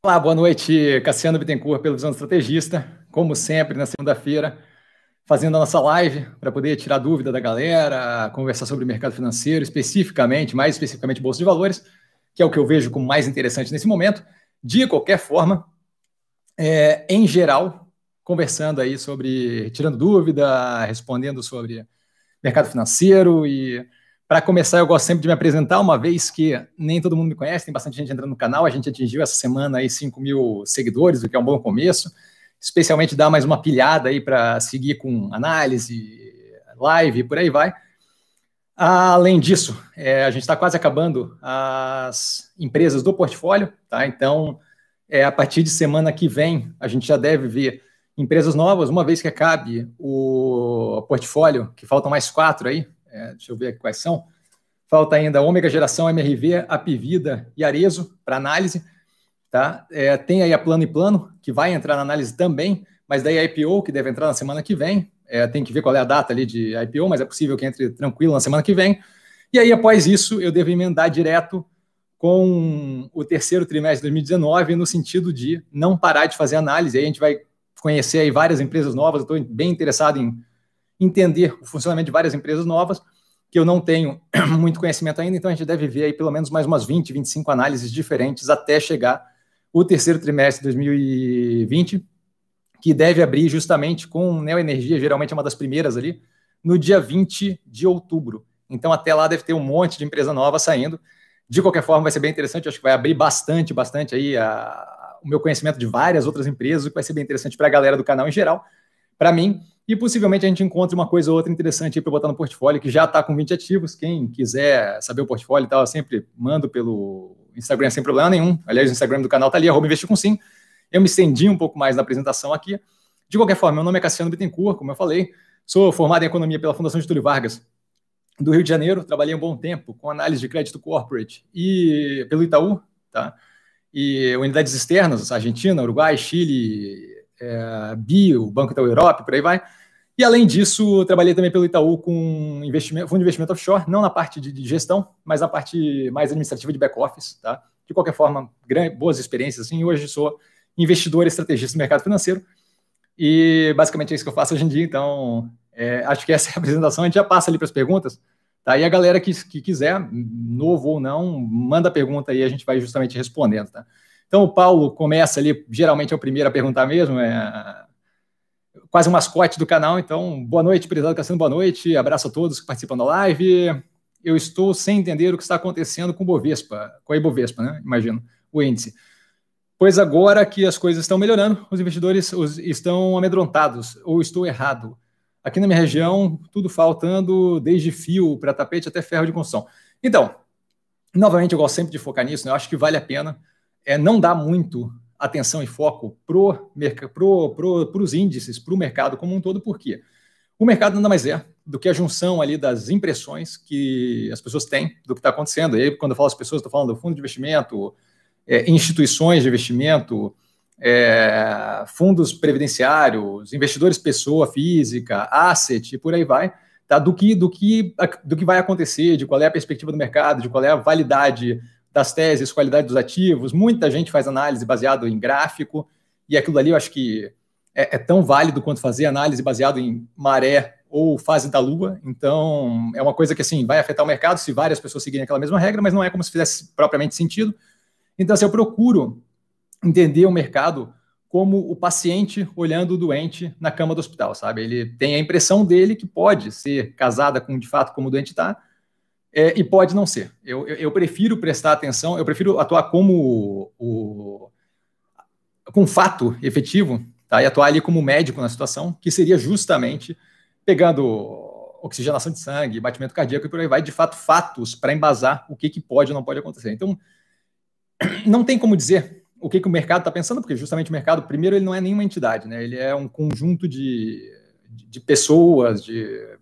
Olá, boa noite, Cassiano Bittencourt, pelo Visão Estrategista. Como sempre, na segunda-feira, fazendo a nossa live para poder tirar dúvida da galera, conversar sobre o mercado financeiro, especificamente, mais especificamente Bolsa de Valores, que é o que eu vejo como mais interessante nesse momento. De qualquer forma, é, em geral, conversando aí sobre, tirando dúvida, respondendo sobre mercado financeiro e para começar, eu gosto sempre de me apresentar, uma vez que nem todo mundo me conhece, tem bastante gente entrando no canal. A gente atingiu essa semana aí 5 mil seguidores, o que é um bom começo. Especialmente dar mais uma pilhada aí para seguir com análise, live e por aí vai. Além disso, é, a gente está quase acabando as empresas do portfólio, tá? Então, é, a partir de semana que vem, a gente já deve ver empresas novas, uma vez que acabe o portfólio, que faltam mais quatro aí, é, deixa eu ver quais são. Falta ainda Ômega Geração, MRV, Apivida e Arezo para análise. Tá? É, tem aí a Plano e Plano, que vai entrar na análise também, mas daí a IPO, que deve entrar na semana que vem. É, tem que ver qual é a data ali de IPO, mas é possível que entre tranquilo na semana que vem. E aí, após isso, eu devo emendar direto com o terceiro trimestre de 2019, no sentido de não parar de fazer análise. Aí a gente vai conhecer aí várias empresas novas. Estou bem interessado em entender o funcionamento de várias empresas novas, que eu não tenho muito conhecimento ainda, então a gente deve ver aí pelo menos mais umas 20, 25 análises diferentes até chegar o terceiro trimestre de 2020, que deve abrir justamente com Neoenergia, geralmente é uma das primeiras ali, no dia 20 de outubro. Então até lá deve ter um monte de empresa nova saindo. De qualquer forma, vai ser bem interessante, acho que vai abrir bastante, bastante aí a, o meu conhecimento de várias outras empresas, o que vai ser bem interessante para a galera do canal em geral. Para mim, e possivelmente a gente encontre uma coisa ou outra interessante para botar no portfólio, que já está com 20 ativos. Quem quiser saber o portfólio e tal, eu sempre mando pelo Instagram sem problema nenhum. Aliás, o Instagram do canal está ali, arroba investir com sim. Eu me estendi um pouco mais na apresentação aqui. De qualquer forma, meu nome é Cassiano Bittencourt, como eu falei. Sou formado em Economia pela Fundação Getúlio Vargas, do Rio de Janeiro. Trabalhei um bom tempo com análise de crédito corporate e pelo Itaú, tá? E unidades externas, Argentina, Uruguai, Chile, é, Bio, Banco Itaú Europa, por aí vai. E além disso, trabalhei também pelo Itaú com investimento, fundo de investimento offshore, não na parte de, de gestão, mas na parte mais administrativa de back-office, tá? De qualquer forma, grande, boas experiências, assim. Hoje sou investidor e estrategista do mercado financeiro. E basicamente é isso que eu faço hoje em dia. Então, é, acho que essa é a apresentação. A gente já passa ali para as perguntas. Tá? E a galera que, que quiser, novo ou não, manda pergunta aí, a gente vai justamente respondendo. Tá? Então, o Paulo começa ali, geralmente é o primeiro a perguntar mesmo, é quase um mascote do canal. Então, boa noite, prezado Cassino, boa noite. Abraço a todos que participam da live. Eu estou sem entender o que está acontecendo com o Bovespa, com a Ibovespa, né? Imagino, o índice. Pois agora que as coisas estão melhorando, os investidores estão amedrontados, ou estou errado. Aqui na minha região, tudo faltando, desde fio para tapete até ferro de construção. Então, novamente, eu gosto sempre de focar nisso, né? eu acho que vale a pena. É, não dá muito atenção e foco para pro, pro, os índices, para o mercado como um todo, por quê? O mercado nada mais é do que a junção ali das impressões que as pessoas têm do que está acontecendo. E aí, quando eu falo as pessoas, estou falando do fundo de investimento, é, instituições de investimento, é, fundos previdenciários, investidores pessoa física, asset e por aí vai, tá? do, que, do, que, do que vai acontecer, de qual é a perspectiva do mercado, de qual é a validade das teses, qualidade dos ativos. Muita gente faz análise baseado em gráfico, e aquilo ali eu acho que é, é tão válido quanto fazer análise baseado em maré ou fase da lua. Então, é uma coisa que assim vai afetar o mercado se várias pessoas seguirem aquela mesma regra, mas não é como se fizesse propriamente sentido. Então, assim, eu procuro entender o mercado como o paciente olhando o doente na cama do hospital, sabe? Ele tem a impressão dele que pode ser casada com de fato como o doente está, é, e pode não ser. Eu, eu, eu, prefiro prestar atenção, eu prefiro atuar como o, com fato efetivo, tá? E atuar ali como médico na situação, que seria justamente pegando oxigenação de sangue, batimento cardíaco e por aí vai, de fato, fatos para embasar o que, que pode ou não pode acontecer. Então, não tem como dizer o que, que o mercado está pensando, porque justamente o mercado, primeiro, ele não é nenhuma entidade, né? Ele é um conjunto de, de pessoas, de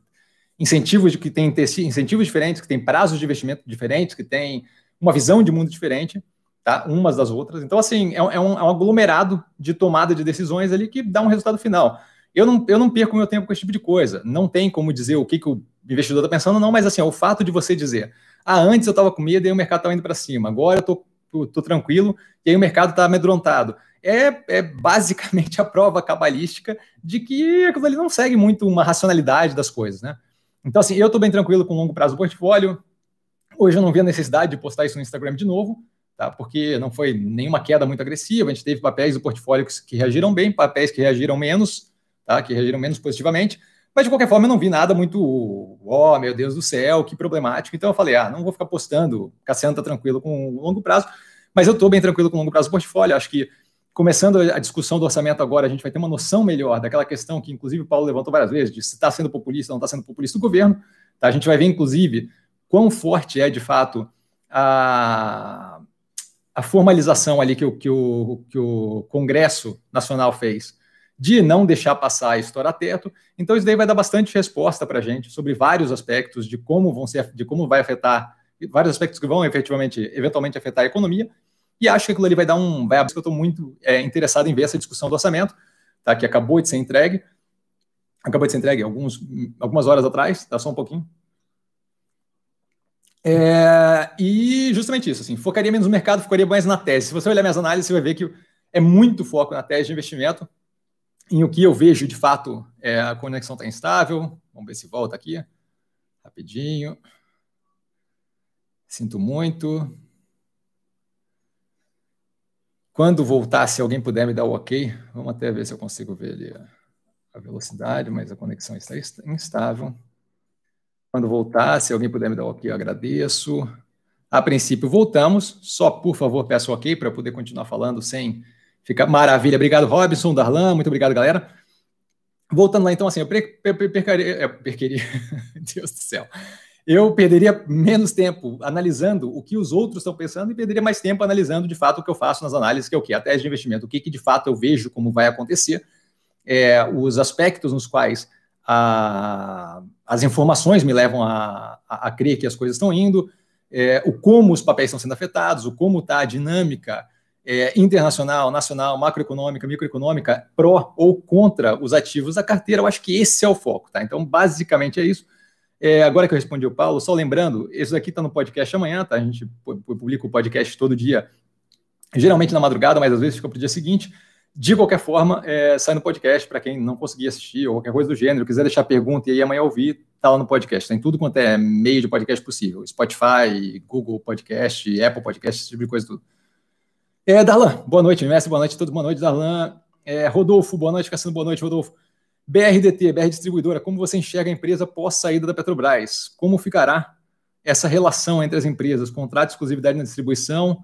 incentivos que tem incentivos diferentes, que tem prazos de investimento diferentes, que tem uma visão de mundo diferente, tá? Umas das outras. Então, assim, é, é, um, é um aglomerado de tomada de decisões ali que dá um resultado final. Eu não, eu não perco meu tempo com esse tipo de coisa. Não tem como dizer o que, que o investidor está pensando, não, mas assim, o fato de você dizer, ah, antes eu estava com medo e o mercado estava indo para cima, agora eu estou tô, tô tranquilo, e aí o mercado está amedrontado. É, é, basicamente a prova cabalística de que aquilo ali não segue muito uma racionalidade das coisas, né? Então, assim, eu estou bem tranquilo com o longo prazo do portfólio. Hoje eu não vi a necessidade de postar isso no Instagram de novo, tá? Porque não foi nenhuma queda muito agressiva. A gente teve papéis do portfólio que, reagiram bem, papéis que reagiram menos, tá? Que reagiram menos positivamente. Mas, de qualquer forma, eu não vi nada muito, oh, meu Deus do céu, que problemático. Então, eu falei, ah, não vou ficar postando, Cassiano tá tranquilo com o longo prazo, mas eu estou bem tranquilo com o longo prazo do portfólio. Acho que, começando a discussão do orçamento agora, a gente vai ter uma noção melhor daquela questão que, inclusive, o Paulo levantou várias vezes, de se está sendo populista ou não está sendo populista o governo. Tá? A gente vai ver, inclusive, quão forte é, de fato, a, a formalização ali que o, que, o, que o Congresso Nacional fez de não deixar passar e estourar teto. Então, isso daí vai dar bastante resposta para a gente sobre vários aspectos de como vão ser, de como vai afetar, vários aspectos que vão efetivamente, eventualmente afetar a economia. E acho que aquilo ali vai dar um. Vai, eu estou muito é, interessado em ver essa discussão do orçamento, tá, que acabou de ser entregue. Acabou de ser entregue alguns, algumas horas atrás, tá só um pouquinho. É, e justamente isso, assim, focaria menos no mercado, focaria mais na tese. Se você olhar minhas análises, você vai ver que é muito foco na tese de investimento, em o que eu vejo, de fato, é, a conexão está instável. Vamos ver se volta aqui. Rapidinho. Sinto muito. Quando voltar, se alguém puder me dar o ok, vamos até ver se eu consigo ver ali a velocidade, mas a conexão está instável. Quando voltar, se alguém puder me dar o ok, eu agradeço. A princípio, voltamos. Só, por favor, peço ok para poder continuar falando sem Fica maravilha. Obrigado, Robson, Darlan. Muito obrigado, galera. Voltando lá, então, assim, eu percaria. Eu perqueria. Deus do céu. Eu perderia menos tempo analisando o que os outros estão pensando e perderia mais tempo analisando de fato o que eu faço nas análises, que é o que? A tese de investimento, o que, que de fato eu vejo como vai acontecer, é, os aspectos nos quais a, as informações me levam a, a, a, crer que as coisas estão indo, é, o como os papéis estão sendo afetados, o como está a dinâmica é, internacional, nacional, macroeconômica, microeconômica, pró ou contra os ativos da carteira, eu acho que esse é o foco, tá? Então, basicamente é isso. É, agora que eu respondi o Paulo, só lembrando, isso aqui está no podcast amanhã, tá? A gente publica o podcast todo dia, geralmente na madrugada, mas às vezes fica para o dia seguinte. De qualquer forma, é, sai no podcast para quem não conseguir assistir ou qualquer coisa do gênero, quiser deixar pergunta e aí amanhã ouvir, tá lá no podcast. Tem tudo quanto é meio de podcast possível: Spotify, Google Podcast, Apple Podcast, esse tipo de coisa tudo. É, Darlan, boa noite, mestre, boa noite a todos, boa noite, Darlan. É, Rodolfo, boa noite, Cassino, boa noite, Rodolfo. BRDT, BR Distribuidora, como você enxerga a empresa pós-saída da Petrobras? Como ficará essa relação entre as empresas? Contrato de exclusividade na distribuição?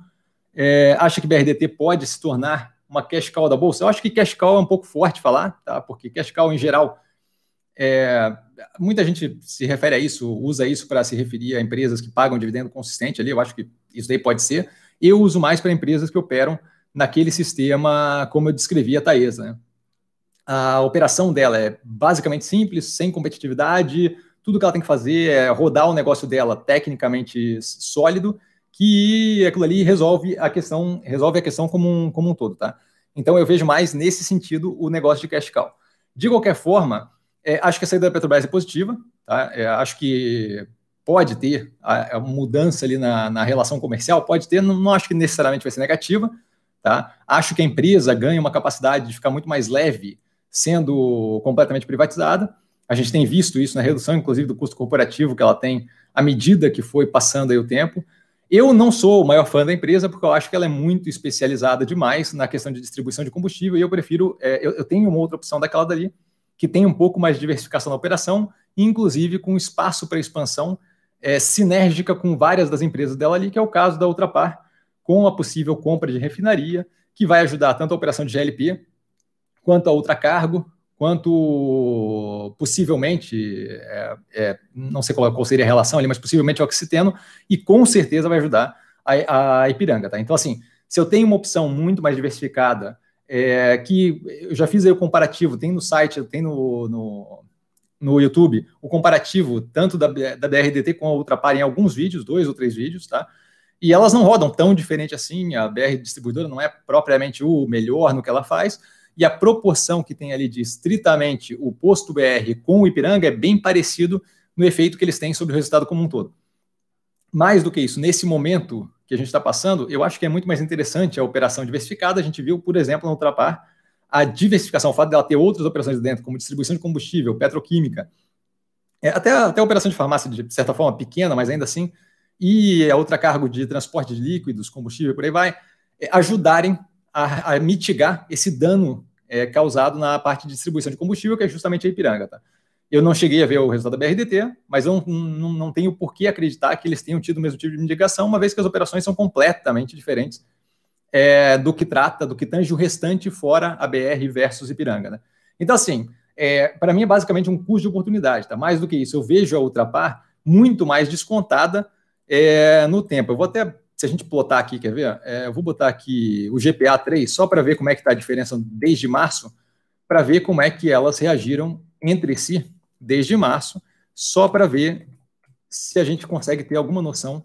É, acha que BRDT pode se tornar uma cash call da Bolsa? Eu acho que cash call é um pouco forte falar, tá? porque cash call, em geral, é, muita gente se refere a isso, usa isso para se referir a empresas que pagam dividendo consistente ali, eu acho que isso daí pode ser. Eu uso mais para empresas que operam naquele sistema, como eu descrevi a Taesa. Né? A operação dela é basicamente simples, sem competitividade, tudo que ela tem que fazer é rodar o negócio dela tecnicamente sólido, que aquilo ali resolve a questão, resolve a questão como um, como um todo, tá? Então eu vejo mais nesse sentido o negócio de cash cow. De qualquer forma, é, acho que a saída da Petrobras é positiva, tá? É, acho que pode ter a, a mudança ali na, na, relação comercial, pode ter, não, não, acho que necessariamente vai ser negativa, tá? Acho que a empresa ganha uma capacidade de ficar muito mais leve sendo completamente privatizada. A gente tem visto isso na redução, inclusive, do custo corporativo que ela tem à medida que foi passando aí o tempo. Eu não sou o maior fã da empresa porque eu acho que ela é muito especializada demais na questão de distribuição de combustível e eu prefiro, é, eu, eu tenho uma outra opção daquela dali que tem um pouco mais de diversificação na operação, inclusive com espaço para expansão é, sinérgica com várias das empresas dela ali, que é o caso da Ultrapar, com a possível compra de refinaria, que vai ajudar tanto a operação de GLP, quanto a Ultracargo, quanto possivelmente, é, é, não sei qual, qual, seria a relação ali, mas possivelmente o Oxiteno, e com certeza vai ajudar a, a Ipiranga. Tá? Então, assim, se eu tenho uma opção muito mais diversificada, é, que eu já fiz aí o comparativo, tem no site, tem no, no no YouTube o comparativo tanto da, da BRDT com a Ultrapar em alguns vídeos, dois ou três vídeos, tá? E elas não rodam tão diferente assim, a BR distribuidora não é propriamente o melhor no que ela faz, e a proporção que tem ali de estritamente o posto BR com o Ipiranga é bem parecido no efeito que eles têm sobre o resultado como um todo. Mais do que isso, nesse momento que a gente está passando, eu acho que é muito mais interessante a operação diversificada. A gente viu, por exemplo, na Ultrapar, a diversificação, o fato dela ter outras operações dentro, como distribuição de combustível, petroquímica, é, até, até a operação de farmácia, de certa forma, pequena, mas ainda assim, e a outra cargo de transporte de líquidos, combustível, por aí vai, é, ajudarem a, a, mitigar esse dano é, causado na parte de distribuição de combustível, que é justamente a Ipiranga. Tá? Eu não cheguei a ver o resultado da BRDT, mas eu não, não, tenho por que acreditar que eles tenham tido o mesmo tipo de mitigação, uma vez que as operações são completamente diferentes é, do que trata, do que tange o restante fora a BR versus Ipiranga. Né? Então, assim, é, para mim é basicamente um custo de oportunidade, tá? Mais do que isso, eu vejo a Ultrapar muito mais descontada é, no tempo. Eu vou até, se a gente plotar aqui, quer ver? É, eu vou botar aqui o GPA 3, só para ver como é que está a diferença desde março, para ver como é que elas reagiram entre si desde março, só para ver se a gente consegue ter alguma noção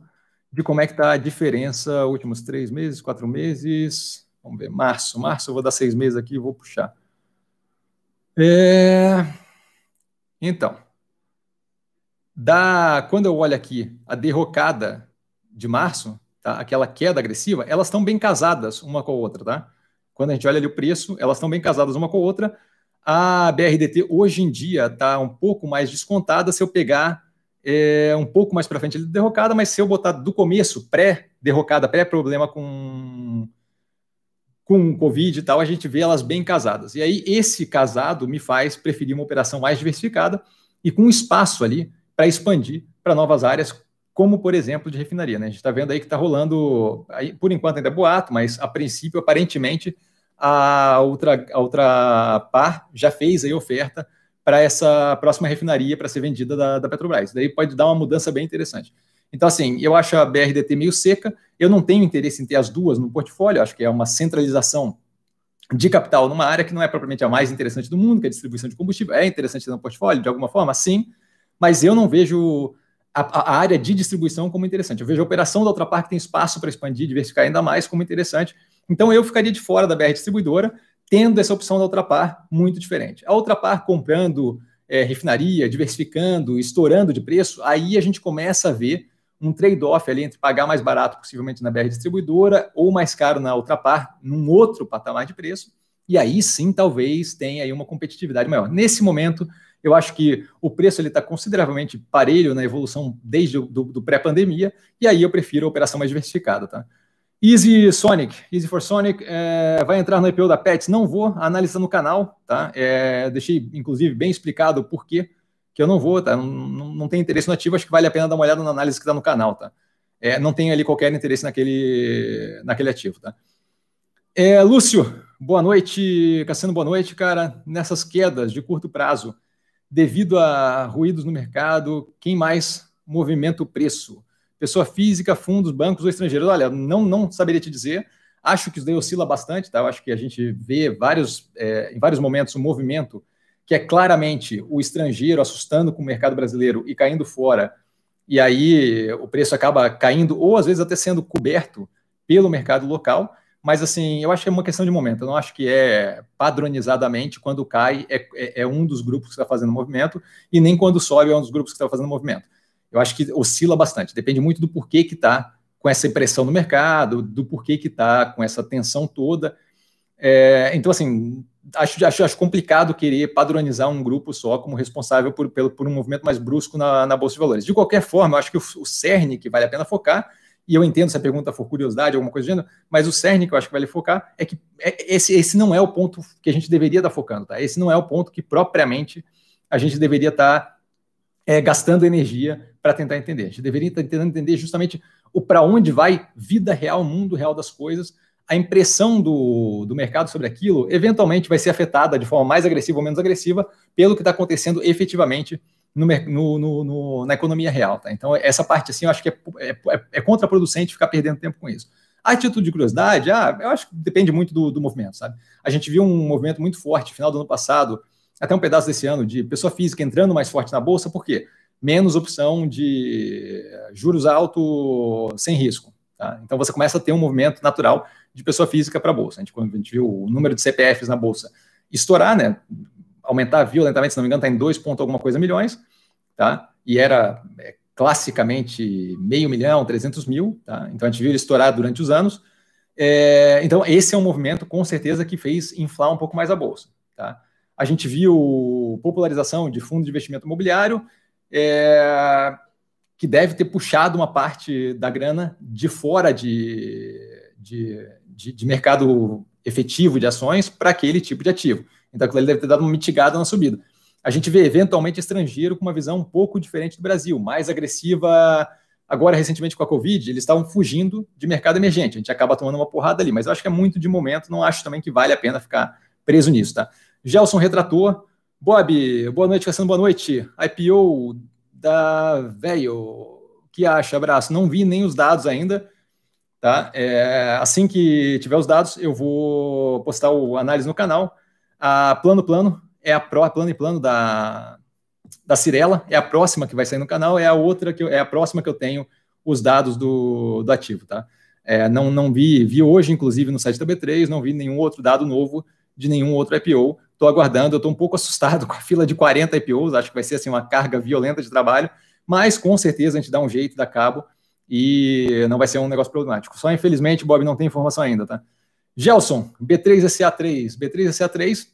de como é que está a diferença últimos três meses, quatro meses. Vamos ver, março. Março, eu vou dar seis meses aqui e vou puxar. É... Então, da, quando eu olho aqui a derrocada de março, tá? aquela queda agressiva, elas estão bem casadas uma com a outra, tá? Quando a gente olha ali o preço, elas estão bem casadas uma com a outra. A BRDT hoje em dia está um pouco mais descontada se eu pegar é, um pouco mais para frente derrocada, mas se eu botar do começo, pré-derrocada, pré-problema com com Covid e tal, a gente vê elas bem casadas. E aí, esse casado me faz preferir uma operação mais diversificada e com espaço ali para expandir para novas áreas, como, por exemplo, de refinaria. Né? A gente está vendo aí que está rolando, aí, por enquanto ainda é boato, mas a princípio, aparentemente, a outra, a outra par já fez aí oferta para essa próxima refinaria para ser vendida da, da Petrobras. Daí pode dar uma mudança bem interessante. Então, assim, eu acho a BRDT meio seca. Eu não tenho interesse em ter as duas no portfólio. Acho que é uma centralização de capital numa área que não é propriamente a mais interessante do mundo, que é a distribuição de combustível. É interessante no portfólio, de alguma forma, sim, mas eu não vejo a, a área de distribuição como interessante. Eu vejo a operação da outra parte que tem espaço para expandir, diversificar ainda mais como interessante. Então, eu ficaria de fora da BR distribuidora, tendo essa opção da outra par muito diferente. A outra par comprando é, refinaria, diversificando, estourando de preço, aí a gente começa a ver um trade-off ali entre pagar mais barato, possivelmente na BR distribuidora, ou mais caro na outra parte, num outro patamar de preço, e aí sim talvez tenha aí uma competitividade maior. Nesse momento, eu acho que o preço está consideravelmente parelho na evolução desde o do, do pré-pandemia, e aí eu prefiro a operação mais diversificada. Tá? Easy Sonic, Easy for Sonic, é, vai entrar no IPO da Pets? Não vou, analisar no canal, tá? É, deixei, inclusive, bem explicado o porquê que eu não vou, tá? Não, não, não tem interesse no ativo, acho que vale a pena dar uma olhada na análise que está no canal, tá? É, não tem ali qualquer interesse naquele, naquele ativo, tá? É, Lúcio, boa noite. Cassiano, boa noite, cara. Nessas quedas de curto prazo, devido a ruídos no mercado, quem mais movimenta o preço? Pessoa física, fundos, bancos ou estrangeiros? Olha, não, não saberia te dizer. Acho que isso daí oscila bastante, tá? Eu acho que a gente vê vários, é, em vários momentos um movimento que é claramente o estrangeiro assustando com o mercado brasileiro e caindo fora, e aí o preço acaba caindo, ou às vezes até sendo coberto pelo mercado local. Mas assim, eu acho que é uma questão de momento. Eu não acho que é padronizadamente quando cai é, é, é um dos grupos que está fazendo movimento, e nem quando sobe é um dos grupos que está fazendo movimento. Eu acho que oscila bastante, depende muito do porquê que está com essa impressão no mercado, do porquê que está com essa tensão toda. É, então, assim, acho, acho, acho complicado querer padronizar um grupo só como responsável por, por, por um movimento mais brusco na, na, Bolsa de Valores. De qualquer forma, eu acho que o, o CERN que vale a pena focar, e eu entendo se a pergunta for curiosidade, alguma coisa do gênero, mas o CERN que eu acho que vale focar é que é, esse, esse não é o ponto que a gente deveria estar focando, tá? Esse não é o ponto que propriamente a gente deveria estar é, gastando energia para tentar entender. A gente deveria estar tentando entender justamente o para onde vai vida real, mundo real das coisas, a impressão do, do mercado sobre aquilo eventualmente vai ser afetada de forma mais agressiva ou menos agressiva pelo que está acontecendo efetivamente no, no, no, na economia real. Tá? Então, essa parte assim, eu acho que é, é, é, é contraproducente ficar perdendo tempo com isso. A atitude de curiosidade, ah, eu acho que depende muito do, do movimento, sabe? A gente viu um movimento muito forte, final do ano passado, até um pedaço desse ano, de pessoa física entrando mais forte na bolsa, por quê? Menos opção de juros altos sem risco. Tá? Então você começa a ter um movimento natural de pessoa física para a bolsa. A gente, quando a gente viu o número de CPFs na bolsa estourar, né, aumentar violentamente, se não me engano, está em 2 ponto alguma coisa milhões, tá? E era é, classicamente meio milhão, 300 mil, tá? Então a gente viu ele estourar durante os anos. É, então esse é um movimento com certeza que fez inflar um pouco mais a bolsa, tá? A gente viu popularização de fundo de investimento imobiliário, é, que deve ter puxado uma parte da grana de fora de, de, de, de mercado efetivo de ações para aquele tipo de ativo. Então, aquilo ali deve ter dado uma mitigada na subida. A gente vê, eventualmente, estrangeiro com uma visão um pouco diferente do Brasil, mais agressiva. Agora, recentemente, com a Covid, eles estavam fugindo de mercado emergente. A gente acaba tomando uma porrada ali, mas eu acho que é muito de momento, não acho também que vale a pena ficar preso nisso, tá? Gelson Retrator. Bob, boa noite, Cassandra, boa noite. IPO da Veio. que acha? Abraço. Não vi nem os dados ainda. Tá? É, assim que tiver os dados, eu vou postar o análise no canal. A Plano Plano é a pró, Plano e Plano da, da Cirela, é a próxima que vai sair no canal, é a outra que eu, é a próxima que eu tenho os dados do, do ativo, tá? É, não, não vi, vi hoje, inclusive, no site da B3, não vi nenhum outro dado novo de nenhum outro IPO. Estou aguardando, eu estou um pouco assustado com a fila de 40 IPOs, acho que vai ser assim, uma carga violenta de trabalho, mas com certeza a gente dá um jeito, dá cabo e não vai ser um negócio problemático. Só infelizmente, Bob não tem informação ainda, tá? Gelson, B3SA3. B3SA3,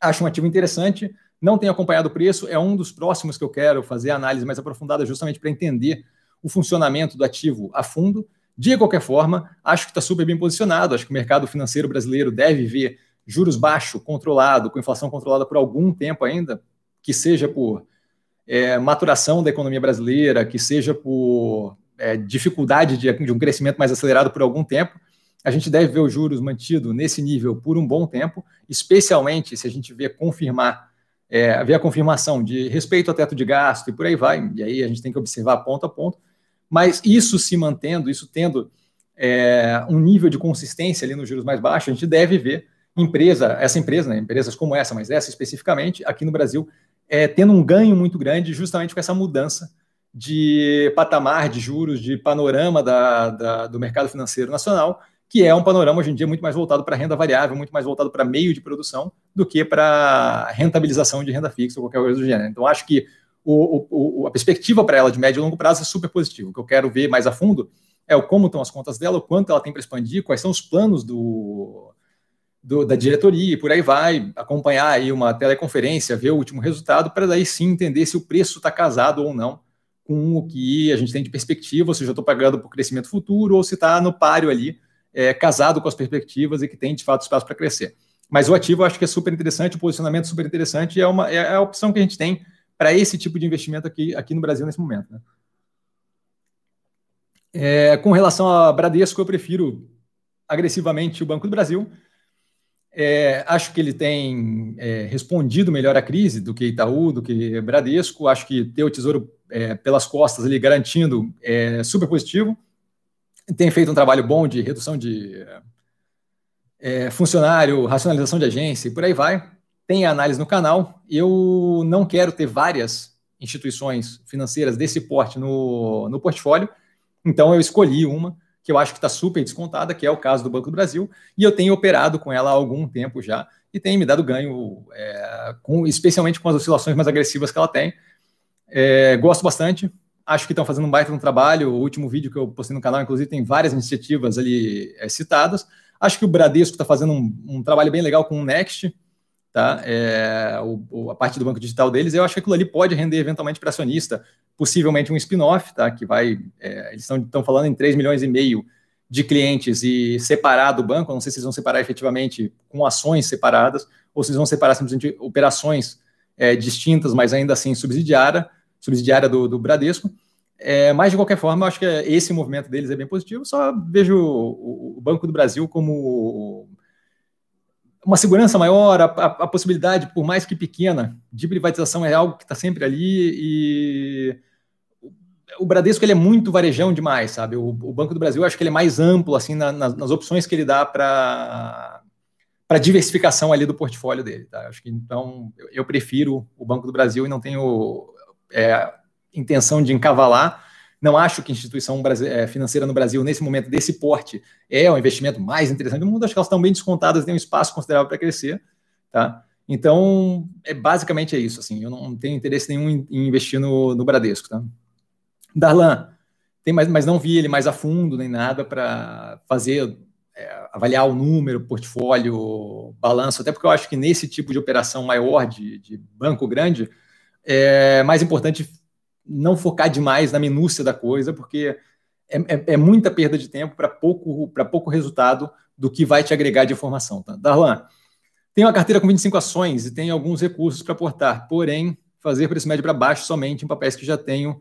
acho um ativo interessante, não tenho acompanhado o preço, é um dos próximos que eu quero fazer análise mais aprofundada, justamente para entender o funcionamento do ativo a fundo. De qualquer forma, acho que está super bem posicionado, acho que o mercado financeiro brasileiro deve ver juros baixos, controlado, com inflação controlada por algum tempo ainda, que seja por é, maturação da economia brasileira, que seja por é, dificuldade de, de um crescimento mais acelerado por algum tempo, a gente deve ver os juros mantido nesse nível por um bom tempo, especialmente se a gente vê confirmar, é, ver a confirmação de respeito ao teto de gasto e por aí vai, e aí a gente tem que observar ponto a ponto, mas isso se mantendo, isso tendo é, um nível de consistência ali nos juros mais baixos, a gente deve ver empresa, essa empresa, né, empresas como essa, mas essa especificamente, aqui no Brasil, é, tendo um ganho muito grande justamente com essa mudança de patamar de juros, de panorama da, da, do mercado financeiro nacional, que é um panorama hoje em dia muito mais voltado para renda variável, muito mais voltado para meio de produção do que para rentabilização de renda fixa ou qualquer coisa do gênero. Então, acho que o, o, a perspectiva para ela de médio e longo prazo é super positiva. O que eu quero ver mais a fundo é o como estão as contas dela, o quanto ela tem para expandir, quais são os planos do, do, da diretoria e por aí vai, acompanhar aí uma teleconferência, ver o último resultado, para daí sim entender se o preço está casado ou não com o que a gente tem de perspectiva, ou se já estou pagando por crescimento futuro, ou se está no páreo ali, é, casado com as perspectivas e que tem de fato espaço para crescer. Mas o ativo eu acho que é super interessante, o posicionamento é super interessante é, uma, é a opção que a gente tem para esse tipo de investimento aqui, aqui no Brasil nesse momento. Né? É, com relação a Bradesco, eu prefiro agressivamente o Banco do Brasil. É, acho que ele tem é, respondido melhor à crise do que Itaú, do que Bradesco. Acho que ter o Tesouro é, pelas costas ali garantindo é super positivo. Tem feito um trabalho bom de redução de é, funcionário, racionalização de agência e por aí vai. Tem a análise no canal. Eu não quero ter várias instituições financeiras desse porte no, no portfólio, então eu escolhi uma que eu acho que está super descontada, que é o caso do Banco do Brasil, e eu tenho operado com ela há algum tempo já, e tem me dado ganho, é, com, especialmente com as oscilações mais agressivas que ela tem. É, gosto bastante, acho que estão fazendo um baita um trabalho. O último vídeo que eu postei no canal, inclusive, tem várias iniciativas ali é, citadas. Acho que o Bradesco está fazendo um, um, trabalho bem legal com o Next, tá? É, o, a parte do banco digital deles. Eu acho que aquilo ali pode render eventualmente para acionista possivelmente um spin-off, tá? Que vai, é, eles estão falando em 3 milhões e meio de clientes e separar do banco. Não sei se eles vão separar efetivamente com ações separadas ou se eles vão separar simplesmente operações distintas, mas ainda assim subsidiária, subsidiária do, do Bradesco. É, mas, de qualquer forma, eu acho que esse movimento deles é bem positivo. Só vejo o, o Banco do Brasil como uma segurança maior, a, a, a, possibilidade, por mais que pequena, de privatização é algo que está sempre ali e o Bradesco ele é muito varejão demais, sabe? O, o Banco do Brasil acho que ele é mais amplo assim na, nas, nas, opções que ele dá para para diversificação ali do portfólio dele, tá? Acho que então eu, eu prefiro o Banco do Brasil e não tenho é, intenção de encavalar não acho que instituição eh, financeira no Brasil, nesse momento desse porte, é o investimento mais interessante do mundo. Acho que elas estão bem descontadas, têm um espaço considerável para crescer. Tá? Então, é, basicamente é isso. Assim, eu não tenho interesse nenhum em, investir no, no Bradesco. Tá? Darlan, tem mais, mas não vi ele mais a fundo nem nada para fazer é, avaliar o número, portfólio, balanço, até porque eu acho que nesse tipo de operação maior de, de banco grande é mais importante não focar demais na minúcia da coisa, porque é, é, é muita perda de tempo para pouco, pouco resultado do que vai te agregar de informação. Tá? Darlan, tem uma carteira com 25 ações e tem alguns recursos para aportar, porém, fazer preço médio para baixo somente em papéis que já tenham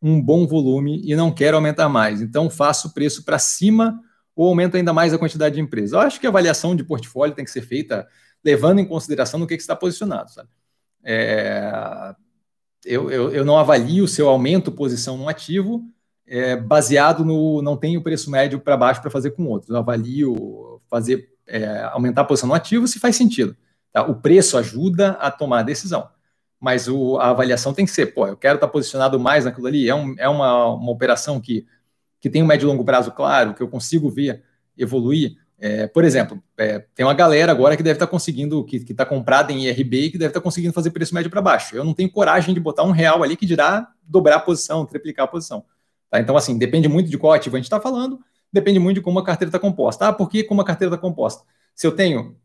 um bom volume e não quero aumentar mais. Então, faço preço para cima ou aumento ainda mais a quantidade de empresas. Eu acho que a avaliação de portfólio tem que ser feita levando em consideração no que, que está posicionado. Sabe? É, eu, eu, eu, não avalio o seu aumento posição no ativo é, baseado no não tenho preço médio para baixo para fazer com outros. Eu avalio fazer é, aumentar a posição no ativo se faz sentido. Tá? O preço ajuda a tomar a decisão, mas o, a avaliação tem que ser, pô, eu quero estar posicionado mais naquilo ali. É, um, é uma, uma operação que que tem um médio e longo prazo claro, que eu consigo ver evoluir. É, por exemplo, é, tem uma galera agora que deve estar conseguindo, que está comprada em IRB e que deve estar conseguindo fazer preço médio para baixo. Eu não tenho coragem de botar um real ali que dirá dobrar a posição, triplicar a posição. Tá? Então, assim, depende muito de qual ativo a gente está falando, depende muito de como a carteira está composta. Ah, por que como a carteira está composta? Se eu tenho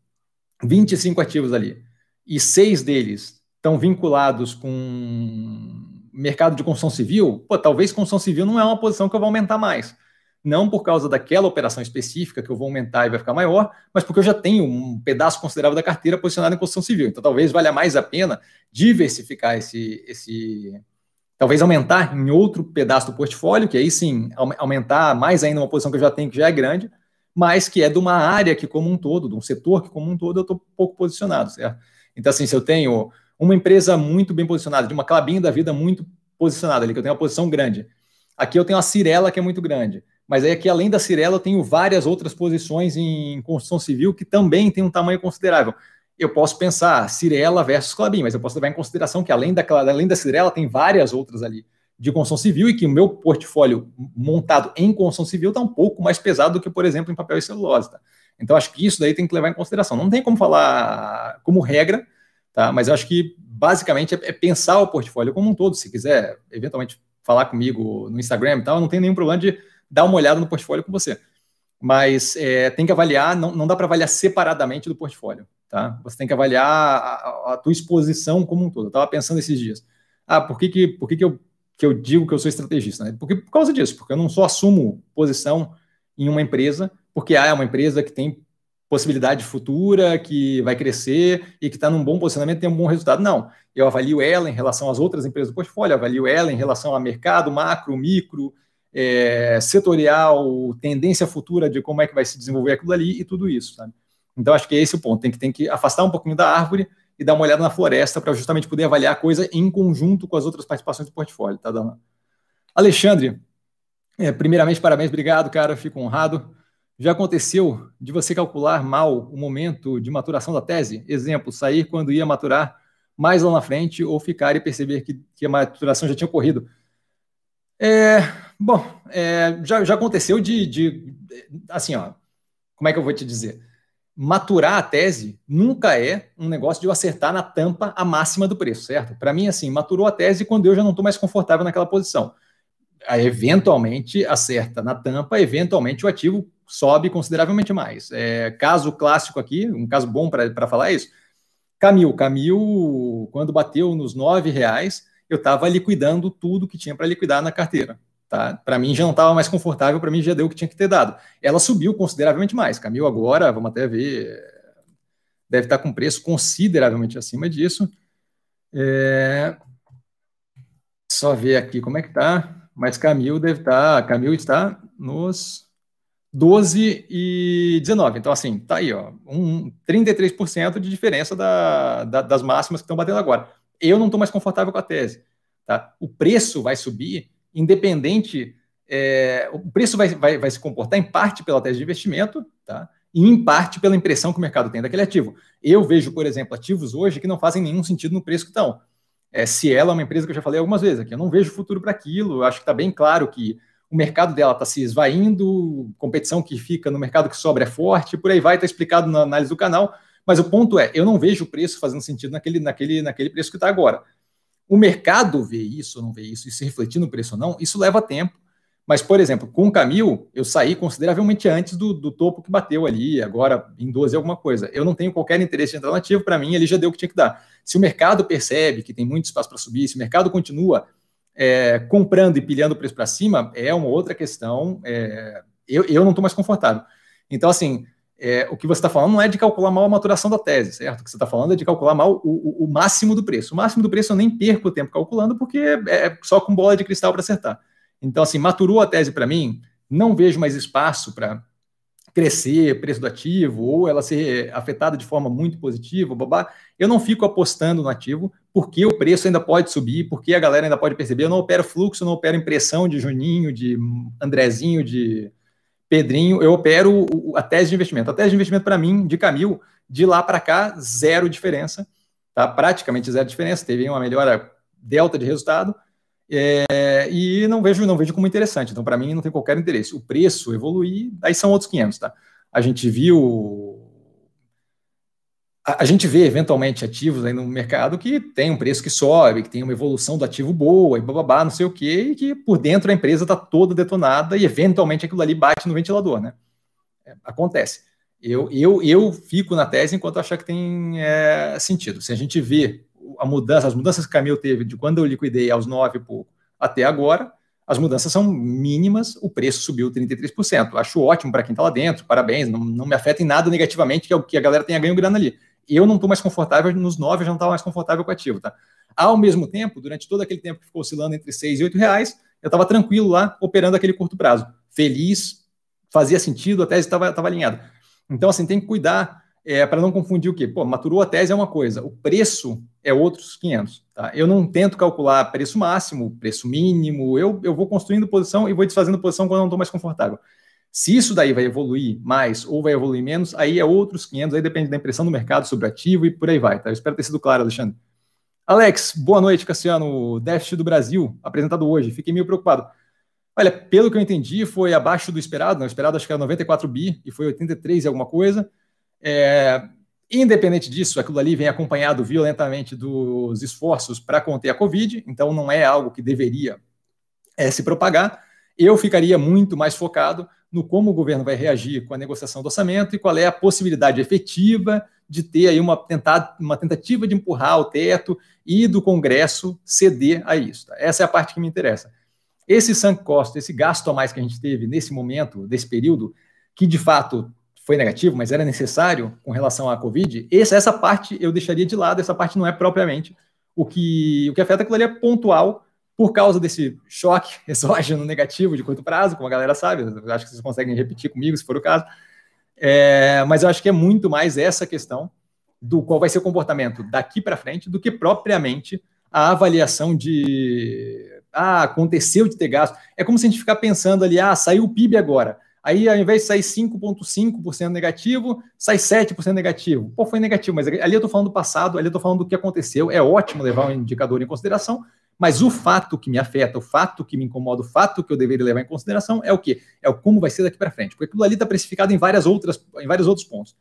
25 ativos ali e seis deles estão vinculados com mercado de construção civil, pô, talvez construção civil não é uma posição que eu vou aumentar mais. Não por causa daquela operação específica que eu vou aumentar e vai ficar maior, mas porque eu já tenho um pedaço considerável da carteira posicionado em construção civil. Então talvez valha mais a pena diversificar esse, esse talvez aumentar em outro pedaço do portfólio, que aí sim aumentar mais ainda uma posição que eu já tenho que já é grande, mas que é de uma área que como um todo, de um setor que como um todo eu estou pouco posicionado, certo? Então assim, se eu tenho uma empresa muito bem posicionada, de uma clabinha da vida muito posicionada ali, que eu tenho uma posição grande. Aqui eu tenho a Cirela, que é muito grande. Mas aí aqui, além da Cirela, eu tenho várias outras posições em construção civil que também tem um tamanho considerável. Eu posso pensar Cirela versus Clabin, mas eu posso levar em consideração que além da, além da Cirela, tem várias outras ali de construção civil e que o meu portfólio montado em construção civil está um pouco mais pesado do que, por exemplo, em papel e celulose. Tá? Então, acho que isso daí tem que levar em consideração. Não tem como falar como regra, Tá? Mas eu acho que basicamente é, é pensar o portfólio como um todo. Se quiser eventualmente falar comigo no Instagram e tal, não tem nenhum problema de dar uma olhada no portfólio com você. Mas é, tem que avaliar, não, não dá para avaliar separadamente do portfólio. Tá? Você tem que avaliar a, a tua exposição como um todo. Eu estava pensando esses dias. Ah, por que, que, por que, que, eu, que eu digo que eu sou estrategista? Né? Porque, por causa disso, porque eu não só assumo posição em uma empresa, porque ah, é uma empresa que tem possibilidade futura, que vai crescer e que está num bom posicionamento, tem um bom resultado. Não, eu avalio ela em relação às outras empresas do portfólio, avalio ela em relação a mercado, macro, micro, é, setorial, tendência futura de como é que vai se desenvolver aquilo ali e tudo isso. Sabe? Então, acho que é esse o ponto. Tem que, tem que afastar um pouquinho da árvore e dar uma olhada na floresta para justamente poder avaliar a coisa em conjunto com as outras participações do portfólio. Tá, Dana? Alexandre, é, primeiramente, parabéns, obrigado, cara, fico honrado. Já aconteceu de você calcular mal o momento de maturação da tese? Exemplo, sair quando ia maturar mais lá na frente ou ficar e perceber que, que a maturação já tinha ocorrido? É, bom, é, já, já aconteceu de, de. Assim, ó, como é que eu vou te dizer? Maturar a tese nunca é um negócio de eu acertar na tampa a máxima do preço, certo? Para mim, assim, maturou a tese quando eu já não estou mais confortável naquela posição. Aí, eventualmente acerta na tampa, eventualmente o ativo sobe consideravelmente mais. É, caso clássico aqui, um caso bom para falar isso, Camil. Camil, quando bateu nos nove reais, eu estava liquidando tudo que tinha para liquidar na carteira. Tá? Para mim já não estava mais confortável, para mim já deu o que tinha que ter dado. Ela subiu consideravelmente mais. Camil agora, vamos até ver, deve estar com preço consideravelmente acima disso. É... Só ver aqui como é que está. Mas Camil deve estar, Camil está nos 12 e 19. Então, assim, tá aí, ó, um 33% de diferença da, da, das máximas que estão batendo agora. Eu não estou mais confortável com a tese. Tá? O preço vai subir, independente. É, o preço vai, vai, vai se comportar em parte pela tese de investimento, tá? e em parte pela impressão que o mercado tem daquele ativo. Eu vejo, por exemplo, ativos hoje que não fazem nenhum sentido no preço que estão. É, se ela é uma empresa que eu já falei algumas vezes aqui, eu não vejo futuro para aquilo, acho que está bem claro que o mercado dela está se esvaindo, competição que fica no mercado que sobra é forte, por aí vai, está explicado na análise do canal. Mas o ponto é, eu não vejo o preço fazendo sentido naquele, naquele, naquele preço que está agora. O mercado vê isso ou não vê isso, e se refletir no preço ou não, isso leva tempo. Mas, por exemplo, com o Camil, eu saí consideravelmente antes do, do, topo que bateu ali, agora em 12 alguma coisa. Eu não tenho qualquer interesse em entrar nativo, para mim ele já deu o que tinha que dar. Se o mercado percebe que tem muito espaço para subir, se o mercado continua é, comprando e pilhando o preço para cima, é uma outra questão. É, eu, eu não estou mais confortável. Então, assim, é, o que você está falando não é de calcular mal a maturação da tese, certo? O que você está falando é de calcular mal o, o, o, máximo do preço. O máximo do preço eu nem perco o tempo calculando, porque é só com bola de cristal para acertar. Então, assim, maturou a tese para mim, não vejo mais espaço para crescer preço do ativo ou ela ser afetada de forma muito positiva, babá. Eu não fico apostando no ativo porque o preço ainda pode subir, porque a galera ainda pode perceber. Eu não opero fluxo, não opero impressão de Juninho, de Andrezinho, de Pedrinho. Eu opero a tese de investimento. A tese de investimento para mim, de Camil, de lá para cá, zero diferença, tá? Praticamente zero diferença. Teve uma melhora delta de resultado é, e não vejo, não vejo como interessante. Então, para mim, não tem qualquer interesse. O preço evoluir, aí são outros 500, tá? A gente viu. A, gente vê eventualmente ativos aí no mercado que tem um preço que sobe, que tem uma evolução do ativo boa e bababá, não sei o quê, e que por dentro a empresa está toda detonada e eventualmente aquilo ali bate no ventilador, né? É, acontece. Eu, eu, eu fico na tese enquanto achar que tem é, sentido. Se a gente vê a mudança, as mudanças que o Camil teve de quando eu liquidei aos 9 e pouco até agora, as mudanças são mínimas, o preço subiu 33%. Acho ótimo para quem está lá dentro, parabéns, não, não me afeta em nada negativamente que é o que a galera tenha ganho grana ali. Eu não estou mais confortável nos 9, eu já não estava mais confortável com o ativo, tá? Ao mesmo tempo, durante todo aquele tempo que ficou oscilando entre 6 e 8 reais, eu estava tranquilo lá, operando aquele curto prazo. Feliz, fazia sentido, a tese estava alinhada. Então, assim, tem que cuidar é, para não confundir o quê? Pô, maturou a tese é uma coisa, o preço é outros 500. Tá? Eu não tento calcular preço máximo, preço mínimo, eu, eu vou construindo posição e vou desfazendo posição quando eu não estou mais confortável. Se isso daí vai evoluir mais ou vai evoluir menos, aí é outros 500, aí depende da impressão do mercado sobre ativo e por aí vai. Tá? Eu espero ter sido claro, Alexandre. Alex, boa noite, Cassiano. Déficit do Brasil, apresentado hoje. Fiquei meio preocupado. Olha, pelo que eu entendi, foi abaixo do esperado. Não, o esperado acho que era 94 bi e foi 83 e alguma coisa. É, independente disso, aquilo ali vem acompanhado violentamente dos esforços para conter a Covid, então não é algo que deveria é, se propagar. Eu ficaria muito mais focado no como o governo vai reagir com a negociação do orçamento e qual é a possibilidade efetiva de ter aí uma, tentada, uma tentativa de empurrar o teto e do Congresso ceder a isso. Tá? Essa é a parte que me interessa. Esse sunk cost, esse gasto a mais que a gente teve nesse momento, desse período, que de fato foi negativo, mas era necessário com relação à Covid, essa, essa parte eu deixaria de lado, essa parte não é propriamente o que, o que afeta aquilo ali é pontual por causa desse choque exógeno negativo de curto prazo, como a galera sabe, acho que vocês conseguem repetir comigo se for o caso, é, mas eu acho que é muito mais essa questão do qual vai ser o comportamento daqui para frente do que propriamente a avaliação de ah, aconteceu de ter gasto. É como se a gente ficar pensando ali, ah, saiu o PIB agora. Aí, ao invés de sair 5,5% negativo, sai 7% negativo. Pô, foi negativo, mas ali eu estou falando do passado, ali eu estou falando do que aconteceu. É ótimo levar um indicador em consideração, mas o fato que me afeta, o fato que me incomoda, o fato que eu deveria levar em consideração é o quê? É o como vai ser daqui para frente. Porque aquilo ali está precificado em, várias outras, em vários outros pontos.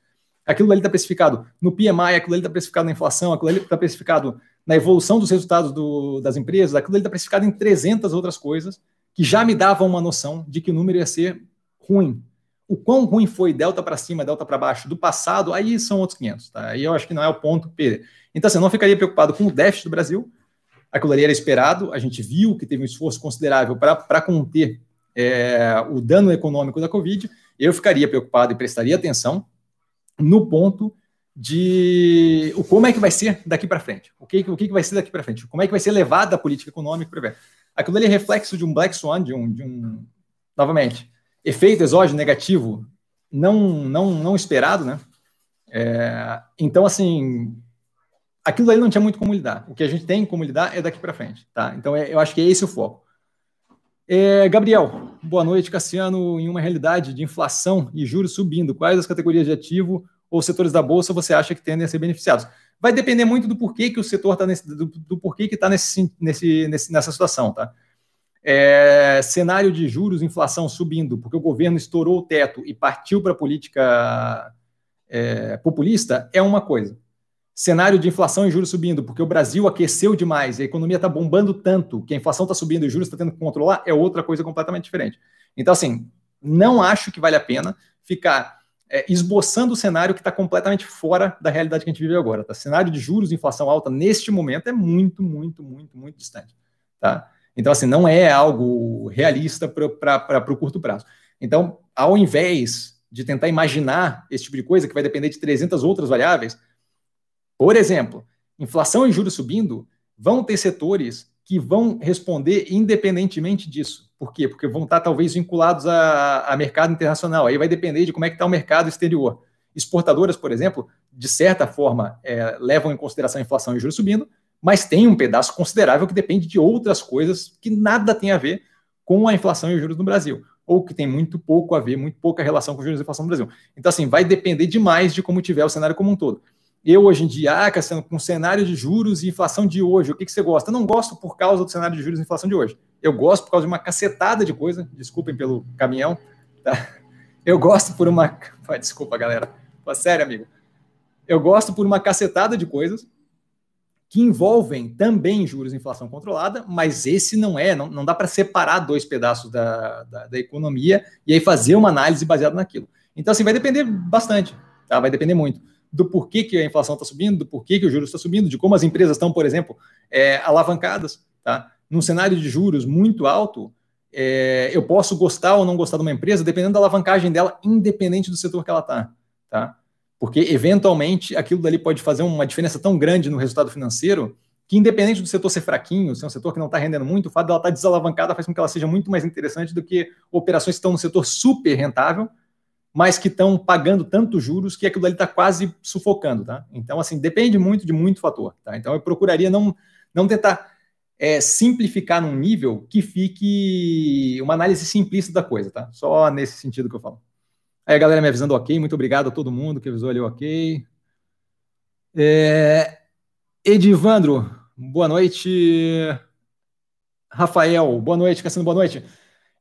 Aquilo ali está precificado no PMI, aquilo ali está precificado na inflação, aquilo ali está precificado na evolução dos resultados do, das empresas, aquilo ali está precificado em 300 outras coisas que já me davam uma noção de que o número ia ser ruim. O quão ruim foi delta para cima, delta para baixo do passado, aí são outros 500, tá? Aí eu acho que não é o ponto P. Então, assim, eu não ficaria preocupado com o déficit do Brasil. Aquilo ali era esperado, a gente viu que teve um esforço considerável para conter é, o dano econômico da Covid. Eu ficaria preocupado e prestaria atenção no ponto de o como é que vai ser daqui para frente. O que, o que vai ser daqui para frente? Como é que vai ser levada a política econômica para ver? Aquilo ali é reflexo de um black swan, de um, de um novamente, efeito exógeno negativo não, não, não esperado, né? É, então, assim, aquilo ali não tinha muito como lidar. O que a gente tem como lidar é daqui para frente, tá? Então, é, eu acho que é esse o foco. É, Gabriel, boa noite, Cassiano. Em uma realidade de inflação e juros subindo, quais as categorias de ativo ou setores da bolsa você acha que tendem a ser beneficiados? Vai depender muito do porquê que o setor está nesse, do, do porquê que está nesse, nesse, nesse, nessa situação, tá? É, cenário de juros, inflação subindo, porque o governo estourou o teto e partiu para a política é, populista, é uma coisa. Cenário de inflação e juros subindo, porque o Brasil aqueceu demais, a economia está bombando tanto, que a inflação está subindo e os juros está tendo que controlar, é outra coisa completamente diferente. Então, assim, não acho que vale a pena ficar é, esboçando o cenário que está completamente fora da realidade que a gente vive agora. Tá? Cenário de juros e inflação alta neste momento é muito, muito, muito, muito distante. Tá? Então, assim, não é algo realista para o curto prazo. Então, ao invés de tentar imaginar esse tipo de coisa, que vai depender de 300 outras variáveis, por exemplo, inflação e juros subindo, vão ter setores que vão responder independentemente disso. Por quê? Porque vão estar talvez vinculados a, a mercado internacional. Aí vai depender de como é que está o mercado exterior. Exportadoras, por exemplo, de certa forma, é, levam em consideração a inflação e juros subindo, mas tem um pedaço considerável que depende de outras coisas que nada tem a ver com a inflação e os juros no Brasil, ou que tem muito pouco a ver, muito pouca relação com os juros e inflação no Brasil. Então, assim, vai depender demais de como tiver o cenário como um todo. Eu, hoje em dia, ah, Cassiano, com cenário de juros e inflação de hoje, o que, que você gosta? Eu não gosto por causa do cenário de juros e inflação de hoje. Eu gosto por causa de uma cacetada de coisa. Desculpem pelo caminhão. Tá? Eu gosto por uma. Desculpa, galera. Sério, amigo. Eu gosto por uma cacetada de coisas que envolvem também juros e inflação controlada, mas esse não é, não, não dá para separar dois pedaços da, da, da, economia e aí fazer uma análise baseada naquilo. Então, assim, vai depender bastante, tá? vai depender muito do porquê que a inflação está subindo, do porquê que o juros está subindo, de como as empresas estão, por exemplo, é, alavancadas. Tá? Num cenário de juros muito alto, é, eu posso gostar ou não gostar de uma empresa dependendo da alavancagem dela, independente do setor que ela está. Tá? Porque, eventualmente, aquilo dali pode fazer uma diferença tão grande no resultado financeiro que, independente do setor ser fraquinho, ser um setor que não está rendendo muito, o fato dela estar tá desalavancada faz com que ela seja muito mais interessante do que operações que estão no setor super rentável, mas que estão pagando tantos juros que aquilo ali está quase sufocando, tá? Então, assim, depende muito de muito fator, tá? Então, eu procuraria não, não tentar é, simplificar num nível que fique uma análise simplista da coisa, tá? Só nesse sentido que eu falo. Aí a galera me avisando ok, muito obrigado a todo mundo que avisou ali ok. É, Edivandro, boa noite. Rafael, boa noite, Cassino, boa noite.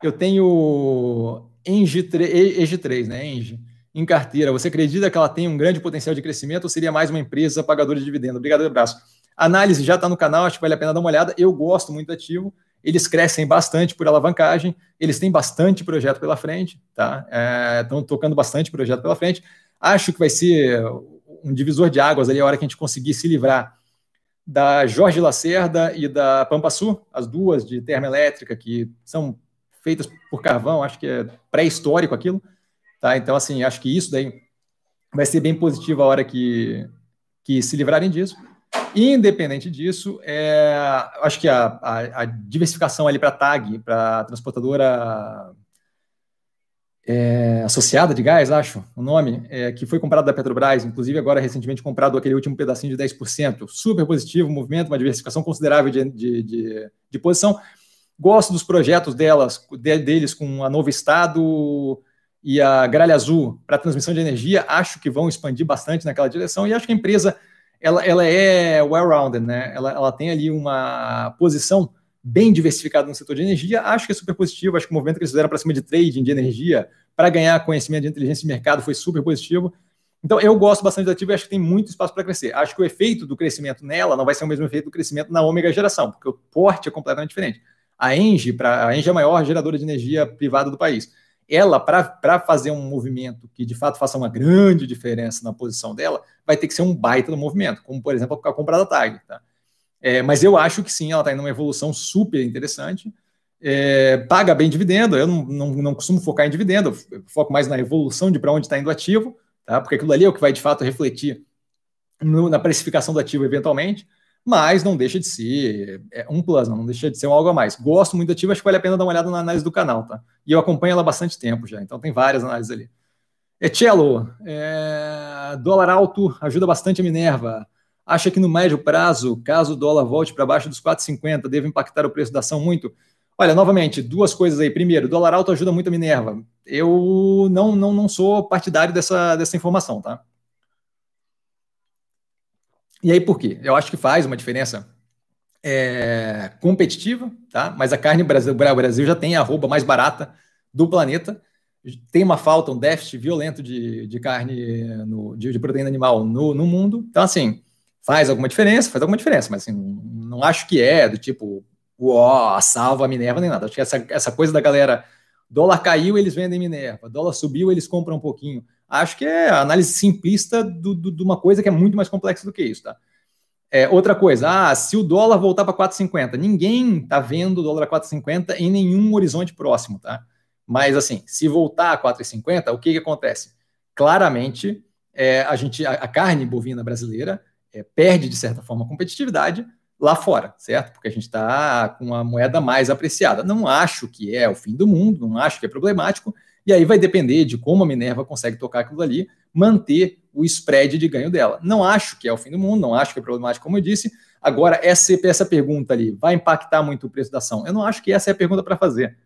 Eu tenho Engie 3, né? Engie, em carteira. Você acredita que ela tem um grande potencial de crescimento ou seria mais uma empresa pagadora de dividendo? Obrigado, abraço. A análise já está no canal, acho que vale a pena dar uma olhada. Eu gosto muito do ativo. Eles crescem bastante por alavancagem, eles têm bastante projeto pela frente, tá? Estão é, tocando bastante projeto pela frente. Acho que vai ser um divisor de águas ali a hora que a gente conseguir se livrar da Jorge Lacerda e da Pampa Sul, as duas de termoelétrica, que são feitas por carvão, acho que é pré-histórico aquilo, tá? Então, assim, acho que isso daí vai ser bem positivo a hora que, que se livrarem disso. Independente disso, é, acho que a, a, a diversificação ali para TAG, para transportadora é, associada de gás, acho, o nome, é, que foi comprado da Petrobras, inclusive agora recentemente comprado aquele último pedacinho de 10%, super positivo, movimento, uma diversificação considerável de, de, de, de posição, Gosto dos projetos delas, deles com a Novo Estado e a Gralha Azul para transmissão de energia. Acho que vão expandir bastante naquela direção e acho que a empresa ela, ela é well-rounded, né? Ela, ela tem ali uma posição bem diversificada no setor de energia. Acho que é super positivo. Acho que o movimento que eles fizeram para cima de trading de energia para ganhar conhecimento de inteligência de mercado foi super positivo. Então, eu gosto bastante da ativa e acho que tem muito espaço para crescer. Acho que o efeito do crescimento nela não vai ser o mesmo efeito do crescimento na ômega geração, porque o porte é completamente diferente. A Engie, pra, a Engie é a maior geradora de energia privada do país. Ela, para fazer um movimento que de fato faça uma grande diferença na posição dela, vai ter que ser um baita do movimento, como por exemplo a compra da TAG. Tá? É, mas eu acho que sim, ela está indo numa evolução super interessante. É, paga bem dividendo, eu não, não, não, costumo focar em dividendo, eu foco mais na evolução de para onde está indo o ativo, tá? porque aquilo ali é o que vai de fato refletir no, na precificação do ativo eventualmente mas não deixa de ser é, um plus, não, deixa de ser algo a mais. Gosto muito da ativa, acho que vale a pena dar uma olhada na análise do canal, tá? E eu acompanho ela há bastante tempo já, então tem várias análises ali. Etielo, é, dólar alto ajuda bastante a Minerva. Acha que no médio prazo, caso o dólar volte para baixo dos 4,50, deve impactar o preço da ação muito? Olha, novamente, duas coisas aí. Primeiro, dólar alto ajuda muito a Minerva. Eu não, não, não sou partidário dessa, dessa informação, tá? E aí por quê? Eu acho que faz uma diferença é, competitiva, tá? Mas a carne Brasil, Brasil já tem a arroba mais barata do planeta. Tem uma falta, um déficit violento de, de carne, no, de, de, proteína animal no, no mundo. Então, assim, Faz alguma diferença? Faz alguma diferença, mas assim, não acho que é do tipo, ó, a salva a Minerva nem nada. Acho que essa, essa coisa da galera, dólar caiu, eles vendem Minerva, dólar subiu, eles compram um pouquinho. Acho que é a análise simplista do, do, de uma coisa que é muito mais complexa do que isso, tá? É, outra coisa, ah, se o dólar voltar para 4,50, ninguém está vendo o dólar a 4,50 em nenhum horizonte próximo, tá? Mas assim, se voltar a 4,50, o que, que acontece? Claramente, é, a gente, a, a, carne bovina brasileira é, perde de certa forma competitividade lá fora, certo? Porque a gente está com a moeda mais apreciada. Não acho que é o fim do mundo, não acho que é problemático. E aí vai depender de como a Minerva consegue tocar aquilo ali, manter o spread de ganho dela. Não acho que é o fim do mundo, não acho que é problemático, como eu disse. Agora, essa, essa pergunta ali vai impactar muito o preço da ação? Eu não acho que essa é a pergunta para fazer.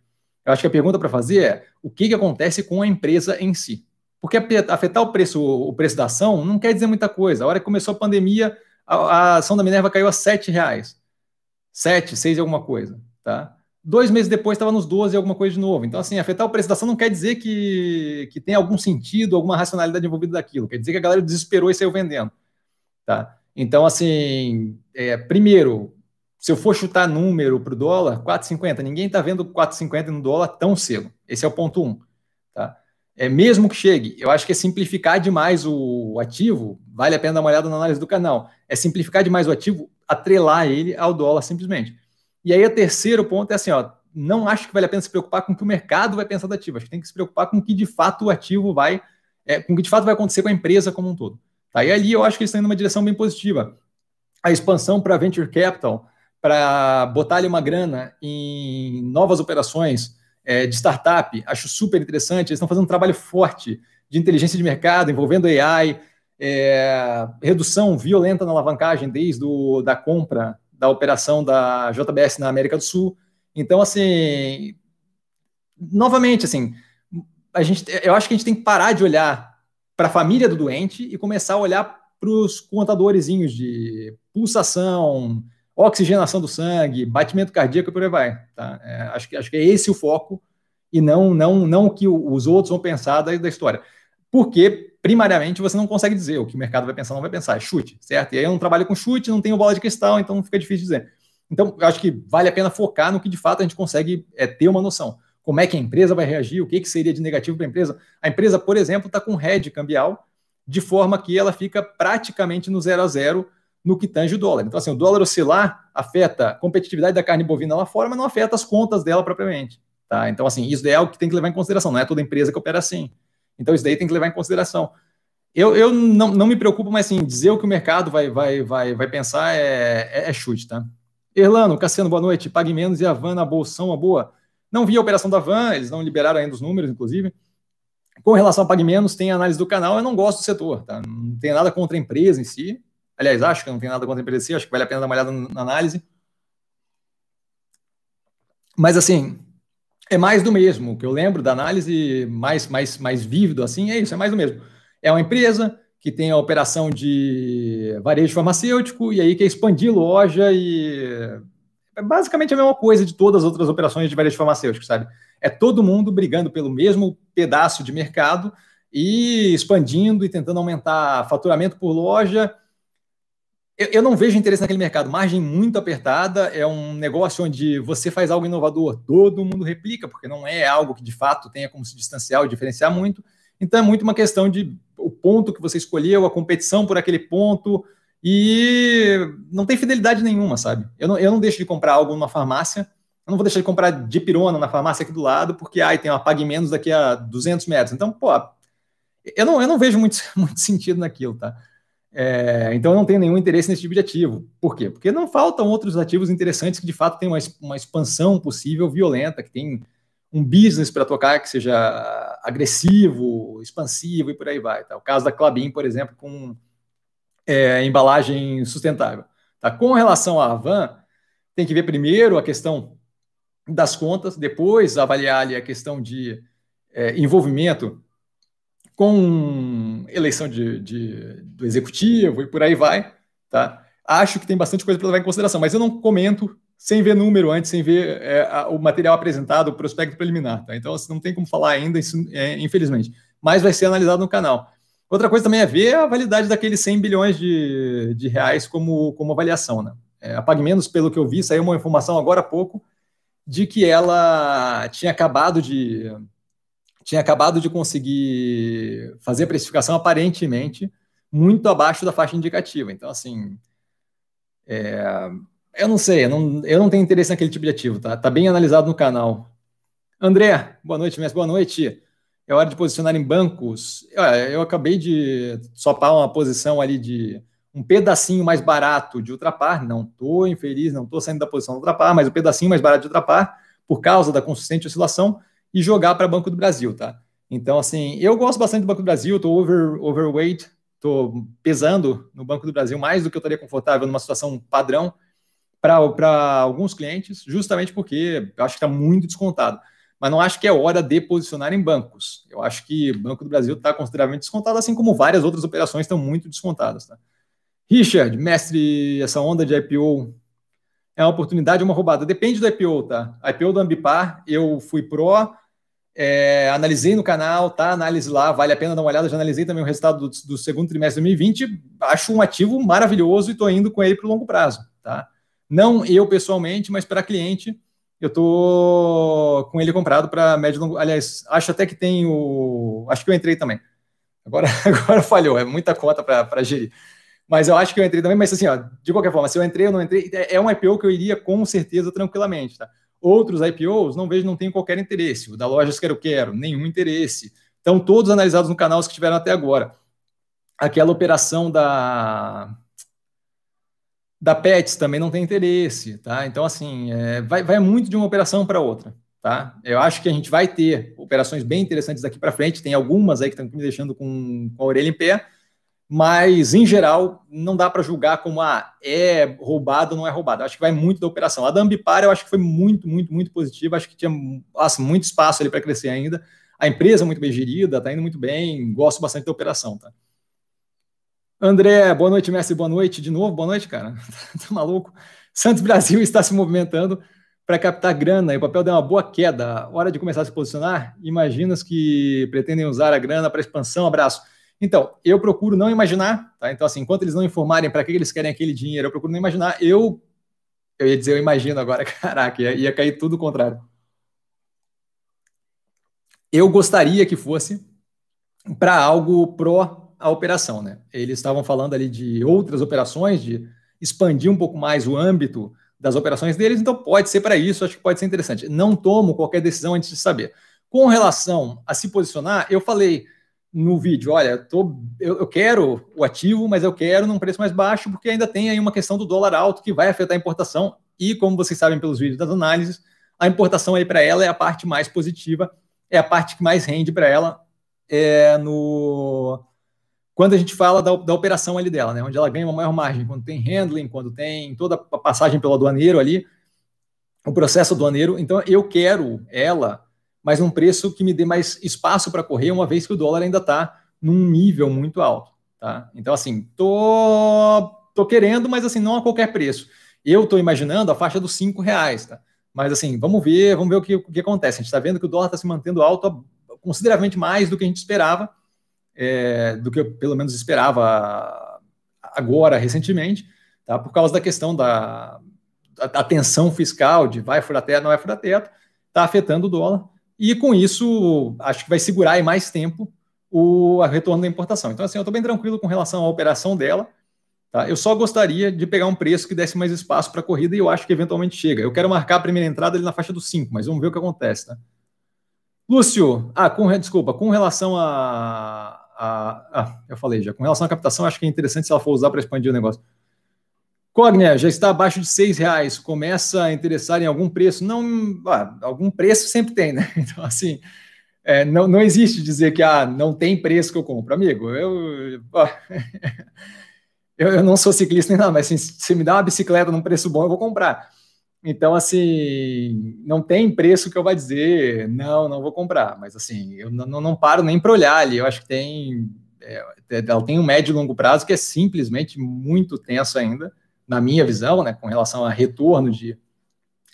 Eu acho que a pergunta para fazer é o que, que acontece com a empresa em si. Porque afetar o preço, o preço da ação não quer dizer muita coisa. A hora que começou a pandemia, a, a ação da Minerva caiu a R$ reais. 7, 6 e alguma coisa. Tá? Dois meses depois estava nos 12 e alguma coisa de novo. Então, assim, afetar o preço da ação não quer dizer que, que tem algum sentido, alguma racionalidade envolvida daquilo. Quer dizer que a galera desesperou e saiu vendendo. Tá? Então, assim, é, primeiro, se eu for chutar número para o dólar, 4,50. Ninguém está vendo 4,50 no dólar tão cedo. Esse é o ponto 1. Um, tá? É, mesmo que chegue, eu acho que é simplificar demais o ativo. Vale a pena dar uma olhada na análise do canal. É simplificar demais o ativo, atrelar ele ao dólar simplesmente. E aí, o terceiro ponto é assim: ó, não acho que vale a pena se preocupar com o que o mercado vai pensar do ativo. Acho que tem que se preocupar com o que de fato o ativo vai, é, com o que de fato vai acontecer com a empresa como um todo. Tá? E ali eu acho que eles estão indo numa direção bem positiva. A expansão para venture capital, para botar ali uma grana em novas operações é, de startup, acho super interessante. Eles estão fazendo um trabalho forte de inteligência de mercado, envolvendo AI, é, redução violenta na alavancagem desde o, da compra da operação da JBS na América do Sul. Então, assim, novamente, assim, a gente, eu acho que a gente tem que parar de olhar para a família do doente e começar a olhar para os contadorzinhos de pulsação, oxigenação do sangue, batimento cardíaco e por aí vai. Tá? É, acho, que, acho que é esse o foco e não não não o que os outros vão pensar da, da história. Porque primariamente você não consegue dizer o que o mercado vai pensar, não vai pensar, é chute, certo? E aí eu não trabalho com chute, não tenho bola de cristal, então fica difícil dizer. Então, eu acho que vale a pena focar no que de fato a gente consegue é, ter uma noção. Como é que a empresa vai reagir, o que, que seria de negativo para a empresa. A empresa, por exemplo, está com hedge cambial, de forma que ela fica praticamente no zero a zero no que tange o dólar. Então, assim, o dólar oscilar afeta a competitividade da carne bovina lá fora, mas não afeta as contas dela propriamente. Tá? Então, assim, isso é algo que tem que levar em consideração, não é toda empresa que opera assim. Então, isso daí tem que levar em consideração. Eu, eu não, não me preocupo, mas assim, dizer o que o mercado vai, vai, vai, vai pensar é, é, é chute, tá? Erlano, Cassiano, boa noite. Pague menos e a van na bolsão, uma boa. Não vi a operação da van, eles não liberaram ainda os números, inclusive. Com relação a Pague Menos, tem análise do canal, eu não gosto do setor, tá? Não tem nada contra a empresa em si. Aliás, acho que não tem nada contra a empresa em si, acho que vale a pena dar uma olhada na análise. Mas assim, é mais do mesmo. O que eu lembro da análise mais, mais, mais vívido, assim, é isso, é mais do mesmo. É uma empresa que tem a operação de varejo farmacêutico e aí quer expandir loja e é basicamente a mesma coisa de todas as outras operações de varejo farmacêutico, sabe? É todo mundo brigando pelo mesmo pedaço de mercado e expandindo e tentando aumentar faturamento por loja eu, eu, não vejo interesse naquele mercado. Margem muito apertada, é um negócio onde você faz algo inovador, todo mundo replica, porque não é algo que de fato tenha como se distanciar ou diferenciar muito. Então é muito uma questão de o ponto que você escolheu, a competição por aquele ponto, e não tem fidelidade nenhuma, sabe? Eu não, eu não deixo de comprar algo numa farmácia, eu não vou deixar de comprar de pirona na farmácia aqui do lado, porque ai, tem uma Pague Menos daqui a 200 metros. Então, pô, eu não, eu não vejo muito, muito sentido naquilo, tá? É, então, eu não tenho nenhum interesse nesse tipo de ativo. Por quê? Porque não faltam outros ativos interessantes que, de fato, têm uma, uma expansão possível violenta, que tem um business para tocar que seja agressivo, expansivo e por aí vai. Tá? O caso da Clabin, por exemplo, com é, embalagem sustentável. Tá? Com relação à Avan, tem que ver primeiro a questão das contas, depois avaliar ali a questão de é, envolvimento com eleição de, de, do executivo e por aí vai, tá? Acho que tem bastante coisa para levar em consideração, mas eu não comento sem ver número antes, sem ver é, a, o material apresentado, o prospecto preliminar, tá? Então, assim, não tem como falar ainda, isso, é, infelizmente. Mas vai ser analisado no canal. Outra coisa também é ver a validade daqueles 100 bilhões de, de reais como, como avaliação, né? É, a PagMenos, pelo que eu vi, saiu uma informação agora há pouco de que ela tinha acabado de tinha acabado de conseguir fazer precificação aparentemente muito abaixo da faixa indicativa. Então, assim, é, eu não sei, eu não, eu não tenho interesse naquele tipo de ativo, tá? Tá bem analisado no canal. André, boa noite, mestre, boa noite é hora de posicionar em bancos. Eu acabei de sopar uma posição ali de um pedacinho mais barato de ultrapar. Não estou infeliz, não estou saindo da posição do ultrapar, mas um pedacinho mais barato de ultrapar por causa da consistente oscilação e jogar para Banco do Brasil, tá? Então, assim, eu gosto bastante do Banco do Brasil, estou over, overweight, estou pesando no Banco do Brasil mais do que eu estaria confortável numa situação padrão para alguns clientes, justamente porque eu acho que está muito descontado mas não acho que é hora de posicionar em bancos. Eu acho que o Banco do Brasil está consideravelmente descontado, assim como várias outras operações estão muito descontadas. Tá? Richard, mestre, essa onda de IPO é uma oportunidade ou uma roubada? Depende do IPO, tá? IPO do Ambipar, eu fui pró, é, analisei no canal, tá? Análise lá, vale a pena dar uma olhada. Já analisei também o resultado do, do segundo trimestre de 2020. Acho um ativo maravilhoso e estou indo com ele para o longo prazo, tá? Não eu pessoalmente, mas para cliente eu tô com ele comprado para médio longo. Aliás, acho até que tem o. Acho que eu entrei também. Agora, agora falhou, é muita conta para gerir. Mas eu acho que eu entrei também, mas assim, ó, de qualquer forma, se eu entrei ou não entrei, é, é um IPO que eu iria com certeza tranquilamente, tá? Outros IPOs não vejo, não tenho qualquer interesse. O da Lojas Quero Quero, nenhum interesse. Então, todos analisados no canal que tiveram até agora. Aquela operação da da Pets também não tem interesse, tá? Então, assim, é, vai, vai muito de uma operação para outra, tá? Eu acho que a gente vai ter operações bem interessantes daqui para frente, tem algumas aí que estão me deixando com, com a orelha em pé, mas, em geral, não dá para julgar como, ah, é roubado ou não é roubado. Acho que vai muito da operação. A da eu acho que foi muito, muito, muito positiva, acho que tinha nossa, muito espaço ali para crescer ainda. A empresa é muito bem gerida, está indo muito bem, gosto bastante da operação, tá? André, boa noite, mestre, boa noite. De novo, boa noite, cara. tá maluco? Santos Brasil está se movimentando para captar grana e o papel deu uma boa queda. Hora de começar a se posicionar? Imaginas que pretendem usar a grana para expansão? Abraço. Então, eu procuro não imaginar, tá? Então, assim, enquanto eles não informarem para que eles querem aquele dinheiro, eu procuro não imaginar. Eu, eu ia dizer, eu imagino agora, caraca, ia, ia cair tudo o contrário. Eu gostaria que fosse para algo pró a operação, né? Eles estavam falando ali de outras operações, de expandir um pouco mais o âmbito das operações deles, então pode ser para isso, acho que pode ser interessante. Não tomo qualquer decisão antes de saber. Com relação a se posicionar, eu falei no vídeo, olha, tô, eu, eu, quero o ativo, mas eu quero num preço mais baixo, porque ainda tem aí uma questão do dólar alto que vai afetar a importação, e como vocês sabem pelos vídeos das análises, a importação aí para ela é a parte mais positiva, é a parte que mais rende para ela é no quando a gente fala da, da operação ali dela, né, onde ela ganha uma maior margem, quando tem handling, quando tem toda a passagem pelo aduaneiro ali, o processo aduaneiro. Então, eu quero ela, mas num preço que me dê mais espaço para correr, uma vez que o dólar ainda está num nível muito alto. Tá? Então, assim, tô, tô querendo, mas assim, não a qualquer preço. Eu estou imaginando a faixa dos cinco reais, tá? Mas assim, vamos ver, vamos ver o que, o que acontece. A gente está vendo que o dólar está se mantendo alto consideravelmente mais do que a gente esperava é, do que eu pelo menos esperava agora, recentemente, tá? por causa da questão da, da, tensão fiscal, de vai furar teto, não vai furar teto, está afetando o dólar. E com isso, acho que vai segurar aí mais tempo o retorno da importação. Então, assim, eu estou bem tranquilo com relação à operação dela. Tá? Eu só gostaria de pegar um preço que desse mais espaço para a corrida e eu acho que eventualmente chega. Eu quero marcar a primeira entrada ali na faixa dos 5, mas vamos ver o que acontece. Tá? Lúcio, ah, com, desculpa, com relação a, a, ah, eu falei já, com relação à captação, acho que é interessante se ela for usar para expandir o negócio. Cognia já está abaixo de seis reais, começa a interessar em algum preço? Não, ah, algum preço sempre tem, né? Então, assim, é, não, não existe dizer que ah, não tem preço que eu compro. Amigo, eu, eu, eu não sou ciclista nem nada, mas assim, se me dá uma bicicleta num preço bom, eu vou comprar. Então, assim, não tem preço que eu vá dizer, não, não vou comprar. Mas, assim, eu não, não paro nem para olhar ali. Eu acho que tem. É, ela tem um médio e longo prazo que é simplesmente muito tenso ainda, na minha visão, né, com relação a retorno de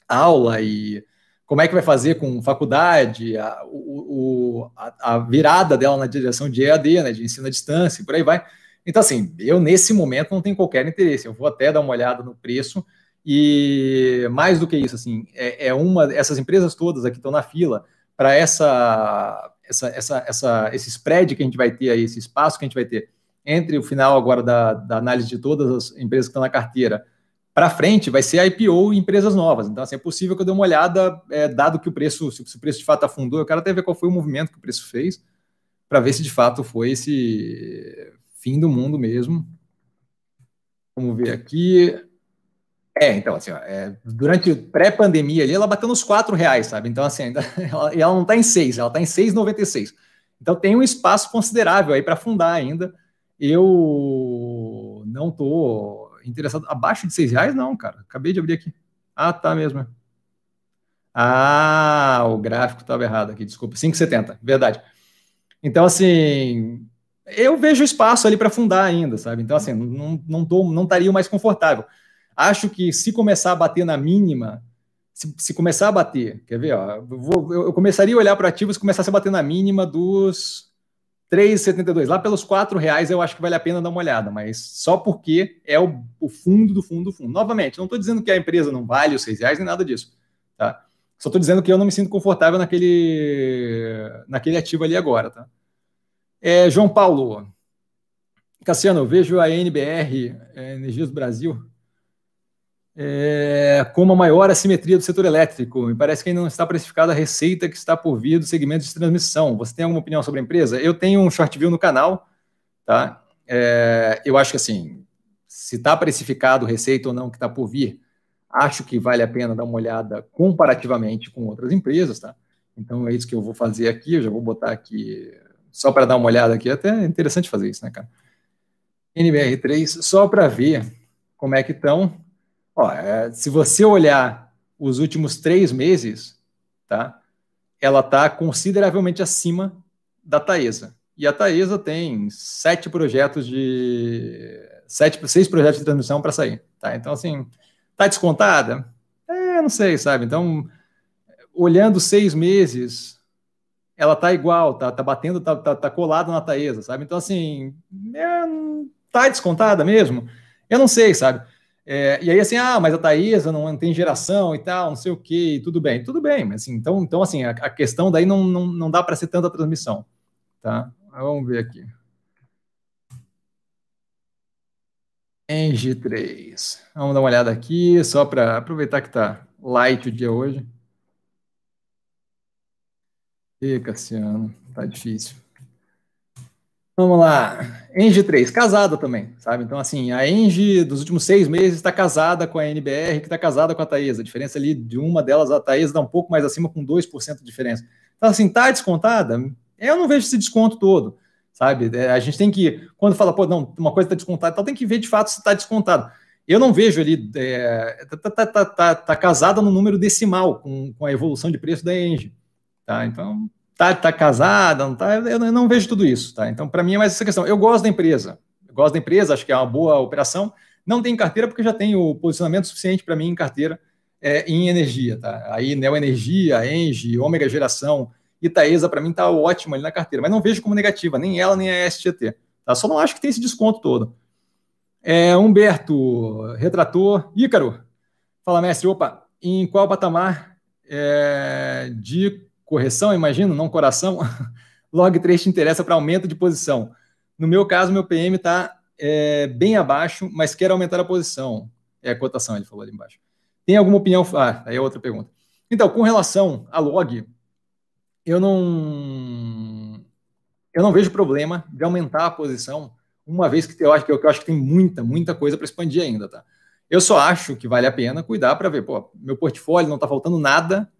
aula e como é que vai fazer com faculdade, a, o, a, a virada dela na direção de EAD, né, de ensino à distância, e por aí vai. Então, assim, eu nesse momento não tenho qualquer interesse. Eu vou até dar uma olhada no preço e mais do que isso, assim, é, é uma essas empresas todas aqui estão na fila para essa, essa, essa, essa, esse spread que a gente vai ter aí, esse espaço que a gente vai ter entre o final agora da, da análise de todas as empresas que estão na carteira para frente vai ser IPO e empresas novas. Então, assim, é possível que eu dê uma olhada, é, dado que o preço, se, o preço de fato afundou, eu quero até ver qual foi o movimento que o preço fez, para ver se de fato foi esse fim do mundo mesmo. Vamos ver aqui. É, então, assim, ó, é, durante pré-pandemia ali, ela bateu nos quatro reais, sabe? Então, assim, ainda, ela, ela não está em seis, ela está em 6,96. Então, tem um espaço considerável aí para afundar ainda. Eu não estou interessado. Abaixo de seis reais, não, cara. Acabei de abrir aqui. Ah, tá mesmo. Ah, o gráfico estava errado aqui, desculpa. 5,70, verdade. Então, assim, eu vejo espaço ali para fundar ainda, sabe? Então, assim, não, não, tô, não estaria mais confortável. Acho que se começar a bater na mínima, se, se começar a bater, quer ver? Ó, eu, vou, eu, começaria a olhar para ativos e começasse a bater na mínima dos 3,72. Lá pelos 4 reais eu acho que vale a pena dar uma olhada, mas só porque é o, o fundo do fundo do fundo. Novamente, não estou dizendo que a empresa não vale os 6 reais nem nada disso. Tá? Só estou dizendo que eu não me sinto confortável naquele, naquele ativo ali agora. Tá? É, João Paulo. Cassiano, eu vejo a NBR, é, Energias do Brasil, é, como a maior assimetria do setor elétrico. Me parece que ainda não está precificada a receita que está por vir do segmento de transmissão. Você tem alguma opinião sobre a empresa? Eu tenho um short view no canal, tá? É, eu acho que assim, se está precificado receita ou não que está por vir, acho que vale a pena dar uma olhada comparativamente com outras empresas, tá? Então é isso que eu vou fazer aqui. Eu já vou botar aqui só para dar uma olhada aqui. Até é interessante fazer isso, né, cara? NBR3, só para ver como é que estão Ó, é, se você olhar os últimos três meses, tá? Ela está consideravelmente acima da Taesa. E a Taesa tem sete projetos de. Sete, seis projetos de transmissão para sair. Tá? Então, assim, tá descontada? É, não sei, sabe? Então, olhando seis meses, ela tá igual, tá, tá batendo, tá, tá, tá colado na Taesa, sabe? Então, assim, é, tá descontada mesmo? Eu não sei, sabe? É, e aí, assim, ah, mas a Taísa não tem geração e tal, não sei o quê, tudo bem, tudo bem, mas assim, então, então assim, a, a questão daí não, não, não dá para ser tanta transmissão, tá? Vamos ver aqui. Engie 3. Vamos dar uma olhada aqui, só para aproveitar que está light o dia hoje. E Cassiano, tá difícil. Vamos lá. Engie 3, casada também, sabe? Então, assim, a Engie dos últimos seis meses está casada com a NBR, que está casada com a Taesa. A diferença ali de uma delas, a Taesa, dá um pouco mais acima, com 2% de diferença. Então, assim, tá descontada? Eu não vejo esse desconto todo, sabe? É, a gente tem que, quando fala, pô, não, uma coisa está descontada, então tem que ver de fato se está descontado. Eu não vejo ali, é, tá, tá, tá, tá, tá casada no número decimal com, com a evolução de preço da Engie, tá? Então, tá, tá casada, não tá, eu não vejo tudo isso, tá? Então, para mim é mais essa questão. Eu gosto da empresa, eu gosto da empresa, acho que é uma boa operação. Não tem carteira porque já tenho posicionamento suficiente para mim em carteira é, em energia, tá? Aí Neo Energia, Engie, Ômega Geração, Itaesa para mim tá ótimo ali na carteira, mas não vejo como negativa, nem ela nem a STT, tá? Só não acho que tem esse desconto todo. É, Humberto, retrator, Ícaro, fala mestre, opa, em qual patamar é, de correção, imagino, não coração, log 3 te interessa para aumento de posição. No meu caso, meu PM está é, bem abaixo, mas quer aumentar a posição. É a cotação, ele falou ali embaixo. Tem alguma opinião? Ah, aí é outra pergunta. Então, com relação a log, eu não eu não vejo problema de aumentar a posição, uma vez que eu acho que eu, acho que tem muita, muita coisa para expandir ainda, tá? Eu só acho que vale a pena cuidar para ver, pô, meu portfólio não está faltando nada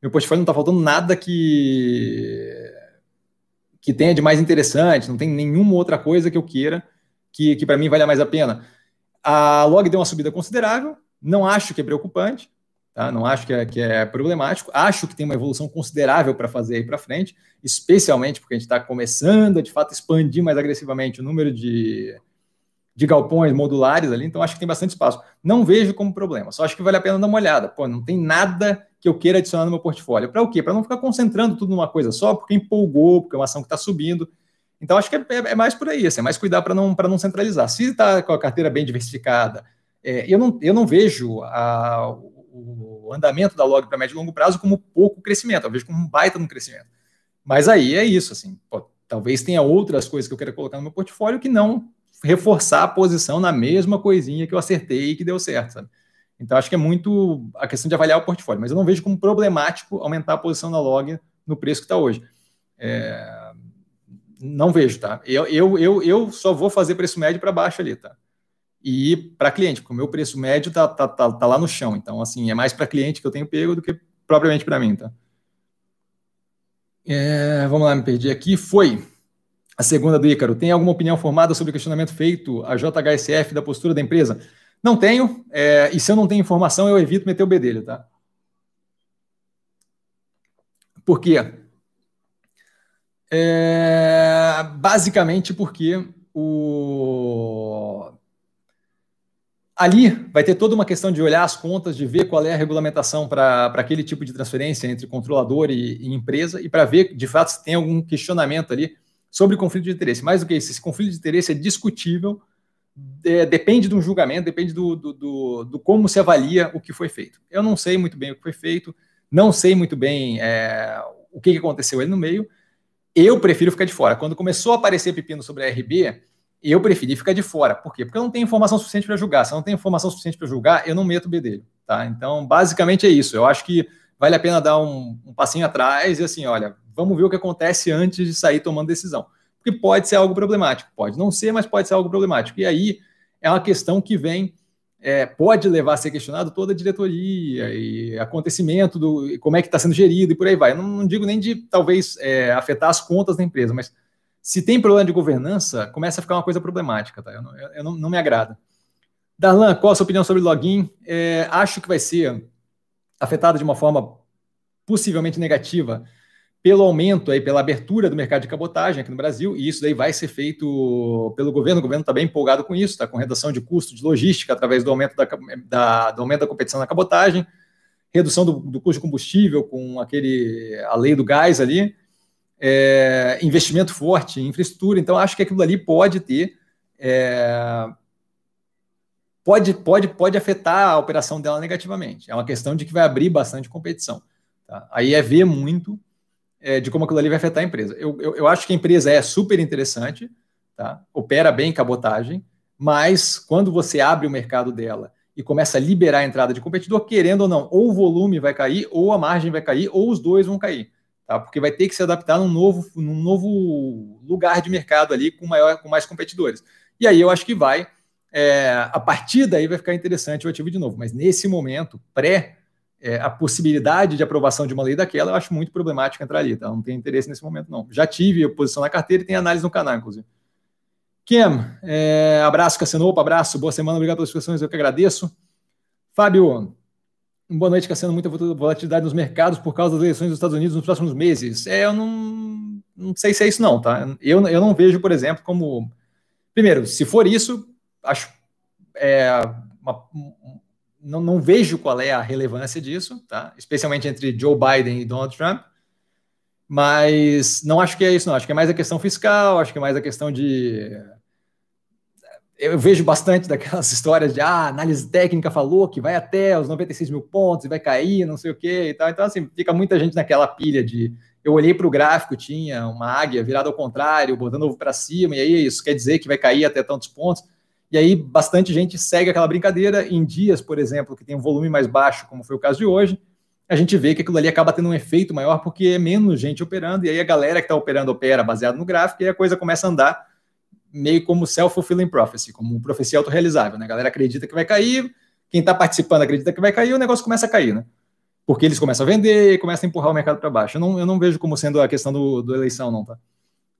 meu portfólio não está faltando nada que que tenha de mais interessante, não tem nenhuma outra coisa que eu queira que, que para mim valha mais a pena. A log deu uma subida considerável, não acho que é preocupante, tá? não acho que é, que é problemático, acho que tem uma evolução considerável para fazer aí para frente, especialmente porque a gente está começando a de fato expandir mais agressivamente o número de, de galpões modulares ali, então acho que tem bastante espaço. Não vejo como problema, só acho que vale a pena dar uma olhada. Pô, não tem nada que eu queira adicionar no meu portfólio. Para o quê? Para não ficar concentrando tudo numa coisa só, porque empolgou, porque é uma ação que está subindo. Então, acho que é, é, mais por aí, assim, é mais cuidar para não, não centralizar. Se está com a carteira bem diversificada, é, eu, não, eu não vejo a, o andamento da log para médio e longo prazo como pouco crescimento, eu vejo como um baita no crescimento. Mas aí é isso, assim, pô, talvez tenha outras coisas que eu queira colocar no meu portfólio que não reforçar a posição na mesma coisinha que eu acertei e que deu certo, sabe? Então, acho que é muito a questão de avaliar o portfólio, mas eu não vejo como problemático aumentar a posição da log no preço que está hoje. É, não vejo, tá? Eu, eu, eu, eu só vou fazer preço médio para baixo ali, tá? E para cliente, porque o meu preço médio tá, tá, tá, tá lá no chão. Então, assim, é mais para cliente que eu tenho pego do que propriamente para mim, tá? É, vamos lá, me perdi aqui. Foi a segunda do Ícaro. Tem alguma opinião formada sobre o questionamento feito a JHSF da postura da empresa? Não tenho, é, e se eu não tenho informação, eu evito meter o bedelho, tá? Por quê? É, basicamente porque o... ali vai ter toda uma questão de olhar as contas, de ver qual é a regulamentação para aquele tipo de transferência entre controlador e, e empresa, e para ver, de fato, se tem algum questionamento ali sobre conflito de interesse. Mais do que isso, esse conflito de interesse é discutível, é, depende de um julgamento, depende do, do, do, do, como se avalia o que foi feito. Eu não sei muito bem o que foi feito, não sei muito bem é, o que aconteceu ali no meio, eu prefiro ficar de fora. Quando começou a aparecer pepino sobre a RB, eu preferi ficar de fora. Por quê? Porque eu não tenho informação suficiente para julgar. Se eu não tenho informação suficiente para julgar, eu não meto o B dele. Tá? Então, basicamente é isso. Eu acho que vale a pena dar um, um passinho atrás e assim, olha, vamos ver o que acontece antes de sair tomando decisão. Porque pode ser algo problemático. Pode não ser, mas pode ser algo problemático. E aí é uma questão que vem é, pode levar a ser questionado toda a diretoria e acontecimento do como é que está sendo gerido e por aí vai. Não, não digo nem de talvez é, afetar as contas da empresa, mas se tem problema de governança, começa a ficar uma coisa problemática, tá? Eu, não, eu não, não, me agrada. Darlan, qual a sua opinião sobre login? É, acho que vai ser afetado de uma forma possivelmente negativa pelo aumento aí, pela abertura do mercado de cabotagem aqui no Brasil, e isso daí vai ser feito pelo governo. O governo está bem empolgado com isso, está com redução de custo de logística através do aumento da, da, do aumento da competição na cabotagem, redução do, do, custo de combustível com aquele a lei do gás ali, é, investimento forte em infraestrutura. Então, acho que aquilo ali pode ter. É, pode, pode, pode afetar a operação dela negativamente. É uma questão de que vai abrir bastante competição. Tá? Aí é ver muito é, de como aquilo ali vai afetar a empresa. Eu, eu, eu, acho que a empresa é super interessante, tá? opera bem cabotagem, mas quando você abre o mercado dela e começa a liberar a entrada de competidor, querendo ou não, ou o volume vai cair, ou a margem vai cair, ou os dois vão cair. Tá? Porque vai ter que se adaptar num novo, num novo lugar de mercado ali com, maior, com mais competidores. E aí eu acho que vai, é, a partir daí vai ficar interessante o ativo de novo. Mas nesse momento, pré é, a possibilidade de aprovação de uma lei daquela, eu acho muito problemático entrar ali, tá? Não tenho interesse nesse momento, não. Já tive posição na carteira e tem análise no canal, inclusive. Kim, é, abraço, Cassiano. Opa, abraço, boa semana, obrigado pelas questões, eu que agradeço. Fábio, boa noite, Cassiano. Muita volatilidade nos mercados por causa das eleições dos Estados Unidos nos próximos meses. É, eu não, não sei se é isso, não, tá? Eu, eu não vejo, por exemplo, como. Primeiro, se for isso, acho é, uma, não, não vejo qual é a relevância disso, tá? especialmente entre Joe Biden e Donald Trump, mas não acho que é isso, não. Acho que é mais a questão fiscal, acho que é mais a questão de. Eu vejo bastante daquelas histórias de ah, análise técnica falou que vai até os 96 mil pontos e vai cair, não sei o quê e tal. Então, assim, fica muita gente naquela pilha de. Eu olhei para o gráfico, tinha uma águia virada ao contrário, botando ovo para cima, e aí isso quer dizer que vai cair até tantos pontos. E aí, bastante gente segue aquela brincadeira. Em dias, por exemplo, que tem um volume mais baixo, como foi o caso de hoje, a gente vê que aquilo ali acaba tendo um efeito maior porque é menos gente operando, e aí a galera que está operando opera baseado no gráfico, e a coisa começa a andar meio como self-fulfilling prophecy, como profecia autorrealizável. Né? A galera acredita que vai cair, quem está participando acredita que vai cair, o negócio começa a cair, né? Porque eles começam a vender e começam a empurrar o mercado para baixo. Eu não, eu não vejo como sendo a questão do, do eleição, não, tá?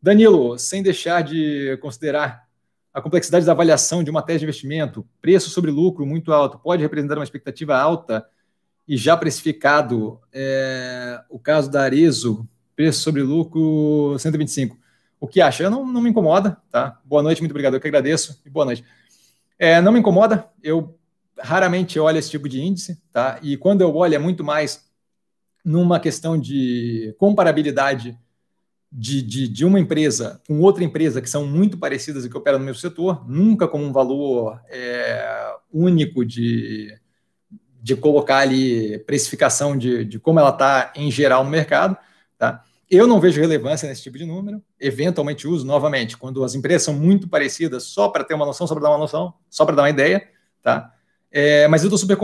Danilo, sem deixar de considerar a complexidade da avaliação de uma tese de investimento, preço sobre lucro muito alto, pode representar uma expectativa alta e já precificado. É, o caso da Arezo, preço sobre lucro 125. O que acha? Eu não, não me incomoda, tá? Boa noite, muito obrigado, eu que agradeço e boa noite. É, não me incomoda, eu raramente olho esse tipo de índice, tá? E quando eu olho é muito mais numa questão de comparabilidade de, de, de, uma empresa com outra empresa que são muito parecidas e que operam no mesmo setor, nunca como um valor é, único de, de colocar ali precificação de, de como ela está em geral no mercado. Tá? Eu não vejo relevância nesse tipo de número. Eventualmente uso novamente quando as empresas são muito parecidas, só para ter uma noção, só para dar uma noção, só para dar uma ideia. Tá? É, mas eu estou super,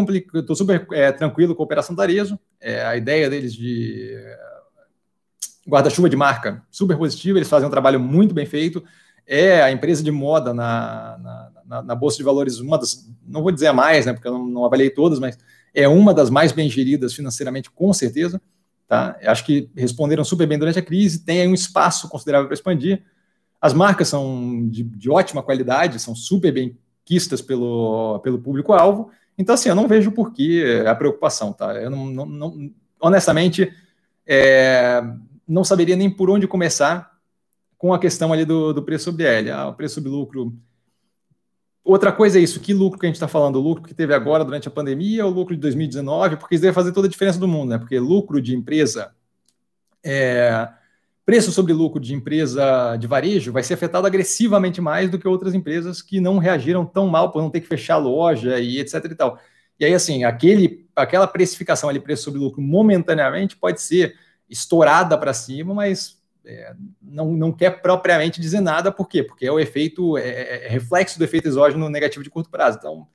tô super é, tranquilo com a Operação Tarezo. É, a ideia deles de guarda-chuva de marca super positiva, eles fazem um trabalho muito bem feito. É a empresa de moda na, na, na, na Bolsa de Valores, uma das, não vou dizer a mais, né, porque eu não, não avaliei todas, mas é uma das mais bem geridas financeiramente, com certeza. Tá? Acho que responderam super bem durante a crise, tem aí um espaço considerável para expandir. As marcas são de, de, ótima qualidade, são super bem quistas pelo, pelo público-alvo. Então, assim, eu não vejo por que a preocupação, tá? Eu não, não, não honestamente, é, não saberia nem por onde começar com a questão ali do, do preço sobre L. Ah, o preço sobre lucro. Outra coisa é isso, que lucro que a gente está falando? O lucro que teve agora durante a pandemia ou o lucro de 2019? Porque isso deve fazer toda a diferença do mundo, né? Porque lucro de empresa, é, preço sobre lucro de empresa de varejo vai ser afetado agressivamente mais do que outras empresas que não reagiram tão mal por não ter que fechar loja e etc e tal. E aí, assim, aquele, aquela precificação ali, preço sobre lucro, momentaneamente pode ser estourada para cima, mas é, não, não quer propriamente dizer nada, por quê? Porque é o efeito, é, é, é, reflexo do efeito exógeno negativo de curto prazo. Então,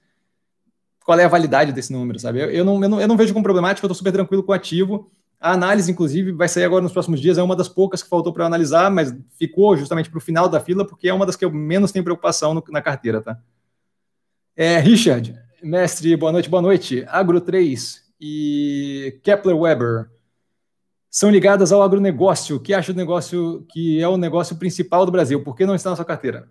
qual é a validade desse número, sabe? Eu, eu, não, eu, não, eu não vejo como problemático, eu estou super tranquilo com o ativo. A análise, inclusive, vai sair agora nos próximos dias, é uma das poucas que faltou para analisar, mas ficou justamente para o final da fila, porque é uma das que eu menos tenho preocupação no, na carteira, tá? É, Richard, mestre, boa noite, boa noite. Agro 3 e Kepler Weber são ligadas ao agronegócio, que acha o negócio que é o negócio principal do Brasil. Por que não está na sua carteira?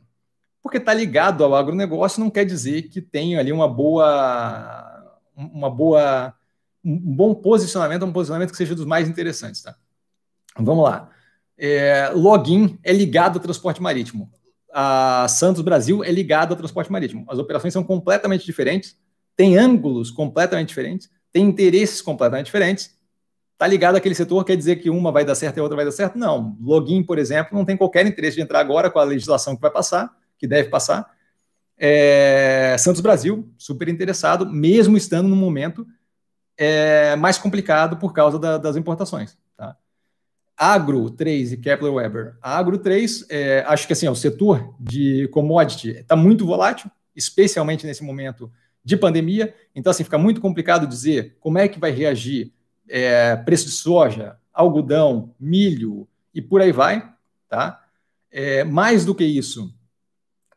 Porque está ligado ao agronegócio não quer dizer que tem ali uma boa, uma boa, um bom posicionamento, um posicionamento que seja dos mais interessantes, tá? Vamos lá. É, login é ligado ao transporte marítimo. A Santos Brasil é ligado ao transporte marítimo. As operações são completamente diferentes, têm ângulos completamente diferentes, têm interesses completamente diferentes Tá ligado àquele setor, quer dizer que uma vai dar certo e a outra vai dar certo? Não. Login, por exemplo, não tem qualquer interesse de entrar agora com a legislação que vai passar, que deve passar. É, Santos Brasil, super interessado, mesmo estando no momento é, mais complicado por causa da, das importações. Tá? Agro 3 e Kepler Weber. Agro 3, é, acho que assim, ó, o setor de commodity está muito volátil, especialmente nesse momento de pandemia. Então, assim, fica muito complicado dizer como é que vai reagir é, preço de soja, algodão, milho e por aí vai, tá? É, mais do que isso,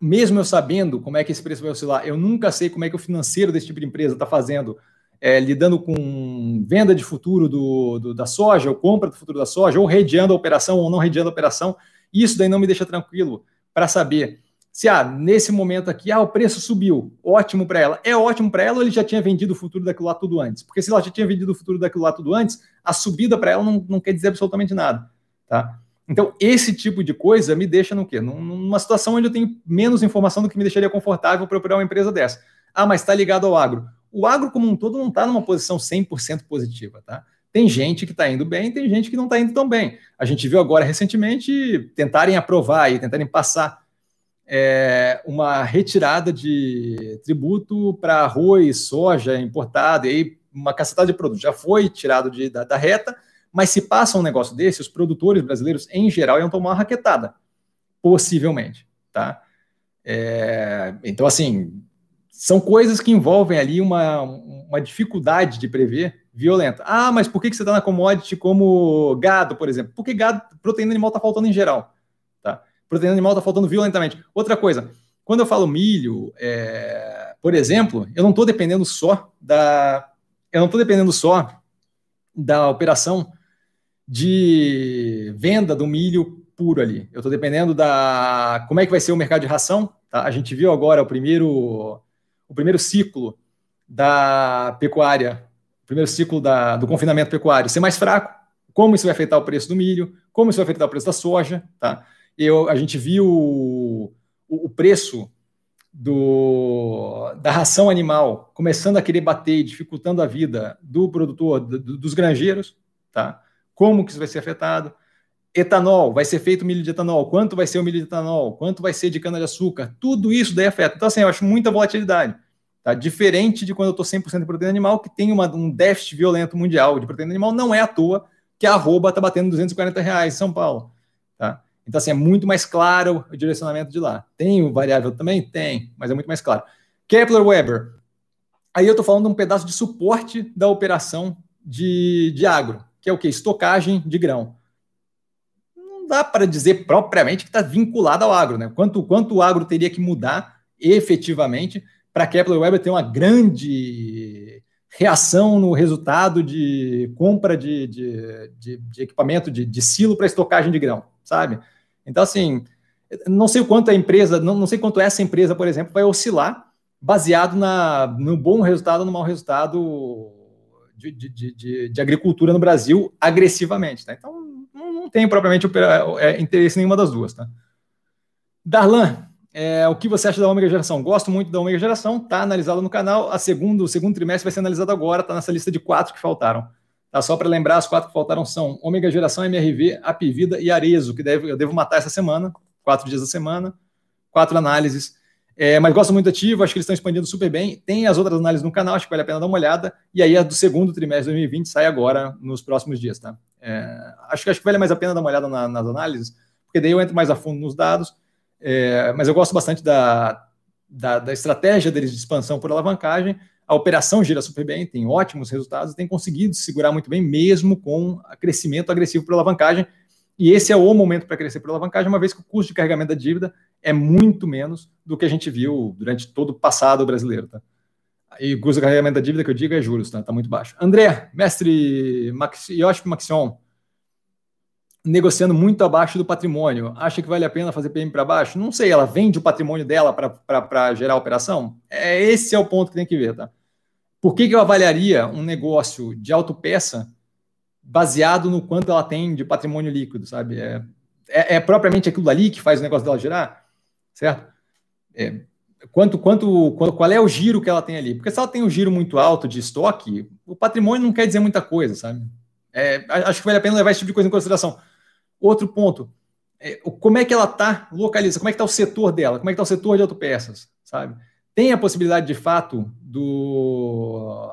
mesmo eu sabendo como é que esse preço vai oscilar, eu nunca sei como é que o financeiro desse tipo de empresa está fazendo, é, lidando com venda de futuro do, do, da soja, ou compra do futuro da soja, ou redeando a operação ou não redeando a operação. Isso daí não me deixa tranquilo para saber se ah, nesse momento aqui, ah, o preço subiu, ótimo para ela. É ótimo para ela ou ele já tinha vendido o futuro daquilo lá tudo antes? Porque se ela já tinha vendido o futuro daquilo lá tudo antes, a subida para ela não, não quer dizer absolutamente nada. Tá? Então, esse tipo de coisa me deixa no quê? Numa situação onde eu tenho menos informação do que me deixaria confortável para operar uma empresa dessa. Ah, mas está ligado ao agro. O agro, como um todo, não está numa posição 100% positiva. Tá? Tem gente que está indo bem, tem gente que não está indo tão bem. A gente viu agora recentemente tentarem aprovar e tentarem passar é, uma retirada de tributo para arroz, soja importado, e aí uma cacetada de produtos. Já foi tirado de, da, da, reta, mas se passa um negócio desse, os produtores brasileiros, em geral, iam tomar uma raquetada, possivelmente, tá? É, então, assim, são coisas que envolvem ali uma, uma dificuldade de prever violenta. Ah, mas por que, que você está na commodity como gado, por exemplo? Porque gado, proteína animal está faltando em geral proteína animal está faltando violentamente. Outra coisa, quando eu falo milho, é, por exemplo, eu não estou dependendo só da. Eu não estou dependendo só da operação de venda do milho puro ali. Eu estou dependendo da como é que vai ser o mercado de ração. Tá? A gente viu agora o primeiro, o primeiro ciclo da pecuária, o primeiro ciclo da, do confinamento pecuário ser mais fraco. Como isso vai afetar o preço do milho? Como isso vai afetar o preço da soja? Tá? Eu, a gente viu o, o preço do, da ração animal começando a querer bater, dificultando a vida do produtor, do, dos granjeiros. tá? Como que isso vai ser afetado? Etanol, vai ser feito milho de etanol, quanto vai ser o milho de etanol, quanto vai ser de cana-de-açúcar, tudo isso daí afeta. Então, assim, eu acho muita volatilidade. Tá? Diferente de quando eu estou 100% de proteína animal, que tem uma, um déficit violento mundial de proteína animal, não é à toa que a arroba está batendo 240 reais em São Paulo. Tá? Então, assim, é muito mais claro o direcionamento de lá. Tem o variável também? Tem, mas é muito mais claro. Kepler Weber. Aí eu estou falando de um pedaço de suporte da operação de, de agro, que é o que? Estocagem de grão. Não dá para dizer propriamente que está vinculado ao agro, né? Quanto, quanto o agro teria que mudar efetivamente para Kepler Weber ter uma grande reação no resultado de compra de, de, de, de equipamento de, de silo para estocagem de grão, sabe? Então, assim, não sei o quanto a empresa, não, não sei quanto essa empresa, por exemplo, vai oscilar baseado na, no bom resultado ou no mau resultado de, de, de, de, agricultura no Brasil agressivamente. Tá? Então, não, não tem propriamente é, interesse nenhuma das duas. Tá? Darlan, é, o que você acha da ômega geração? Gosto muito da ômega geração, está analisado no canal. A segundo, o segundo trimestre vai ser analisado agora, está nessa lista de quatro que faltaram. Tá, só para lembrar, as quatro que faltaram são ômega geração, MRV, Apivida e Arezo, que deve, eu devo matar essa semana, quatro dias da semana, quatro análises. É, mas gosto muito ativo, acho que eles estão expandindo super bem. Tem as outras análises no canal, acho que vale a pena dar uma olhada. E aí a do segundo trimestre de 2020 sai agora nos próximos dias, tá? É, acho, acho que vale mais a pena dar uma olhada na, nas análises, porque daí eu entro mais a fundo nos dados é, mas eu gosto bastante da, da, da, estratégia deles de expansão por alavancagem. A operação gira super bem, tem ótimos resultados, tem conseguido segurar muito bem, mesmo com crescimento agressivo por alavancagem. E esse é o momento para crescer por alavancagem, uma vez que o custo de carregamento da dívida é muito menos do que a gente viu durante todo o passado brasileiro. Tá? E o custo de carregamento da dívida que eu digo é juros, tá? Tá muito baixo. André, mestre Max, Yoshi Maxion, negociando muito abaixo do patrimônio, acha que vale a pena fazer PM para baixo? Não sei, ela vende o patrimônio dela para gerar operação? É, esse é o ponto que tem que ver, tá? Por que, que eu avaliaria um negócio de autopeça baseado no quanto ela tem de patrimônio líquido, sabe? É, é, é propriamente aquilo ali que faz o negócio dela girar, certo? É, quanto, quanto, qual é o giro que ela tem ali? Porque se ela tem um giro muito alto de estoque, o patrimônio não quer dizer muita coisa, sabe? É, acho que vale a pena levar esse tipo de coisa em consideração. Outro ponto, é, como é que ela está localizada, como é que está o setor dela, como é que está o setor de autopeças, sabe? Tem a possibilidade, de fato, do,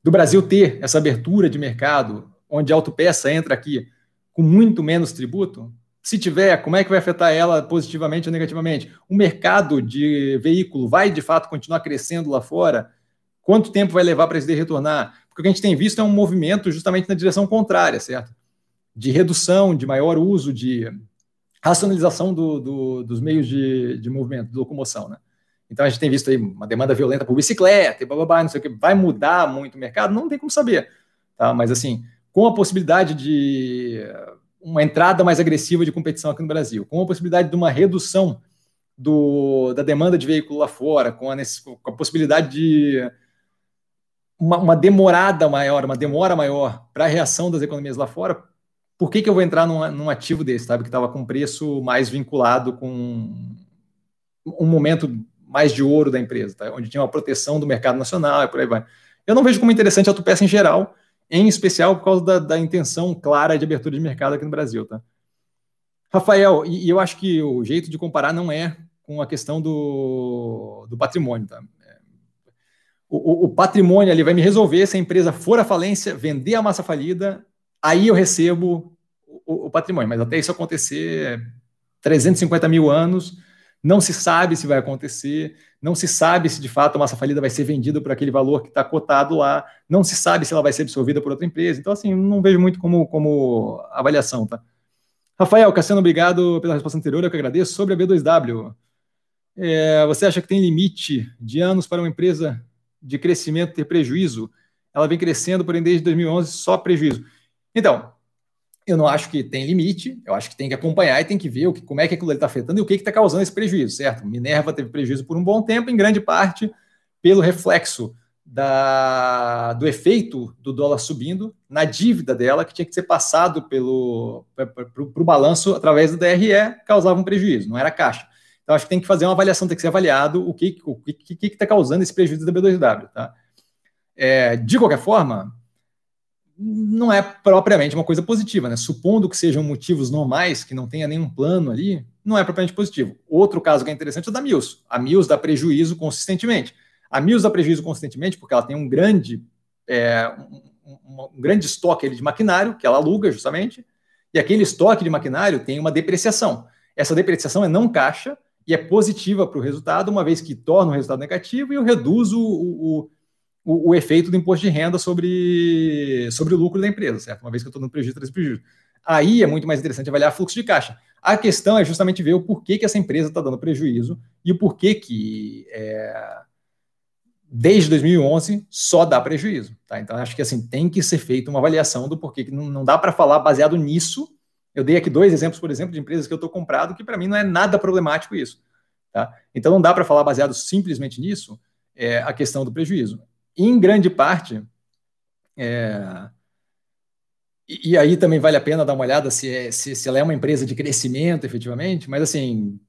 do Brasil ter essa abertura de mercado, onde a autopeça entra aqui com muito menos tributo? Se tiver, como é que vai afetar ela positivamente ou negativamente? O mercado de veículo vai, de fato, continuar crescendo lá fora? Quanto tempo vai levar para isso retornar? Porque o que a gente tem visto é um movimento justamente na direção contrária, certo? De redução, de maior uso, de racionalização do, do, dos meios de, de movimento, de locomoção, né? Então a gente tem visto aí uma demanda violenta por bicicleta, e blá, blá, blá, não sei o que, vai mudar muito o mercado? Não tem como saber, tá? Mas assim, com a possibilidade de uma entrada mais agressiva de competição aqui no Brasil, com a possibilidade de uma redução do, da demanda de veículo lá fora, com a, com a possibilidade de uma, uma, demorada maior, uma demora maior para a reação das economias lá fora, por que, que eu vou entrar num, num ativo desse, sabe? Que estava com preço mais vinculado com um momento mais de ouro da empresa, tá? onde tinha uma proteção do mercado nacional e por aí vai. Eu não vejo como interessante a autopeça em geral, em especial por causa da, da, intenção clara de abertura de mercado aqui no Brasil. Tá? Rafael, e, e, eu acho que o jeito de comparar não é com a questão do, do patrimônio. Tá? O, o, o patrimônio ali vai me resolver se a empresa for à falência, vender a massa falida aí eu recebo o, o, patrimônio. Mas até isso acontecer, 350 mil anos, não se sabe se vai acontecer, não se sabe se de fato a massa falida vai ser vendida por aquele valor que está cotado lá, não se sabe se ela vai ser absorvida por outra empresa. Então, assim, não vejo muito como, como avaliação, tá? Rafael, Cassiano, obrigado pela resposta anterior, eu que agradeço. Sobre a B2W, é, você acha que tem limite de anos para uma empresa de crescimento ter prejuízo? Ela vem crescendo, porém, desde 2011, só prejuízo. Então, eu não acho que tem limite, eu acho que tem que acompanhar e tem que ver o que, como é que aquilo está afetando e o que está causando esse prejuízo, certo? Minerva teve prejuízo por um bom tempo, em grande parte pelo reflexo da, do efeito do dólar subindo na dívida dela, que tinha que ser passado pelo para o balanço através do DRE, causava um prejuízo, não era caixa. Então, acho que tem que fazer uma avaliação, tem que ser avaliado o que está que, que, que tá causando esse prejuízo da B2W. Tá? É, de qualquer forma, não é propriamente uma coisa positiva, né? Supondo que sejam motivos normais, que não tenha nenhum plano ali, não é propriamente positivo. Outro caso que é interessante é o da Mills. A Mills dá prejuízo consistentemente. A Mills dá prejuízo consistentemente porque ela tem um grande, é, um, um, grande estoque de maquinário, que ela aluga justamente, e aquele estoque de maquinário tem uma depreciação. Essa depreciação é não caixa e é positiva para o resultado, uma vez que torna o resultado negativo e eu reduzo o, o o, o, efeito do imposto de renda sobre, sobre o lucro da empresa, certo? Uma vez que eu estou no prejuízo, traz prejuízo. Aí é muito mais interessante avaliar fluxo de caixa. A questão é justamente ver o porquê que essa empresa está dando prejuízo e o porquê que é, desde 2011 só dá prejuízo. Tá? Então acho que assim tem que ser feita uma avaliação do porquê que não, não dá para falar baseado nisso. Eu dei aqui dois exemplos, por exemplo, de empresas que eu estou comprado que para mim não é nada problemático isso. Tá? Então não dá para falar baseado simplesmente nisso é, a questão do prejuízo em grande parte, é, e, e, aí também vale a pena dar uma olhada se, é, se, se ela é uma empresa de crescimento efetivamente, mas assim,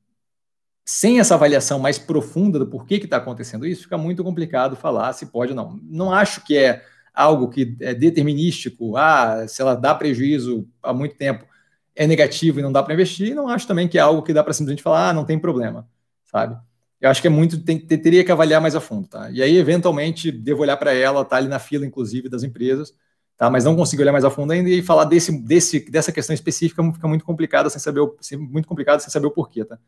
sem essa avaliação mais profunda do porquê que está acontecendo isso, fica muito complicado falar se pode ou não. Não acho que é algo que é determinístico, ah, se ela dá prejuízo há muito tempo, é negativo e não dá para investir, não acho também que é algo que dá para simplesmente falar, ah, não tem problema, sabe? Eu acho que é muito, tem, teria que avaliar mais a fundo, tá? E aí, eventualmente, devo olhar para ela, tá ali na fila, inclusive, das empresas, tá? Mas não consigo olhar mais a fundo ainda e falar desse, desse, dessa questão específica fica muito complicado sem saber o, muito complicado sem saber o porquê, tá?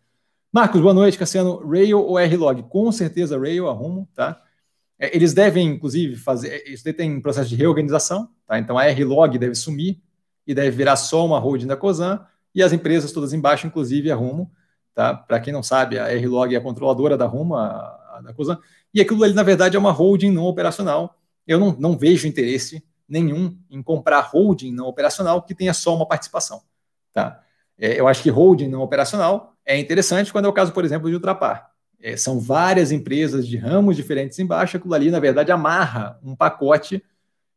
Marcos, boa noite, Cassiano. Rail ou R-Log? Com certeza Rail, arrumo, tá? É, eles devem, inclusive, fazer. É, isso tem processo de reorganização, tá? Então a R-Log deve sumir e deve virar só uma holding da COSAN e as empresas todas embaixo, inclusive, arrumo. Tá? Para quem não sabe, a R-Log é a controladora da Ruma, a, da Cosan, e aquilo ali, na verdade, é uma holding não operacional. Eu não, não vejo interesse nenhum em comprar holding não operacional que tenha só uma participação. Tá? É, eu acho que holding não operacional é interessante quando é o caso, por exemplo, de Ultrapar. É, são várias empresas de ramos diferentes embaixo, aquilo ali, na verdade, amarra um pacote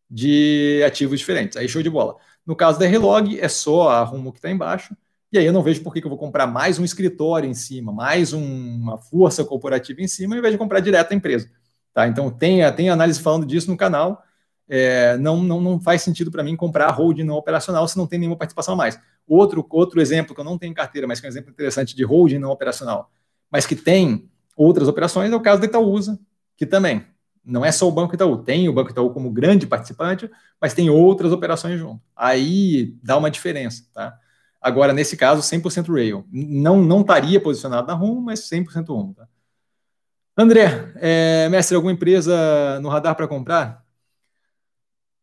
de ativos diferentes. Aí, show de bola. No caso da R-Log, é só a Rumo que está embaixo, e aí eu não vejo por que, eu vou comprar mais um escritório em cima, mais um, uma força corporativa em cima, ao invés de comprar direto a empresa. Tá? Então tem, tem análise falando disso no canal. É, não, não, não faz sentido para mim comprar holding não operacional se não tem nenhuma participação a mais. Outro, outro exemplo que eu não tenho em carteira, mas que é um exemplo interessante de holding não operacional, mas que tem outras operações, é o caso da Itaúsa, que também não é só o Banco Itaú, tem o Banco Itaú como grande participante, mas tem outras operações junto. Aí dá uma diferença, tá? Agora, nesse caso, 100% Rail. Não, não estaria posicionado na RUM, mas 100% RUM. Tá? André, é, mestre, alguma empresa no radar para comprar?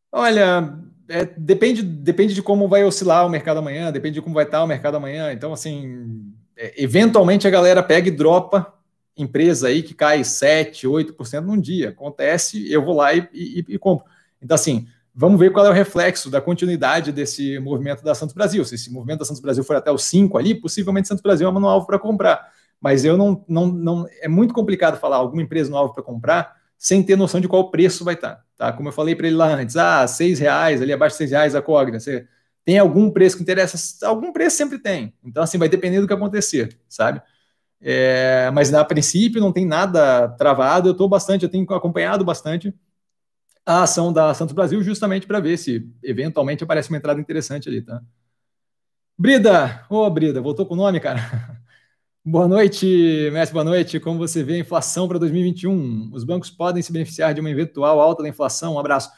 Olha, é, depende, depende de como vai oscilar o mercado amanhã, depende de como vai estar o mercado amanhã. Então, assim, é, eventualmente a galera pega e dropa empresa aí que cai 7, 8% num dia. Acontece, eu vou lá e, e, e compro. Então, assim, Vamos ver qual é o reflexo da continuidade desse movimento da Santos Brasil. Se esse movimento da Santos Brasil for até os 5 ali, possivelmente Santos Brasil é uma alvo para comprar. Mas eu não, não, não. É muito complicado falar alguma empresa no alvo para comprar sem ter noção de qual preço vai estar. Tá? Como eu falei para ele lá antes, ah, seis reais, ali abaixo de seis reais a Cogna. Você tem algum preço que interessa? Algum preço sempre tem. Então, assim, vai depender do que acontecer, sabe? É, mas a princípio não tem nada travado. Eu estou bastante, eu tenho acompanhado bastante a ação da Santos Brasil, justamente para ver se eventualmente aparece uma entrada interessante ali, tá? Brida, ô oh, Brida, voltou com o nome, cara. boa noite, mestre, boa noite. Como você vê a inflação para 2021? Os bancos podem se beneficiar de uma eventual alta da inflação? Um abraço.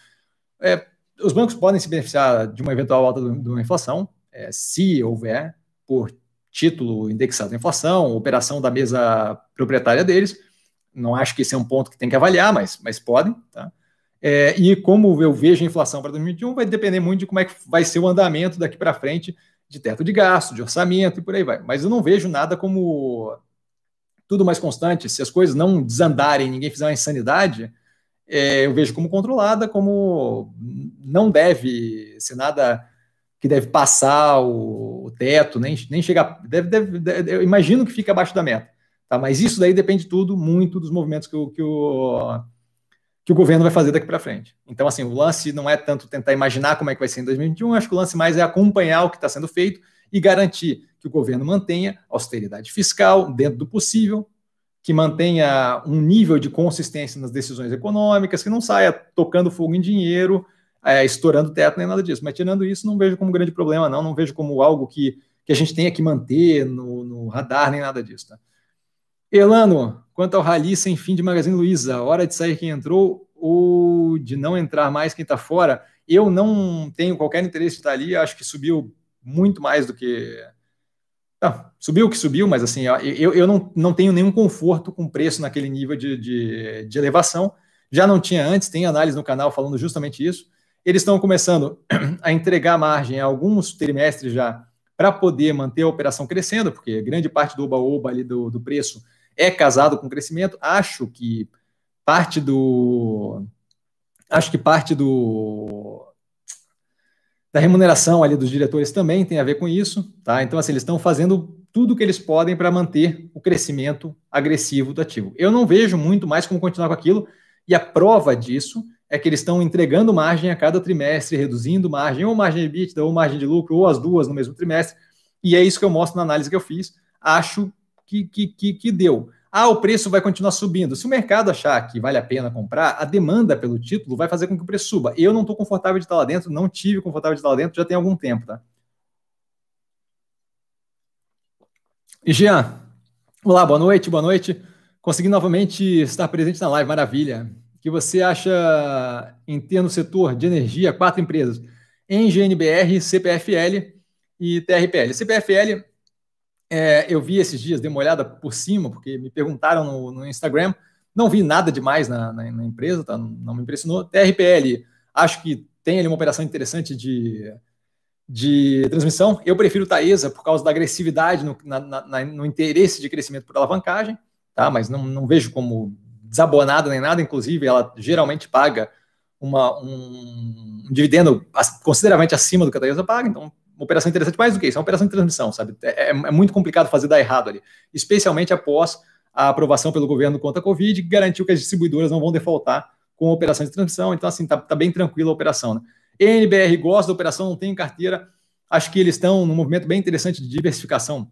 É, os bancos podem se beneficiar de uma eventual alta de uma inflação, é, se houver, por título indexado à inflação, operação da mesa proprietária deles. Não acho que esse é um ponto que tem que avaliar, mas, mas podem, tá? É, e como eu vejo a inflação para 2021, vai depender muito de como é que vai ser o andamento daqui para frente de teto de gasto, de orçamento e por aí vai. Mas eu não vejo nada como tudo mais constante. Se as coisas não desandarem, ninguém fizer uma insanidade, é, eu vejo como controlada, como não deve ser nada que deve passar o, o teto, nem, nem chegar. Deve, deve, deve, eu imagino que fica abaixo da meta. Tá? Mas isso daí depende tudo muito dos movimentos que o, que o que o governo vai fazer daqui para frente. Então, assim, o lance não é tanto tentar imaginar como é que vai ser em 2021, acho que o lance mais é acompanhar o que está sendo feito e garantir que o governo mantenha austeridade fiscal dentro do possível, que mantenha um nível de consistência nas decisões econômicas, que não saia tocando fogo em dinheiro é, estourando teto nem nada disso. Mas tirando isso, não vejo como grande problema, não. Não vejo como algo que, que a gente tenha que manter no, no radar, nem nada disso. Tá? Elano, quanto ao rally sem fim de Magazine Luiza, hora de sair quem entrou ou de não entrar mais quem está fora? Eu não tenho qualquer interesse de estar ali, acho que subiu muito mais do que. Não, subiu o que subiu, mas assim, eu, eu não, não tenho nenhum conforto com preço naquele nível de, de, de elevação. Já não tinha antes, tem análise no canal falando justamente isso. Eles estão começando a entregar margem a alguns trimestres já para poder manter a operação crescendo, porque grande parte do oba-oba ali do, do preço é casado com crescimento. Acho que parte do. Acho que parte do. Da remuneração ali dos diretores também tem a ver com isso, tá? Então, assim, eles estão fazendo tudo o que eles podem para manter o crescimento agressivo do ativo. Eu não vejo muito mais como continuar com aquilo, e a prova disso é que eles estão entregando margem a cada trimestre, reduzindo margem, ou margem de EBITDA, ou margem de lucro, ou as duas no mesmo trimestre, e é isso que eu mostro na análise que eu fiz. Acho que, que, que, que deu. Ah, o preço vai continuar subindo. Se o mercado achar que vale a pena comprar, a demanda pelo título vai fazer com que o preço suba. Eu não estou confortável de estar lá dentro, não tive confortável de estar lá dentro, já tem algum tempo, tá? Jean, olá, boa noite, boa noite. Consegui novamente estar presente na live, maravilha. O que você acha em ter no setor de energia quatro empresas? NGNBR, CPFL e TRPL. CPFL é, eu vi esses dias, dei uma olhada por cima, porque me perguntaram no, no Instagram. Não vi nada demais na, na, na empresa, tá? não me impressionou. TRPL, acho que tem ali uma operação interessante de, de transmissão. Eu prefiro Taesa por causa da agressividade no, na, na, no interesse de crescimento por alavancagem, tá? mas não, não vejo como desabonada nem nada. Inclusive, ela geralmente paga uma, um, um dividendo consideravelmente acima do que a Taesa paga, então operação interessante mais do que isso, é uma operação de transmissão, sabe? É, é, é muito complicado fazer dar errado ali, especialmente após a aprovação pelo governo contra a Covid, que garantiu que as distribuidoras não vão defaultar com a operação de transmissão, então assim, tá, tá bem tranquila a operação, né? NBR gosta da operação, não tem carteira, acho que eles estão num movimento bem interessante de diversificação,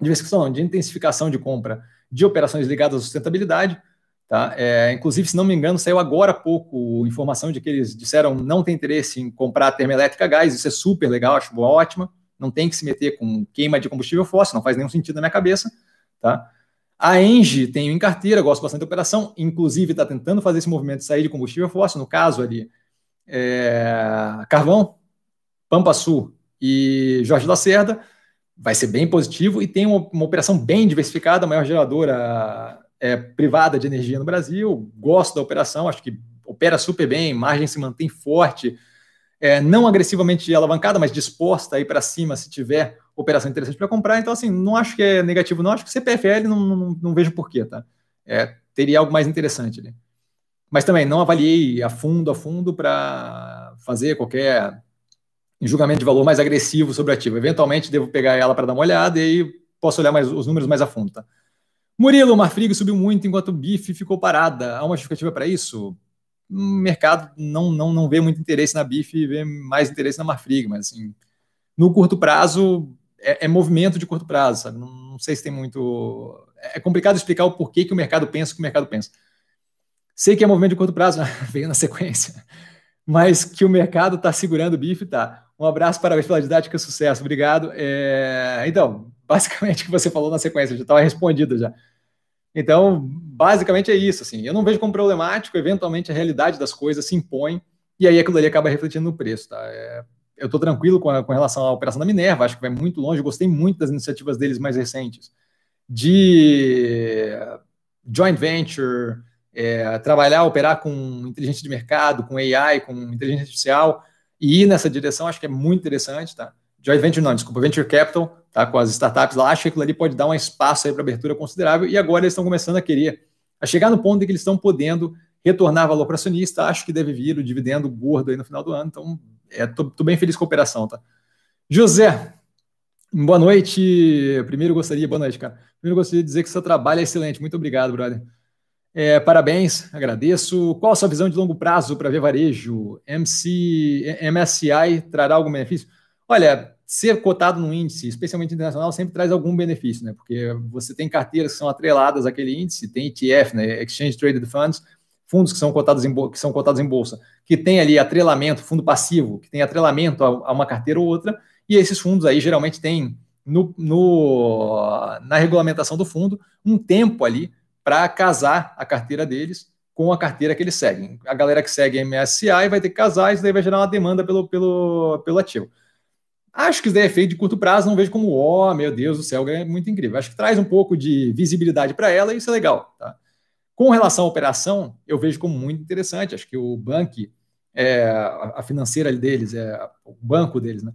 diversificação não, de intensificação de compra de operações ligadas à sustentabilidade, Tá? É, inclusive, se não me engano, saiu agora há pouco informação de que eles disseram não tem interesse em comprar termoelétrica gás. Isso é super legal, acho ótima. Não tem que se meter com queima de combustível fóssil, não faz nenhum sentido na minha cabeça. Tá? A Engie tem em carteira, gosto bastante da operação, inclusive está tentando fazer esse movimento de sair de combustível fóssil, no caso ali, é, Carvão, Pampa Sul e Jorge Lacerda, vai ser bem positivo e tem uma, uma operação bem diversificada, a maior geradora é, privada de energia no Brasil, gosto da operação, acho que opera super bem, margem se mantém forte, é, não agressivamente alavancada, mas disposta a ir para cima se tiver operação interessante para comprar. Então, assim, não acho que é negativo, não. Acho que CPFL não, não, não vejo porquê, tá? É, teria algo mais interessante ali. Mas também não avaliei a fundo, a fundo, para fazer qualquer julgamento de valor mais agressivo sobre o ativo. Eventualmente, devo pegar ela para dar uma olhada e aí posso olhar mais, os números mais a fundo, tá? Murilo, o Marfrig subiu muito enquanto o BIF ficou parada. Há uma justificativa para isso? O mercado não, não, não vê muito interesse na BIF e vê mais interesse na Marfrig, mas assim, no curto prazo, é, é movimento de curto prazo, sabe? Não, não, sei se tem muito. É complicado explicar o porquê que o mercado pensa o que o mercado pensa. Sei que é movimento de curto prazo, veio na sequência, mas que o mercado está segurando o BIF, tá. Um abraço, parabéns pela didática, sucesso, obrigado. É... Então, basicamente o que você falou na sequência, já estava respondido já. Então, basicamente é isso, assim. Eu não vejo como problemático, eventualmente a realidade das coisas se impõe e aí aquilo ali acaba refletindo no preço, tá? É... eu estou tranquilo com, a, com, relação à operação da Minerva, acho que vai muito longe, gostei muito das iniciativas deles mais recentes, de joint venture, é, trabalhar, operar com inteligência de mercado, com AI, com inteligência artificial, e ir nessa direção, acho que é muito interessante, tá? Joint Venture não, desculpa, Venture Capital, tá? Com as startups lá, acho que aquilo ali pode dar um espaço aí para abertura considerável, e agora eles estão começando a querer, a chegar no ponto em que eles estão podendo retornar valor para acionista, acho que deve vir o dividendo gordo aí no final do ano, então é, tô, tô bem feliz com a operação, tá? José, boa noite. Primeiro gostaria, boa noite, cara. Primeiro gostaria de dizer que seu trabalho é excelente. Muito obrigado, brother. É, parabéns, agradeço. Qual a sua visão de longo prazo para ver varejo? MC, MSCI trará algum benefício? Olha, ser cotado no índice, especialmente internacional, sempre traz algum benefício, né? Porque você tem carteiras que são atreladas àquele índice, tem ETF, né? Exchange Traded Funds, fundos que são cotados em, que são cotados em bolsa, que tem ali atrelamento, fundo passivo, que tem atrelamento a, a uma carteira ou outra, e esses fundos aí geralmente têm no, no, na regulamentação do fundo um tempo ali para casar a carteira deles com a carteira que eles seguem. A galera que segue MSCI vai ter que casar, isso daí vai gerar uma demanda pelo, pelo, pelo ativo. Acho que isso daí é feito de curto prazo, não vejo como, ó, oh, meu Deus do céu, é muito incrível. Acho que traz um pouco de visibilidade para ela e isso é legal. Tá? Com relação à operação, eu vejo como muito interessante. Acho que o banco, é, a financeira deles, é, o banco deles, né?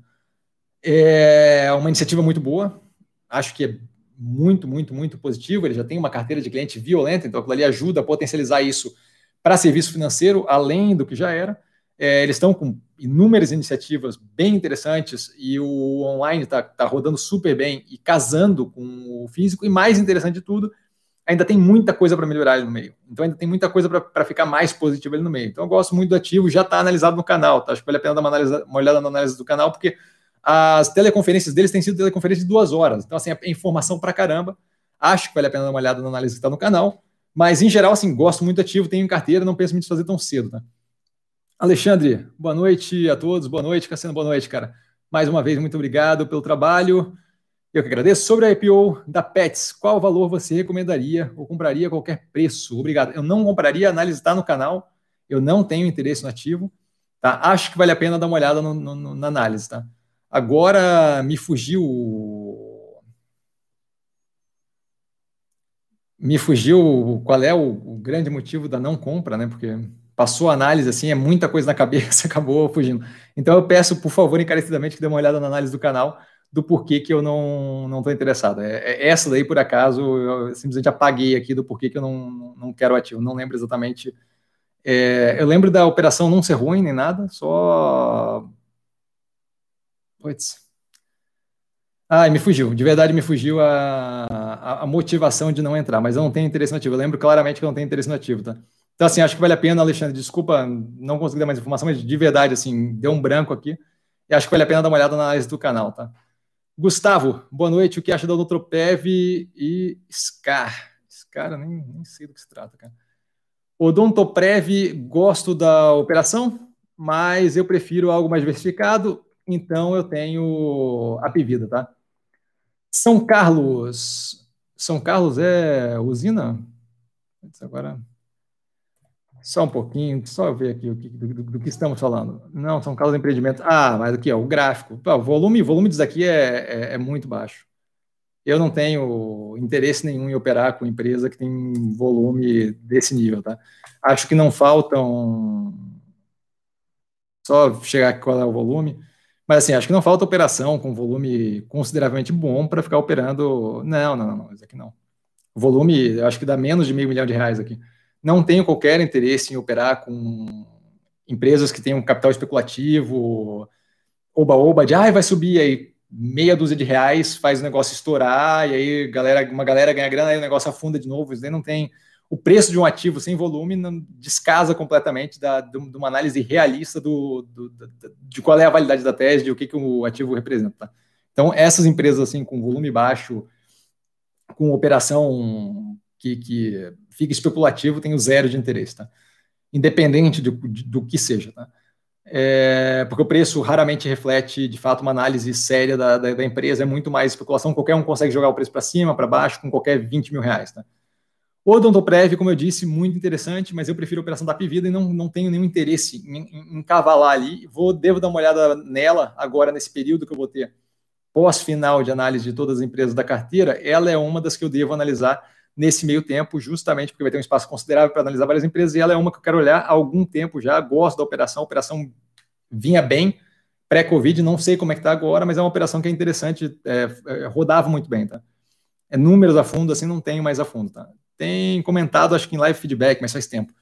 É uma iniciativa muito boa. Acho que é muito, muito, muito positivo. Ele já tem uma carteira de cliente violenta, então aquilo ali ajuda a potencializar isso para serviço financeiro, além do que já era. É, eles estão com inúmeras iniciativas bem interessantes e o online está tá rodando super bem e casando com o físico. E mais interessante de tudo, ainda tem muita coisa para melhorar no meio. Então ainda tem muita coisa para ficar mais positivo ali no meio. Então eu gosto muito do ativo, já está analisado no canal. Tá? Acho que vale a pena dar uma, analisa, uma olhada na análise do canal, porque as teleconferências deles têm sido teleconferências de duas horas. Então, assim, é informação para caramba. Acho que vale a pena dar uma olhada na análise que está no canal. Mas, em geral, assim, gosto muito ativo, tenho carteira, não penso em me desfazer tão cedo, tá? Alexandre, boa noite a todos, boa noite, Cassiano, boa noite, cara. Mais uma vez, muito obrigado pelo trabalho. Eu que agradeço. Sobre a IPO da Pets, qual valor você recomendaria ou compraria a qualquer preço? Obrigado. Eu não compraria, a análise está no canal. Eu não tenho interesse no ativo. Tá? Acho que vale a pena dar uma olhada no, no, na análise. Tá? Agora me fugiu. Me fugiu qual é o, o grande motivo da não compra, né? Porque passou a análise assim, é muita coisa na cabeça, acabou fugindo. Então eu peço, por favor, encarecidamente, que dê uma olhada na análise do canal do porquê que eu não não estou interessado. É, é, essa daí, por acaso, eu simplesmente apaguei aqui do porquê que eu não, não quero ativo. Não lembro exatamente. É, eu lembro da operação não ser ruim nem nada, só Puts. Ah, me fugiu. De verdade, me fugiu a, a, a, motivação de não entrar, mas eu não tenho interesse nativo. Eu lembro claramente que eu não tenho interesse nativo, tá? Então, assim, acho que vale a pena, Alexandre. Desculpa, não consegui dar mais informação, mas de verdade, assim, deu um branco aqui. E acho que vale a pena dar uma olhada na análise do canal, tá? Gustavo, boa noite. O que acha da Odontoprev e SCAR? SCAR, eu nem, nem sei do que se trata, cara. Odontoprev, gosto da operação, mas eu prefiro algo mais diversificado então eu tenho a Pivida, tá? São Carlos. São Carlos é usina? Agora. Só um pouquinho, só ver aqui do, do, do, que estamos falando. Não, São Carlos Empreendimento. Ah, mas aqui, ó, o gráfico. o volume, volume disso aqui é, é, é muito baixo. Eu não tenho interesse nenhum em operar com empresa que tem volume desse nível, tá? Acho que não faltam. Só chegar aqui qual é o volume. Mas assim, acho que não falta operação com volume consideravelmente bom para ficar operando. Não, não, não, isso aqui não. Volume, acho que dá menos de meio milhão de reais aqui. Não tenho qualquer interesse em operar com empresas que tenham capital especulativo, oba-oba, de ah, vai subir aí meia dúzia de reais, faz o negócio estourar, e aí galera, uma galera ganha grana, aí o negócio afunda de novo. Isso daí não tem o preço de um ativo sem volume não descasa completamente da, de uma análise realista do, do, de qual é a validade da tese, de o que, que o ativo representa. Então, essas empresas assim com volume baixo, com operação que, que fica especulativo, tem o zero de interesse, tá? independente do, do que seja. Tá? É, porque o preço raramente reflete, de fato, uma análise séria da, da, da empresa, é muito mais especulação, qualquer um consegue jogar o preço para cima, para baixo, com qualquer 20 mil reais. Tá? O Odontoprev, como eu disse, muito interessante, mas eu prefiro a operação da Pivida e não, não tenho nenhum interesse em, cavalar ali. Vou, devo dar uma olhada nela agora, nesse período que eu vou ter pós-final de análise de todas as empresas da carteira. Ela é uma das que eu devo analisar nesse meio tempo, justamente porque vai ter um espaço considerável para analisar várias empresas e ela é uma que eu quero olhar há algum tempo já. Gosto da operação, a operação vinha bem pré-Covid, não sei como é que está agora, mas é uma operação que é interessante, é, é, rodava muito bem, tá? É, números a fundo, assim, não tenho mais a fundo, tá? Tem comentado, acho que em live feedback, mas faz tempo.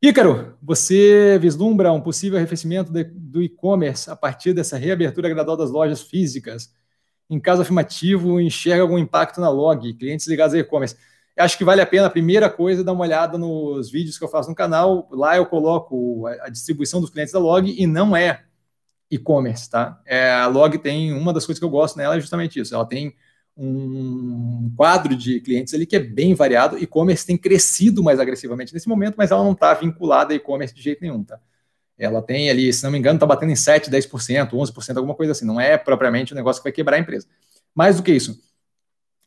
Ícaro, você vislumbra um possível arrefecimento de, do e-commerce a partir dessa reabertura gradual das lojas físicas? Em caso afirmativo, enxerga algum impacto na log, clientes ligados a e-commerce? Acho que vale a pena, a primeira coisa, dar uma olhada nos vídeos que eu faço no canal. Lá eu coloco a, distribuição dos clientes da log e não é e-commerce, tá? É, a log tem, uma das coisas que eu gosto nela é justamente isso. Ela tem um quadro de clientes ali que é bem variado. E-commerce tem crescido mais agressivamente nesse momento, mas ela não está vinculada a e-commerce de jeito nenhum, tá? Ela tem ali, se não me engano, está batendo em 7, 10%, 11%, alguma coisa assim. Não é propriamente um negócio que vai quebrar a empresa. Mais do que isso,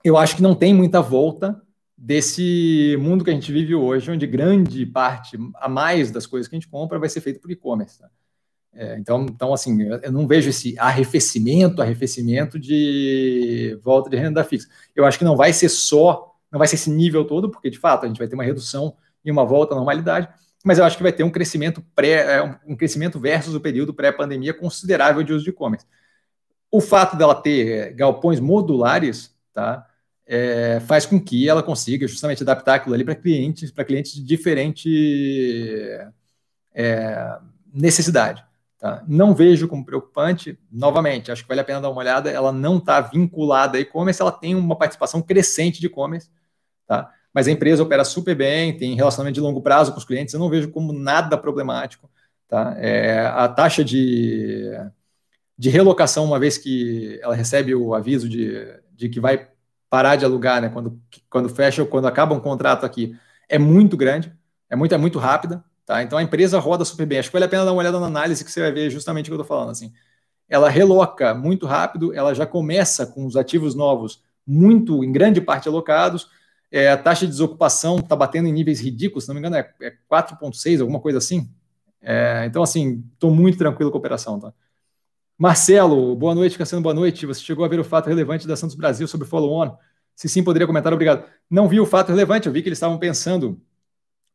eu acho que não tem muita volta desse mundo que a gente vive hoje, onde grande parte, a mais das coisas que a gente compra, vai ser feito por e-commerce. Tá? É, então, então, assim, eu não vejo esse arrefecimento, arrefecimento de volta de renda fixa. Eu acho que não vai ser só, não vai ser esse nível todo, porque de fato a gente vai ter uma redução e uma volta à normalidade, mas eu acho que vai ter um crescimento pré, é, um crescimento versus o período pré-pandemia considerável de uso de e-commerce. O fato dela ter é, galpões modulares, tá? É, faz com que ela consiga justamente adaptar aquilo ali para clientes, para clientes de diferente é, necessidade. Tá? Não vejo como preocupante, novamente, acho que vale a pena dar uma olhada, ela não está vinculada a e-commerce, ela tem uma participação crescente de e-commerce, tá? mas a empresa opera super bem, tem relacionamento de longo prazo com os clientes, eu não vejo como nada problemático. Tá? É, a taxa de, de relocação, uma vez que ela recebe o aviso de, de que vai parar de alugar, né, quando, quando fecha ou quando acaba um contrato aqui, é muito grande, é muito, é muito rápida, Tá? Então a empresa roda super bem. Acho que vale a pena dar uma olhada na análise que você vai ver justamente o que eu estou falando. Assim. Ela reloca muito rápido, ela já começa com os ativos novos muito, em grande parte, alocados. É, a taxa de desocupação está batendo em níveis ridículos, se não me engano, é, é 4,6, alguma coisa assim. É, então, assim, estou muito tranquilo com a operação. Tá? Marcelo, boa noite, Cassiano, boa noite. Você chegou a ver o fato relevante da Santos Brasil sobre follow-on? Se sim, poderia comentar, obrigado. Não vi o fato relevante, eu vi que eles estavam pensando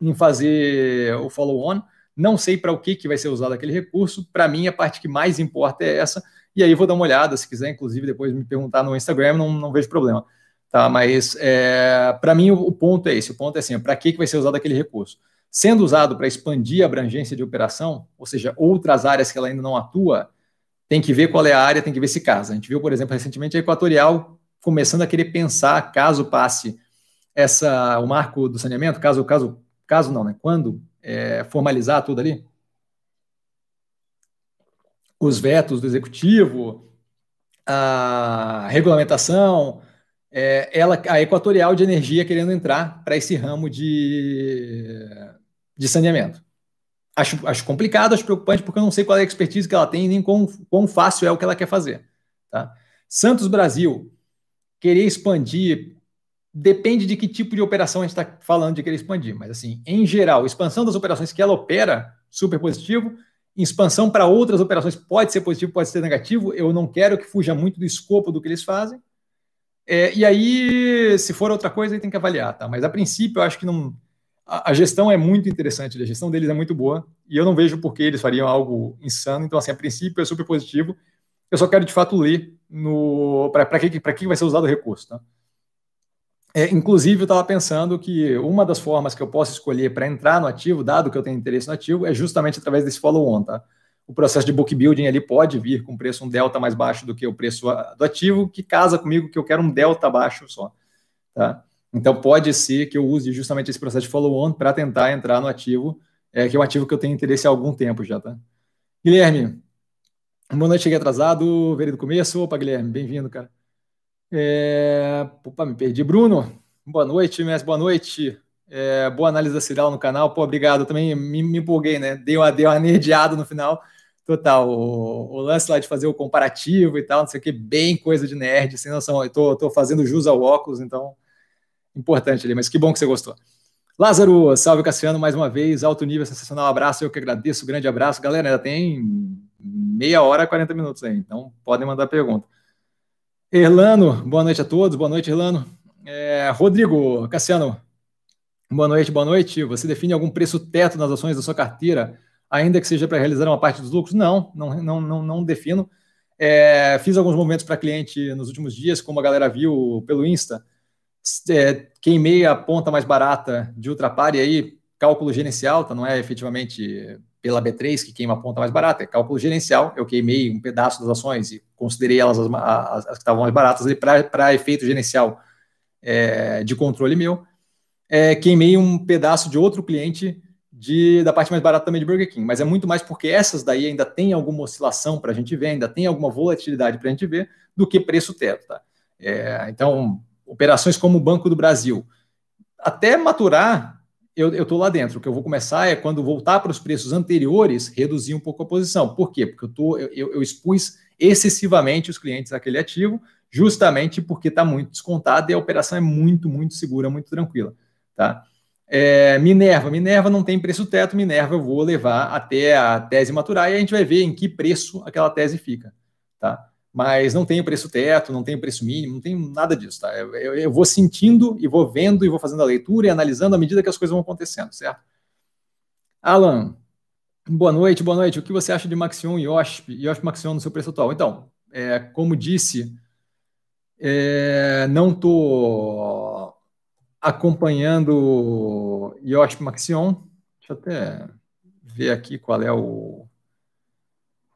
em fazer o follow-on. Não sei para o que, que vai ser usado aquele recurso. Para mim, a parte que mais importa é essa. E aí vou dar uma olhada, se quiser, inclusive, depois me perguntar no Instagram, não, não vejo problema. Tá, mas é, para mim o, o, ponto é esse: o ponto é assim, para que, que vai ser usado aquele recurso? Sendo usado para expandir a abrangência de operação, ou seja, outras áreas que ela ainda não atua, tem que ver qual é a área, tem que ver se casa. A gente viu, por exemplo, recentemente a Equatorial começando a querer pensar, caso passe essa, o marco do saneamento, caso, caso caso não, né? Quando é, formalizar tudo ali, os vetos do executivo, a regulamentação, é, ela, a Equatorial de Energia querendo entrar para esse ramo de, de saneamento. Acho, acho complicado, acho preocupante, porque eu não sei qual é a expertise que ela tem, nem quão, quão fácil é o que ela quer fazer. Tá? Santos Brasil querer expandir Depende de que tipo de operação a gente está falando de querer expandir, mas assim, em geral, expansão das operações que ela opera, super positivo. Expansão para outras operações pode ser positivo, pode ser negativo. Eu não quero que fuja muito do escopo do que eles fazem. É, e aí, se for outra coisa, aí tem que avaliar, tá? Mas a princípio, eu acho que não. A, gestão é muito interessante, a gestão deles é muito boa, e eu não vejo por que eles fariam algo insano. Então, assim, a princípio é super positivo. Eu só quero de fato ler para que, que vai ser usado o recurso, tá? É, inclusive, eu estava pensando que uma das formas que eu posso escolher para entrar no ativo, dado que eu tenho interesse no ativo, é justamente através desse follow-on. Tá? O processo de book building ali pode vir com preço um delta mais baixo do que o preço do ativo, que casa comigo que eu quero um delta baixo só. Tá? Então, pode ser que eu use justamente esse processo de follow-on para tentar entrar no ativo, é, que é um ativo que eu tenho interesse há algum tempo já. Tá? Guilherme, boa noite, cheguei atrasado, veio do começo. Opa, Guilherme, bem-vindo, cara. É... Opa, me perdi. Bruno, boa noite, mestre, boa noite. É, boa análise da Ciral no canal. Pô, obrigado. também me, me empolguei, né? Dei uma, dei uma nerdeada no final. Total. O, o, lance lá de fazer o comparativo e tal, não sei o que, bem coisa de nerd, sem noção. Eu tô, tô fazendo jus ao óculos, então, importante ali. Mas que bom que você gostou. Lázaro, salve Cassiano mais uma vez. Alto nível, sensacional. Abraço, eu que agradeço. Grande abraço. Galera, ainda tem meia hora, 40 minutos aí, então podem mandar pergunta. Erlano, boa noite a todos. Boa noite, Erlano. É, Rodrigo, Cassiano, boa noite, boa noite. Você define algum preço teto nas ações da sua carteira, ainda que seja para realizar uma parte dos lucros? Não, não, não, não, não defino. É, fiz alguns movimentos para cliente nos últimos dias, como a galera viu pelo Insta. É, queimei a ponta mais barata de Ultrapar, e aí, cálculo gerencial, tá? não é efetivamente pela B3, que queima a ponta mais barata, é cálculo gerencial. Eu queimei um pedaço das ações e considerei elas as, as, as que estavam mais baratas para efeito gerencial é, de controle meu. É, queimei um pedaço de outro cliente de, da parte mais barata também de Burger King, mas é muito mais porque essas daí ainda tem alguma oscilação para a gente ver, ainda tem alguma volatilidade para a gente ver, do que preço teto. Tá? É, então, operações como o Banco do Brasil. Até maturar, eu estou lá dentro. O que eu vou começar é, quando voltar para os preços anteriores, reduzir um pouco a posição. Por quê? Porque eu, tô, eu, eu expus excessivamente os clientes àquele ativo, justamente porque está muito descontado e a operação é muito, muito segura, muito tranquila. Tá? É, Minerva, Minerva não tem preço teto, Minerva eu vou levar até a tese maturar e a gente vai ver em que preço aquela tese fica. Tá? Mas não tem preço teto, não tem preço mínimo, não tem nada disso, tá? Eu, eu, eu, vou sentindo e vou vendo e vou fazendo a leitura e analisando à medida que as coisas vão acontecendo, certo? Alan, boa noite, boa noite. O que você acha de Maxion e OSP, e OSP Maxion no seu preço atual? Então, é, como disse, é, não estou acompanhando IOSP Maxion. Deixa eu até ver aqui qual é o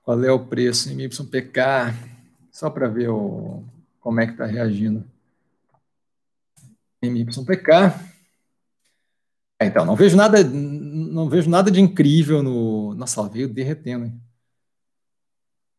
qual é o preço em YPK. Só para ver o, como é que está reagindo. MYPK. É, então, não vejo nada, não vejo nada de incrível no. Nossa, veio derretendo. Hein?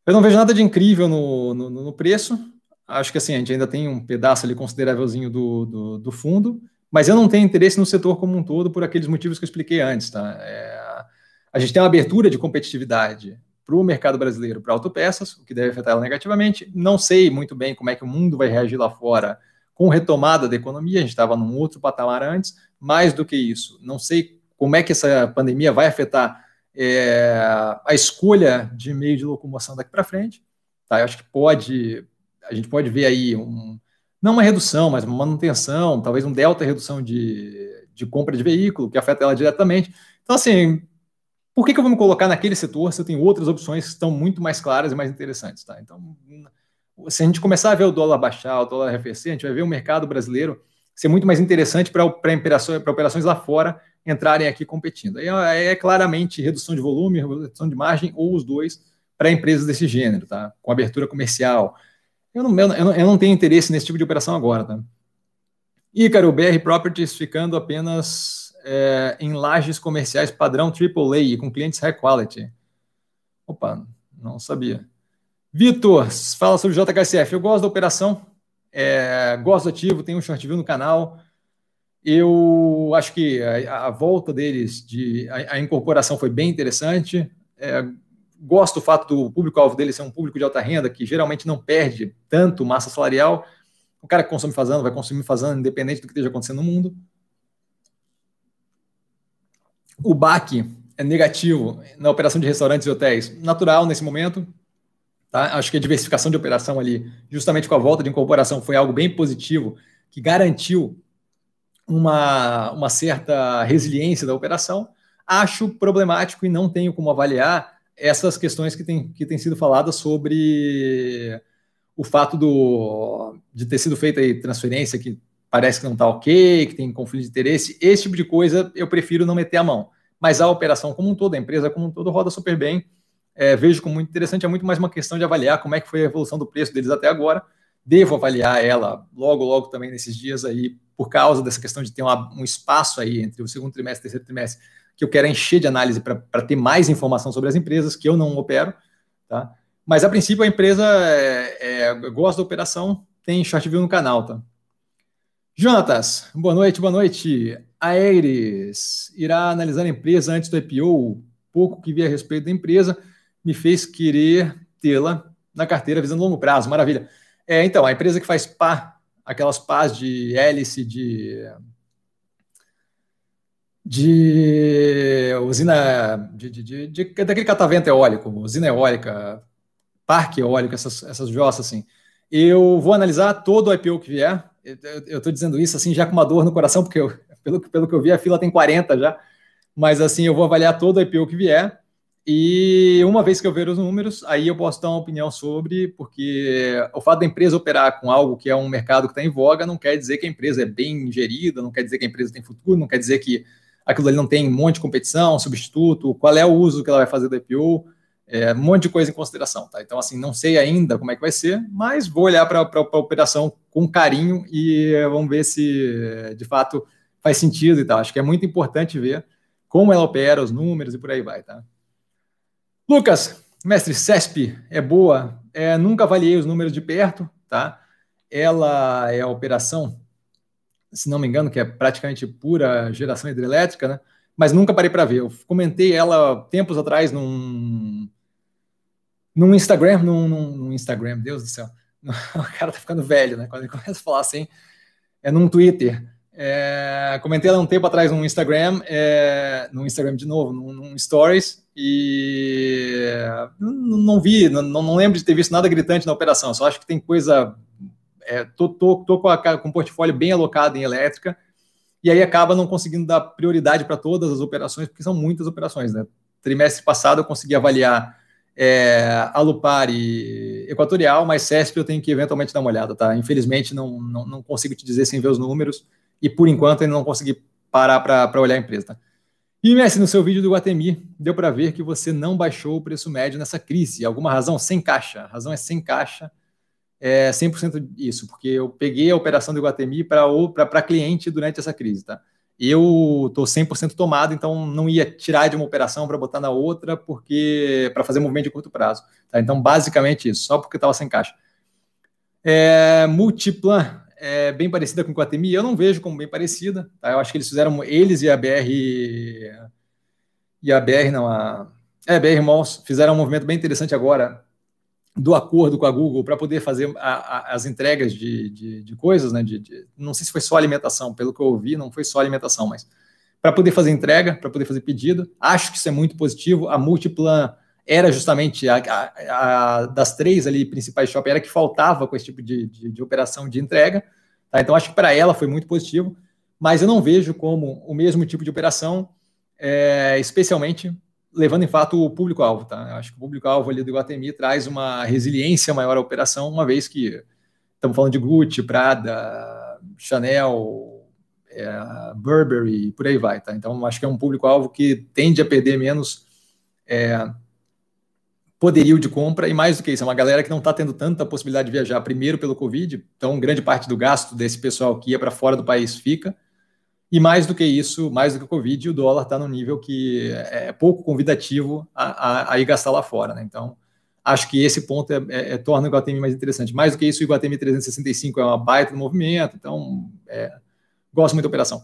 Eu não vejo nada de incrível no, no, no, preço. Acho que assim, a gente ainda tem um pedaço ali considerávelzinho do, do, do, fundo, mas eu não tenho interesse no setor como um todo por aqueles motivos que eu expliquei antes. Tá? É, a gente tem uma abertura de competitividade para o mercado brasileiro para autopeças, o que deve afetar ela negativamente. Não sei muito bem como é que o mundo vai reagir lá fora com retomada da economia, a gente estava num outro patamar antes. Mais do que isso, não sei como é que essa pandemia vai afetar é, a escolha de meio de locomoção daqui para frente. Tá? Eu acho que pode, a gente pode ver aí um, não uma redução, mas uma manutenção, talvez um delta redução de, de compra de veículo, que afeta ela diretamente. Então, assim, por que, que eu vou me colocar naquele setor se eu tenho outras opções que estão muito mais claras e mais interessantes? Tá? Então, se a gente começar a ver o dólar baixar, o dólar arrefecer, a gente vai ver o mercado brasileiro ser muito mais interessante para operações, operações lá fora entrarem aqui competindo. Aí é, claramente redução de volume, redução de margem, ou os dois, para empresas desse gênero, tá? com abertura comercial. Eu não, eu, não, eu não tenho interesse nesse tipo de operação agora. Tá? Ícaro, BR Properties ficando apenas é, em lajes comerciais padrão AAA e com clientes high quality. Opa, não sabia. Vitor, fala sobre o JHSF. Eu gosto da operação, é, gosto do ativo, tem um short view no canal. Eu acho que a, a volta deles, de, a, a, incorporação foi bem interessante. É, gosto do fato do público-alvo deles ser um público de alta renda, que geralmente não perde tanto massa salarial. O cara que consome fazendo vai consumir fazendo, independente do que esteja acontecendo no mundo. O BAC é negativo na operação de restaurantes e hotéis. Natural nesse momento. Tá? Acho que a diversificação de operação ali, justamente com a volta de incorporação, foi algo bem positivo, que garantiu uma, uma certa resiliência da operação. Acho problemático e não tenho como avaliar essas questões que têm que tem sido faladas sobre o fato do, de ter sido feita aí transferência que parece que não está ok, que tem conflito de interesse, esse tipo de coisa eu prefiro não meter a mão. Mas a operação como um todo, a empresa como um todo, roda super bem. É, vejo como muito interessante, é muito mais uma questão de avaliar como é que foi a evolução do preço deles até agora. Devo avaliar ela logo, logo também nesses dias aí, por causa dessa questão de ter uma, um espaço aí entre o segundo trimestre e o terceiro trimestre, que eu quero encher de análise para ter mais informação sobre as empresas que eu não opero. Tá? Mas, a princípio, a empresa é, é, gosta da operação, tem short view no canal. Tá? Jonatas, boa noite, boa noite. A Aeres irá analisar a empresa antes do IPO. Pouco que vi a respeito da empresa me fez querer tê-la na carteira visando longo prazo. Maravilha. É, então, a empresa que faz pá, aquelas pás de hélice de de usina de, de, de, de, daquele catavento eólico, usina eólica, parque eólico, essas, essas jossas assim. Eu vou analisar todo o IPO que vier, eu estou dizendo isso assim já com uma dor no coração, porque eu, pelo, pelo que eu vi, a fila tem 40 já. Mas assim, eu vou avaliar todo o IPO que vier. E uma vez que eu ver os números, aí eu posso dar uma opinião sobre, porque o fato da empresa operar com algo que é um mercado que está em voga não quer dizer que a empresa é bem gerida, não quer dizer que a empresa tem futuro, não quer dizer que aquilo ali não tem um monte de competição, substituto, qual é o uso que ela vai fazer do IPO é, um monte de coisa em consideração, tá? Então, assim, não sei ainda como é que vai ser, mas vou olhar para a operação com carinho e vamos ver se de fato faz sentido e tal. Acho que é muito importante ver como ela opera, os números e por aí vai, tá? Lucas, mestre, CESP é boa? É, nunca avaliei os números de perto, tá? ela é a operação, se não me engano, que é praticamente pura geração hidrelétrica, né? Mas nunca parei para ver. Eu comentei ela tempos atrás num, num Instagram, num, num, Instagram, Deus do céu. O cara tá ficando velho, né? Quando ele começa a falar assim, é num Twitter. É, comentei ela um tempo atrás no Instagram, é, no Instagram de novo, num, num Stories, e não, não vi, não, não, lembro de ter visto nada gritante na operação, só acho que tem coisa. É, tô, tô, tô com, a, com o portfólio bem alocado em elétrica, e aí acaba não conseguindo dar prioridade para todas as operações, porque são muitas operações. Né? Trimestre passado eu consegui avaliar é, Alupar e Equatorial, mas CESP eu tenho que eventualmente dar uma olhada, tá? Infelizmente não, não, não consigo te dizer sem ver os números e por enquanto ainda não consegui parar para olhar a empresa. Tá? E Messi, no seu vídeo do Guatemi, deu para ver que você não baixou o preço médio nessa crise. Alguma razão? Sem caixa. A razão é sem caixa. É 100% isso, porque eu peguei a operação do Guatemi para cliente durante essa crise. Tá? Eu estou 100% tomado, então não ia tirar de uma operação para botar na outra, porque para fazer movimento de curto prazo. Tá? Então, basicamente isso, só porque estava sem caixa. É, Multiplan, é bem parecida com o Guatemi, eu não vejo como bem parecida. Tá? Eu acho que eles fizeram, eles e a BR. E a BR, não, a. É, BR Malls fizeram um movimento bem interessante agora do acordo com a Google para poder fazer a, a, as entregas de, de, de coisas, né? De, de, não sei se foi só alimentação, pelo que eu ouvi, não foi só alimentação, mas para poder fazer entrega, para poder fazer pedido. Acho que isso é muito positivo. A Multiplan era justamente a, a, das três ali principais shopping, era que faltava com esse tipo de, de, de operação de entrega. Tá? Então, acho que para ela foi muito positivo, mas eu não vejo como o mesmo tipo de operação, é, especialmente levando em fato o público-alvo. Tá? Eu acho que o público-alvo ali do Guatemi traz uma resiliência maior à operação, uma vez que estamos falando de Gucci, Prada, Chanel, é, Burberry, por aí vai. Tá? Então, acho que é um público-alvo que tende a perder menos. É, poderio de compra, e mais do que isso, é uma galera que não está tendo tanta possibilidade de viajar, primeiro pelo Covid, então grande parte do gasto desse pessoal que ia para fora do país fica, e mais do que isso, mais do que o Covid, o dólar está no nível que é pouco convidativo a, a, a ir gastar lá fora, né? Então, acho que esse ponto é, é, é, torna o Iguatemi mais interessante. Mais do que isso, o Iguatemi 365 é uma baita do movimento, então é, gosto muito da operação.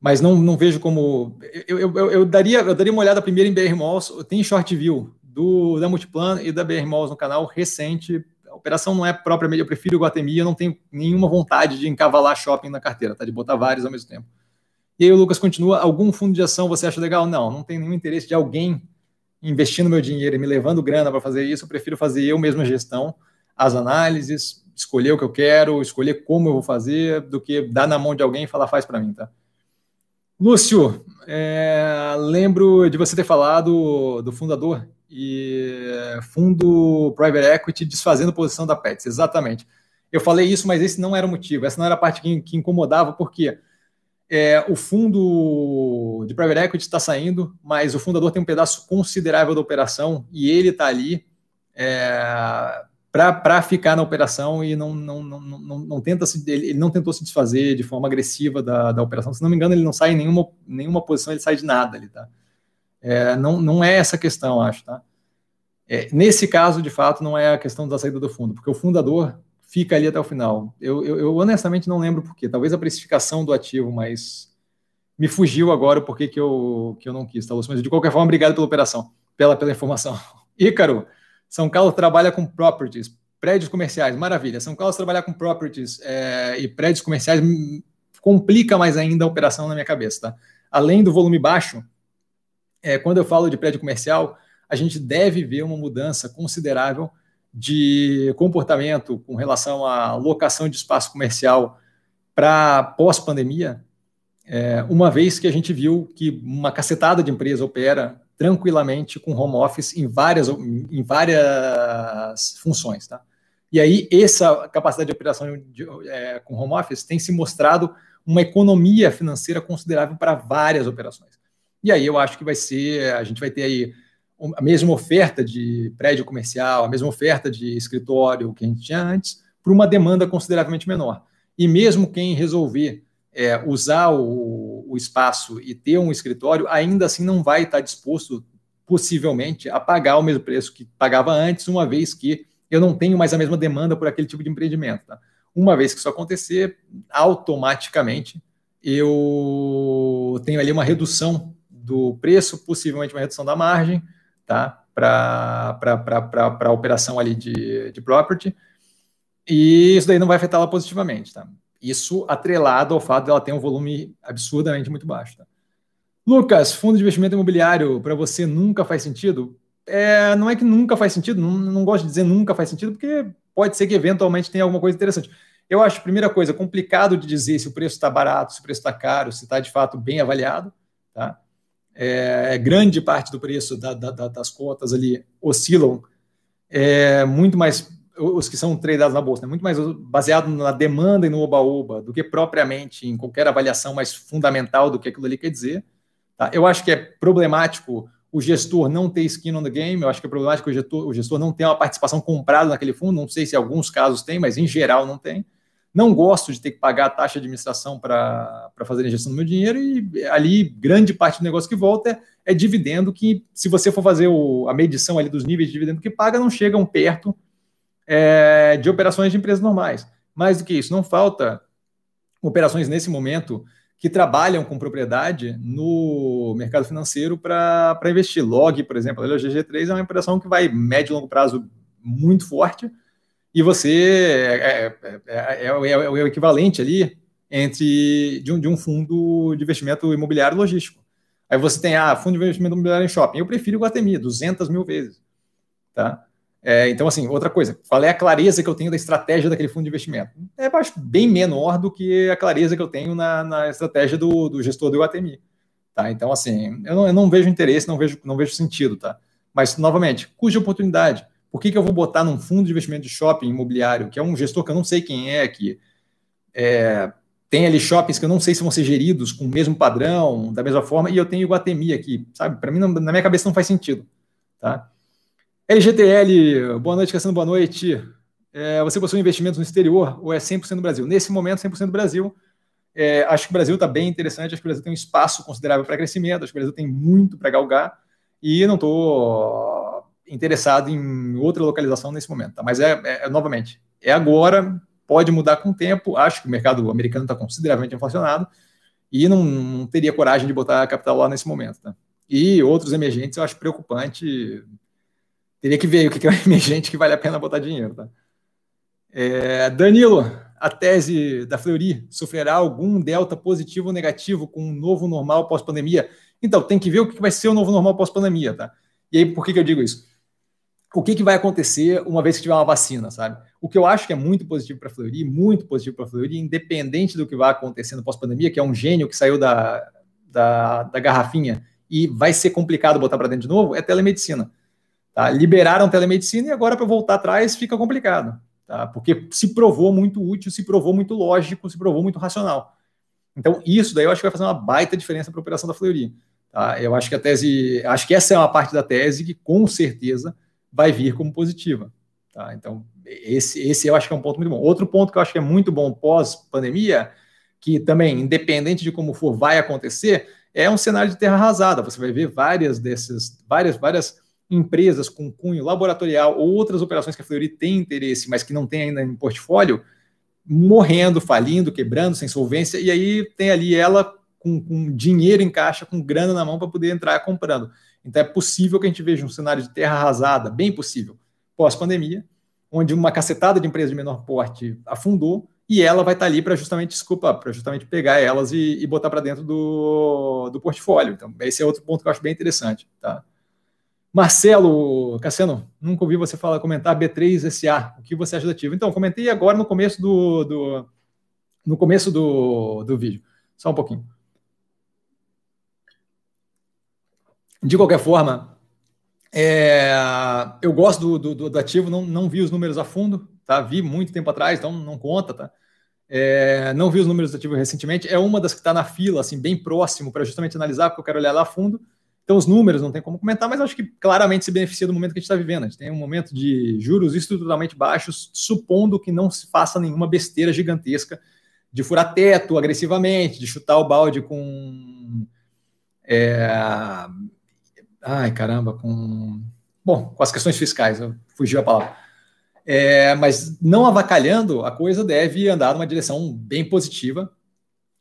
Mas não, não vejo como. Eu, eu, eu, eu, daria, eu daria uma olhada primeiro em BR Malls, tem short view do, da Multiplan e da BR Malls no canal recente. A operação não é propriamente, eu prefiro o Guatemi, eu não tenho nenhuma vontade de encavalar shopping na carteira, tá? De botar vários ao mesmo tempo. E aí o Lucas continua, algum fundo de ação você acha legal? Não, não tem nenhum interesse de alguém investindo meu dinheiro e me levando grana para fazer isso, eu prefiro fazer eu mesmo a gestão, as análises, escolher o que eu quero, escolher como eu vou fazer, do que dar na mão de alguém e falar faz para mim, tá? Lúcio, é, lembro de você ter falado do fundador e fundo private equity desfazendo posição da Pets, exatamente. Eu falei isso, mas esse não era o motivo, essa não era a parte que, que incomodava, porque é, o fundo de private equity está saindo, mas o fundador tem um pedaço considerável da operação e ele está ali é, para ficar na operação e não, não, não, não, não tenta se, ele não tentou se desfazer de forma agressiva da, da operação. Se não me engano, ele não sai em nenhuma, nenhuma posição, ele sai de nada ali, tá? É, não, não é essa questão, acho, tá? É, nesse caso, de fato, não é a questão da saída do fundo, porque o fundador fica ali até o final. Eu, eu, eu honestamente não lembro por quê. Talvez a precificação do ativo, mas me fugiu agora o porquê que eu, que eu não quis, tá, Lúcio? Mas de qualquer forma, obrigado pela operação, pela, pela informação. Ícaro, São Carlos trabalha com properties, prédios comerciais, maravilha. São Carlos trabalhar com properties é, e prédios comerciais complica mais ainda a operação na minha cabeça, tá? Além do volume baixo, é, quando eu falo de prédio comercial, a gente deve ver uma mudança considerável de comportamento com relação à locação de espaço comercial para pós-pandemia, é, uma vez que a gente viu que uma cacetada de empresa opera tranquilamente com home office em várias, em várias funções. Tá? E aí, essa capacidade de operação de, é, com home office tem se mostrado uma economia financeira considerável para várias operações. E aí eu acho que vai ser, a gente vai ter aí a mesma oferta de prédio comercial, a mesma oferta de escritório que a gente tinha antes, por uma demanda consideravelmente menor. E mesmo quem resolver é, usar o, o, espaço e ter um escritório, ainda assim não vai estar disposto, possivelmente, a pagar o mesmo preço que pagava antes, uma vez que eu não tenho mais a mesma demanda por aquele tipo de empreendimento. Tá? Uma vez que isso acontecer, automaticamente eu tenho ali uma redução do preço, possivelmente uma redução da margem, tá? Para a operação ali de, de property. E isso daí não vai afetá-la positivamente, tá? Isso atrelado ao fato dela ter um volume absurdamente muito baixo. Tá? Lucas, fundo de investimento imobiliário para você nunca faz sentido? É, não é que nunca faz sentido, não, não gosto de dizer nunca faz sentido, porque pode ser que eventualmente tenha alguma coisa interessante. Eu acho, primeira coisa, complicado de dizer se o preço está barato, se o preço está caro, se está de fato bem avaliado. Tá? É, grande parte do preço da, da, das cotas ali oscilam é, muito mais, os que são tradados na bolsa, né? muito mais baseado na demanda e no oba-oba do que propriamente em qualquer avaliação mais fundamental do que aquilo ali quer dizer. Tá? Eu acho que é problemático o gestor não ter skin on the game, eu acho que é problemático o gestor, o gestor não ter uma participação comprada naquele fundo, não sei se em alguns casos tem, mas em geral não tem. Não gosto de ter que pagar a taxa de administração para fazer a gestão do meu dinheiro e ali grande parte do negócio que volta é, é dividendo que, se você for fazer o, a medição ali dos níveis de dividendo que paga, não chegam perto é, de operações de empresas normais. Mais do que isso, não falta operações nesse momento que trabalham com propriedade no mercado financeiro para investir. Log, por exemplo, a GG3 é uma operação que vai médio e longo prazo muito forte e você é, é, é, é o equivalente ali entre de um, de um fundo de investimento imobiliário logístico. Aí você tem, ah, fundo de investimento imobiliário em shopping. Eu prefiro o Guatemi, 200 mil vezes. Tá? É, então, assim, outra coisa, qual é a clareza que eu tenho da estratégia daquele fundo de investimento? É acho, bem menor do que a clareza que eu tenho na, na estratégia do, do, gestor do UATMI. Tá? Então, assim, eu não, eu não, vejo interesse, não vejo, não vejo sentido. Tá? Mas, novamente, cuja oportunidade. Por que, que eu vou botar num fundo de investimento de shopping imobiliário, que é um gestor que eu não sei quem é, que é, tem ali shoppings que eu não sei se vão ser geridos com o mesmo padrão, da mesma forma, e eu tenho o Guatemi aqui, sabe? Para mim, não, na minha cabeça, não faz sentido. Tá? LGTL, boa noite, Cassiano, boa noite. É, você possui investimentos no exterior ou é 100% no Brasil? Nesse momento, 100% no Brasil. É, acho que o Brasil está bem interessante, acho que o Brasil tem um espaço considerável para crescimento, acho que o Brasil tem muito para galgar e não estou interessado em outra localização nesse momento. Tá? Mas, é, é, novamente, é agora, pode mudar com o tempo. Acho que o mercado americano está consideravelmente inflacionado e não, não, teria coragem de botar capital lá nesse momento. Tá? E outros emergentes eu acho preocupante Teria que ver o que é emergente que vale a pena botar dinheiro. Tá? É, Danilo, a tese da Fleury sofrerá algum delta positivo ou negativo com um novo normal pós-pandemia? Então, tem que ver o que vai ser o novo normal pós-pandemia, tá? E aí, por que, que eu digo isso? O que, que vai acontecer uma vez que tiver uma vacina, sabe? O que eu acho que é muito positivo para a Fleury, muito positivo para a Fleury, independente do que vai acontecer no pós-pandemia, que é um gênio que saiu da, da, da garrafinha e vai ser complicado botar para dentro de novo, é telemedicina. Tá? Liberaram telemedicina e agora para voltar atrás fica complicado, tá? porque se provou muito útil, se provou muito lógico, se provou muito racional. Então, isso daí eu acho que vai fazer uma baita diferença para a operação da Fleury. Tá? Eu acho que a tese, acho que essa é uma parte da tese que com certeza vai vir como positiva. Tá? Então, esse, esse eu acho que é um ponto muito bom. Outro ponto que eu acho que é muito bom pós-pandemia, que também, independente de como for, vai acontecer, é um cenário de terra arrasada. Você vai ver várias dessas, várias, várias empresas com cunho laboratorial ou outras operações que a Fleury tem interesse, mas que não tem ainda em portfólio, morrendo, falindo, quebrando, sem solvência, e aí tem ali ela com, com dinheiro em caixa, com grana na mão para poder entrar comprando. Então é possível que a gente veja um cenário de terra arrasada, bem possível, pós-pandemia, onde uma cacetada de empresas de menor porte afundou e ela vai estar ali para justamente, desculpa, para justamente pegar elas e, e botar para dentro do, do portfólio. Então, esse é outro ponto que eu acho bem interessante. Tá? Marcelo, Cassiano, nunca ouvi você falar, comentar B3SA. O que você acha do ativo? Então, comentei agora no começo do, do no começo do, do vídeo. Só um pouquinho. De qualquer forma, é, eu gosto do, do, do, ativo, não, não vi os números a fundo, tá? Vi muito tempo atrás, então não conta, tá? É, não vi os números do ativo recentemente. É uma das que está na fila, assim, bem próximo, para justamente analisar, porque eu quero olhar lá a fundo. Então, os números não tem como comentar, mas acho que claramente se beneficia do momento que a gente está vivendo. A gente tem um momento de juros estruturalmente baixos, supondo que não se faça nenhuma besteira gigantesca de furar teto agressivamente, de chutar o balde com. É... Ai, caramba, com. Bom, com as questões fiscais, fugiu a palavra. É, mas não avacalhando, a coisa deve andar numa direção bem positiva.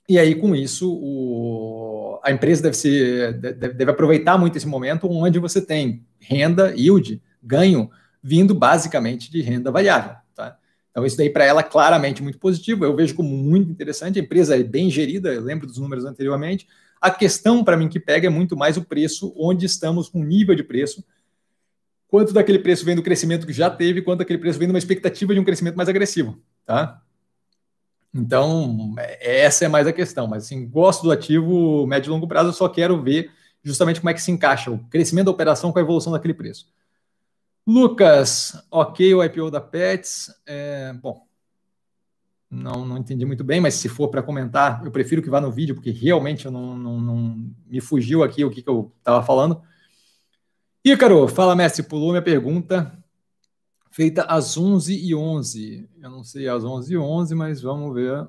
E aí, com isso, o, a empresa deve, ser, deve, deve aproveitar muito esse momento onde você tem renda, yield, ganho, vindo basicamente de renda variável. Tá? Então, isso daí para ela claramente muito positivo. Eu vejo como muito interessante. A empresa é bem gerida, eu lembro dos números anteriormente. A questão para mim que pega é muito mais o preço, onde estamos com nível de preço quanto daquele preço vem do crescimento que já teve, quanto daquele preço vem de uma expectativa de um crescimento mais agressivo, tá? Então, é, essa é mais a questão. Mas, assim, gosto do ativo médio e longo prazo, eu só quero ver justamente como é que se encaixa o crescimento da operação com a evolução daquele preço. Lucas, ok, o IPO da Pets. É, bom, não, não entendi muito bem, mas se for para comentar, eu prefiro que vá no vídeo, porque realmente eu não, não, não me fugiu aqui o que, que eu estava falando. Ícaro, fala, mestre, pulou minha pergunta, feita às 11h11. Eu não sei às 11h11, mas vamos ver.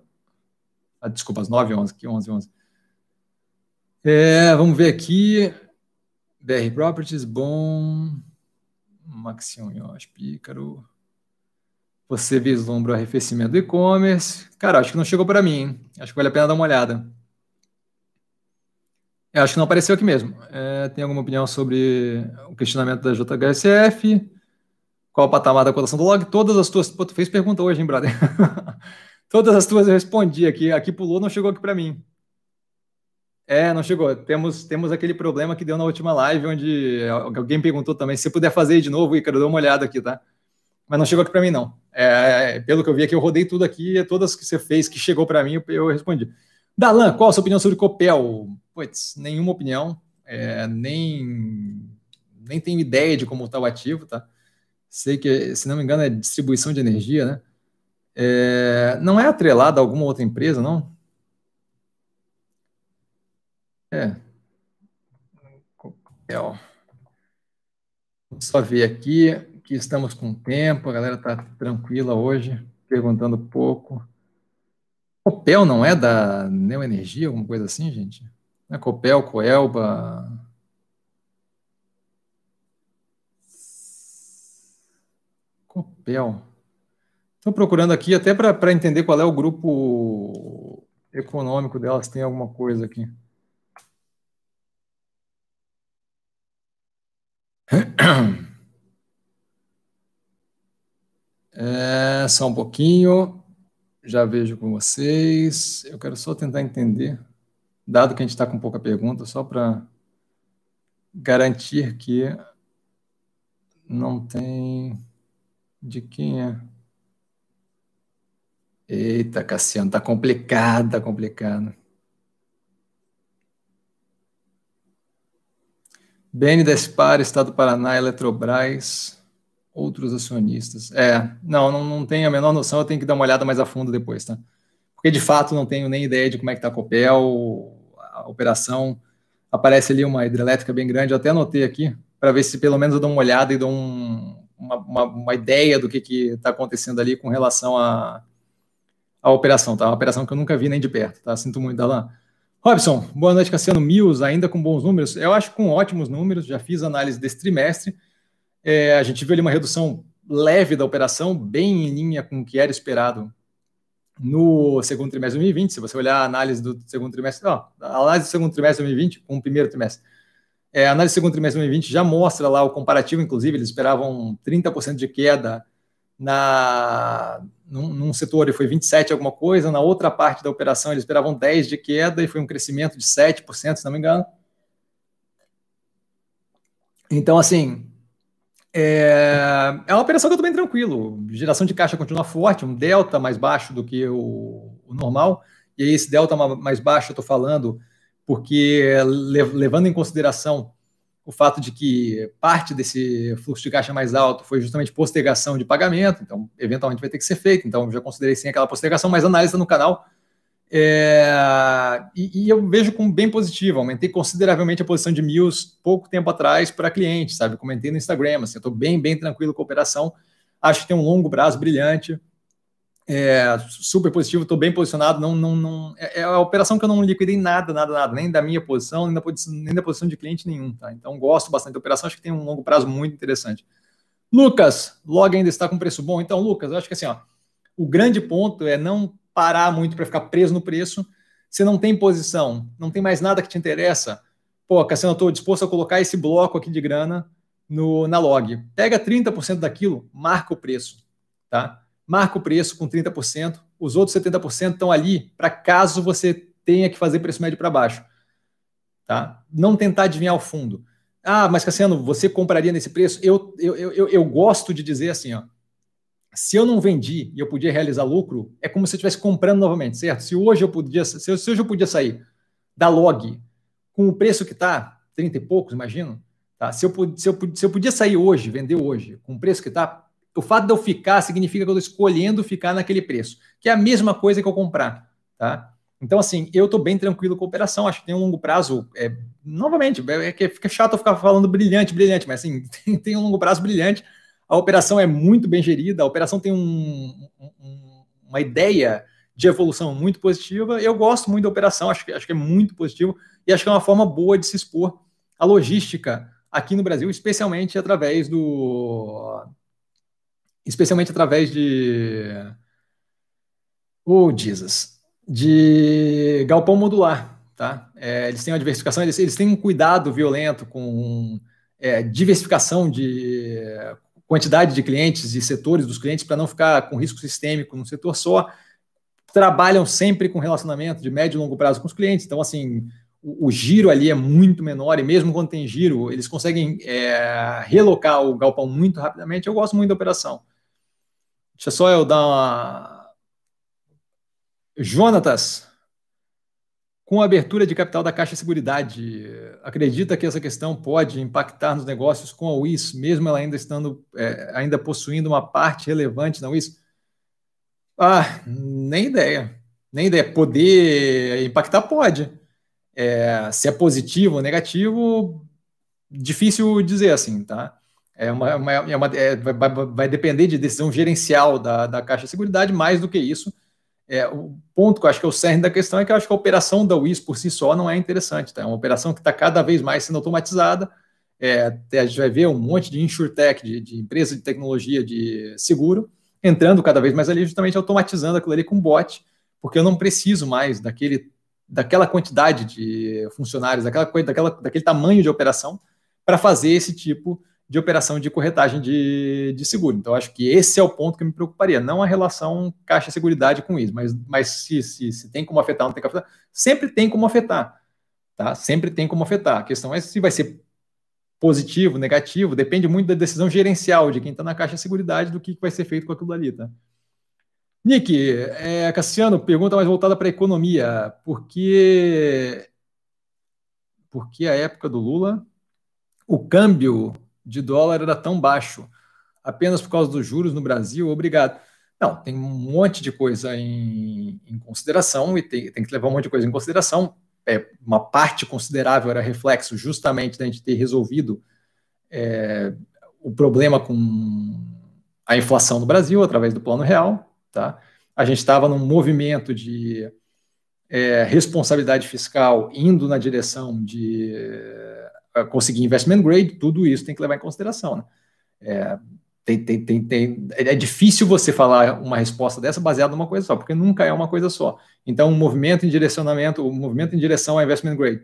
Ah, desculpa, às 9h11, que 11h11. É, vamos ver aqui. BR Properties, bom. Maxion Yosh, Pícaro. Você vislumbra o arrefecimento do e-commerce. Cara, acho que não chegou para mim, hein? Acho que vale a pena dar uma olhada. Eu acho que não apareceu aqui mesmo. É, tem alguma opinião sobre o questionamento da JHSF? Qual o patamar da cotação do log? Todas as tuas. Pô, tu fez pergunta hoje, hein, brother? Todas as tuas eu respondi aqui. Aqui pulou, não chegou aqui para mim. É, não chegou. Temos, temos aquele problema que deu na última live, onde alguém perguntou também. Se puder fazer de novo, Ícaro, dá uma olhada aqui, tá? Mas não chegou aqui para mim, não. É, pelo que eu vi aqui, eu rodei tudo aqui, todas que você fez, que chegou para mim, eu, respondi. Dalan, qual a sua opinião sobre Copel? Puts, nenhuma opinião, é, nem, nem tenho ideia de como está o ativo, tá? Sei que, se não me engano, é distribuição de energia, né? É, não é atrelado a alguma outra empresa, não? É. Copel. Só ver aqui que estamos com tempo, a galera está tranquila hoje, perguntando pouco. Copel não é da Neoenergia, alguma coisa assim, gente? Não é Copel, Coelba. Copel. Estou procurando aqui até para entender qual é o grupo econômico delas, tem alguma coisa aqui. É, só um pouquinho já vejo com vocês. Eu quero só tentar entender, dado que a gente está com pouca pergunta, só para garantir que não tem de quem é. Eita, Cassiano, tá complicado, tá complicado. BN Despar, Estado do Paraná, Eletrobras outros acionistas. É, não, não, não tenho a menor noção, eu tenho que dar uma olhada mais a fundo depois, tá? Porque de fato não tenho nem ideia de como é que está a Copel, a operação. Aparece ali uma hidrelétrica bem grande, eu até anotei aqui, para ver se pelo menos eu dou uma olhada e dou um, uma, uma, uma, ideia do que está acontecendo ali com relação à a, a, operação, tá? Uma operação que eu nunca vi nem de perto, tá? Sinto muito, Dalan. Robson, boa noite, Cassiano Mills, ainda com bons números. Eu acho com ótimos números, já fiz análise desse trimestre. É, a gente viu ali uma redução leve da operação, bem em linha com o que era esperado no segundo trimestre de 2020. Se você olhar a análise do segundo trimestre, ó, a análise do segundo trimestre de 2020 com o primeiro trimestre. É, a análise do segundo trimestre de 2020 já mostra lá o comparativo, inclusive, eles esperavam 30% de queda na, num, num, setor e foi 27 alguma coisa, na outra parte da operação eles esperavam 10 de queda e foi um crescimento de 7%, se não me engano. Então, assim, é, é uma operação que eu estou bem tranquilo. Geração de caixa continua forte, um delta mais baixo do que o, o normal. E aí, esse delta mais baixo eu estou falando porque, levando em consideração o fato de que parte desse fluxo de caixa mais alto foi justamente postergação de pagamento, então, eventualmente vai ter que ser feito. Então, já considerei sim aquela postergação, mas análise no canal é, e, e, eu vejo como bem positivo. Aumentei consideravelmente a posição de Mills pouco tempo atrás para cliente, sabe? Comentei no Instagram, assim, eu estou bem, bem tranquilo com a operação. Acho que tem um longo prazo brilhante. É, super positivo, estou bem posicionado. Não, não, não, é, é, a operação que eu não liquidei nada, nada, nada, nem da minha posição, nem da posição, nem da posição de cliente nenhum. Tá? Então, gosto bastante da operação, acho que tem um longo prazo muito interessante. Lucas, log ainda está com preço bom. Então, Lucas, eu acho que assim, ó, o grande ponto é não parar muito para ficar preso no preço. Você não tem posição, não tem mais nada que te interessa. Pô, Cassiano, eu estou disposto a colocar esse bloco aqui de grana no, na log. Pega 30% daquilo, marca o preço, tá? Marca o preço com 30%, os outros 70% estão ali para caso você tenha que fazer preço médio para baixo, tá? Não tentar adivinhar o fundo. Ah, mas Cassiano, você compraria nesse preço? Eu, eu, eu, eu gosto de dizer assim, ó, se eu não vendi e eu podia realizar lucro, é como se eu estivesse comprando novamente, certo? Se hoje eu podia, se, hoje eu podia sair da log com o preço que está, 30 e poucos, imagino, tá? Se eu, se, eu, se eu podia sair hoje, vender hoje, com o preço que está, o fato de eu ficar significa que eu estou escolhendo ficar naquele preço, que é a mesma coisa que eu comprar, tá? Então, assim, eu estou bem tranquilo com a operação, acho que tem um longo prazo. É, novamente, é, é que fica chato eu ficar falando brilhante, brilhante, mas assim, tem, tem, um longo prazo brilhante. A operação é muito bem gerida, a operação tem um, um, uma ideia de evolução muito positiva. Eu gosto muito da operação, acho que, acho que é muito positivo e acho que é uma forma boa de se expor à logística aqui no Brasil, especialmente através do. Especialmente através de. Oh, Jesus de galpão modular. Tá? É, eles têm uma diversificação, eles, eles têm um cuidado violento com é, diversificação de quantidade de clientes e setores dos clientes para não ficar com risco sistêmico num setor só. Trabalham sempre com relacionamento de médio e longo prazo com os clientes. Então, assim, o, o giro ali é muito menor e mesmo quando tem giro, eles conseguem é, relocar o galpão muito rapidamente. Eu gosto muito da operação. Deixa só eu dar uma Jonatas, com a abertura de capital da Caixa Seguridade, acredita que essa questão pode impactar nos negócios com a WIS, mesmo ela ainda estando, é, ainda possuindo uma parte relevante na WIS? Ah, nem ideia. Nem ideia. Poder impactar pode. É, se é positivo ou negativo, difícil dizer assim, tá? É uma, uma, é uma é, vai, vai, depender de decisão gerencial da, da Caixa Seguridade, mais do que isso é, o ponto que eu acho que é o cerne da questão é que eu acho que a operação da WIS por si só não é interessante. Tá? É uma operação que está cada vez mais sendo automatizada. É, a gente vai ver um monte de insurtech, de, de empresa de tecnologia de seguro, entrando cada vez mais ali, justamente automatizando aquilo ali com bot, porque eu não preciso mais daquele, daquela quantidade de funcionários, daquela, daquela, daquele tamanho de operação para fazer esse tipo de operação de corretagem de, de seguro. Então, acho que esse é o ponto que me preocuparia, não a relação caixa-seguridade com isso, mas, mas se, se, se tem como afetar, não tem como afetar, sempre tem como afetar, tá? Sempre tem como afetar. A questão é se vai ser positivo, negativo, depende muito da decisão gerencial de quem está na caixa-seguridade do que vai ser feito com aquilo ali, tá? Nick, é, Cassiano, pergunta mais voltada para a economia. Por que, por que a época do Lula o câmbio de dólar era tão baixo? Apenas por causa dos juros no Brasil? Obrigado. Não, tem um monte de coisa em, em consideração e tem, tem, que levar um monte de coisa em consideração. É, uma parte considerável era reflexo justamente da gente ter resolvido é, o problema com a inflação no Brasil através do Plano Real. Tá? A gente estava num movimento de é, responsabilidade fiscal indo na direção de conseguir investment grade, tudo isso tem que levar em consideração. Né? É, tem, tem, tem, tem, é difícil você falar uma resposta dessa baseada numa coisa só, porque nunca é uma coisa só. Então, um movimento em direcionamento, um movimento em direção ao investment grade,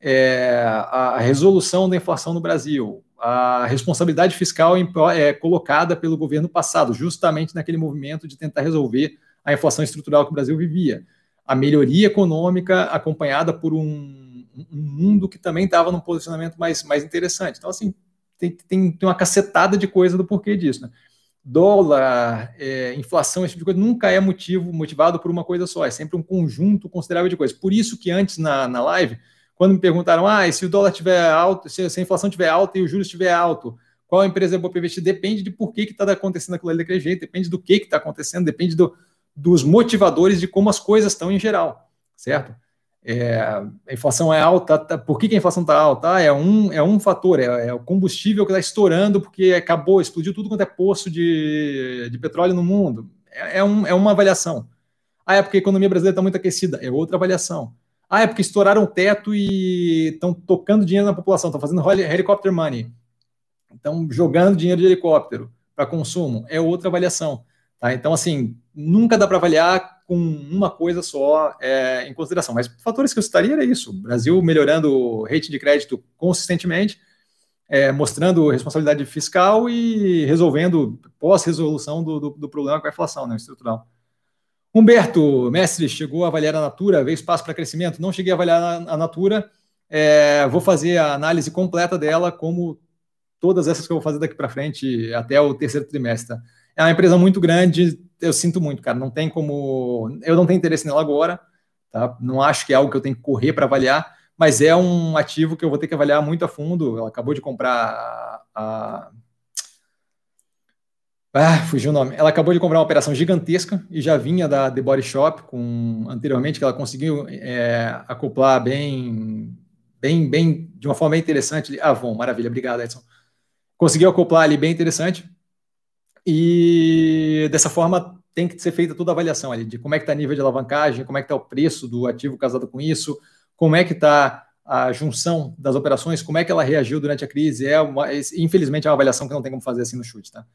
é, a, a, resolução da inflação no Brasil, a responsabilidade fiscal é colocada pelo governo passado, justamente naquele movimento de tentar resolver a inflação estrutural que o Brasil vivia, a melhoria econômica acompanhada por um um mundo que também estava num posicionamento mais, mais interessante. Então, assim, tem, tem, tem uma cacetada de coisa do porquê disso. Né? Dólar, é, inflação, esse tipo de coisa, nunca é motivo motivado por uma coisa só, é sempre um conjunto considerável de coisas. Por isso que antes na, na live, quando me perguntaram, ah, se o dólar estiver alto, se, se, a inflação estiver alta e o juros estiver alto, qual empresa é boa para investir? Depende de por que está acontecendo aquilo ali daquele jeito, depende do que está acontecendo, depende do, dos motivadores de como as coisas estão em geral, certo? É, a inflação é alta, tá, por que, que a inflação está alta? Ah, é, um, é um fator, é, é o combustível que está estourando porque acabou, explodiu tudo quanto é poço de, de petróleo no mundo. É, é, um, é uma avaliação. Ah, é porque a economia brasileira está muito aquecida, é outra avaliação. Ah, é porque estouraram o teto e estão tocando dinheiro na população, estão fazendo helicopter money. Então, jogando dinheiro de helicóptero para consumo é outra avaliação. Tá? Então, assim, nunca dá para avaliar com uma coisa só é, em consideração. Mas fatores que eu citaria era isso: Brasil melhorando o rating de crédito consistentemente, é, mostrando responsabilidade fiscal e resolvendo pós-resolução do, do, do, problema com a inflação né, estrutural. Humberto, mestre, chegou a avaliar a Natura, vê espaço para crescimento? Não cheguei a avaliar a, a Natura, é, vou fazer a análise completa dela, como todas essas que eu vou fazer daqui para frente, até o terceiro trimestre. É uma empresa muito grande, eu sinto muito, cara, não tem como... Eu não tenho interesse nela agora, tá? não acho que é algo que eu tenho que correr para avaliar, mas é um ativo que eu vou ter que avaliar muito a fundo. Ela acabou de comprar a, ah, fugiu o nome. Ela acabou de comprar uma operação gigantesca e já vinha da The Body Shop com anteriormente que ela conseguiu é, acoplar bem, bem, bem de uma forma bem interessante. Ah, bom, maravilha, obrigado, Edson. Conseguiu acoplar ali bem interessante e dessa forma tem que ser feita toda a avaliação ali de como é que está o nível de alavancagem, como é que está o preço do ativo casado com isso, como é que está a junção das operações, como é que ela reagiu durante a crise. É uma, infelizmente é uma avaliação que não tem como fazer assim no chute, tá?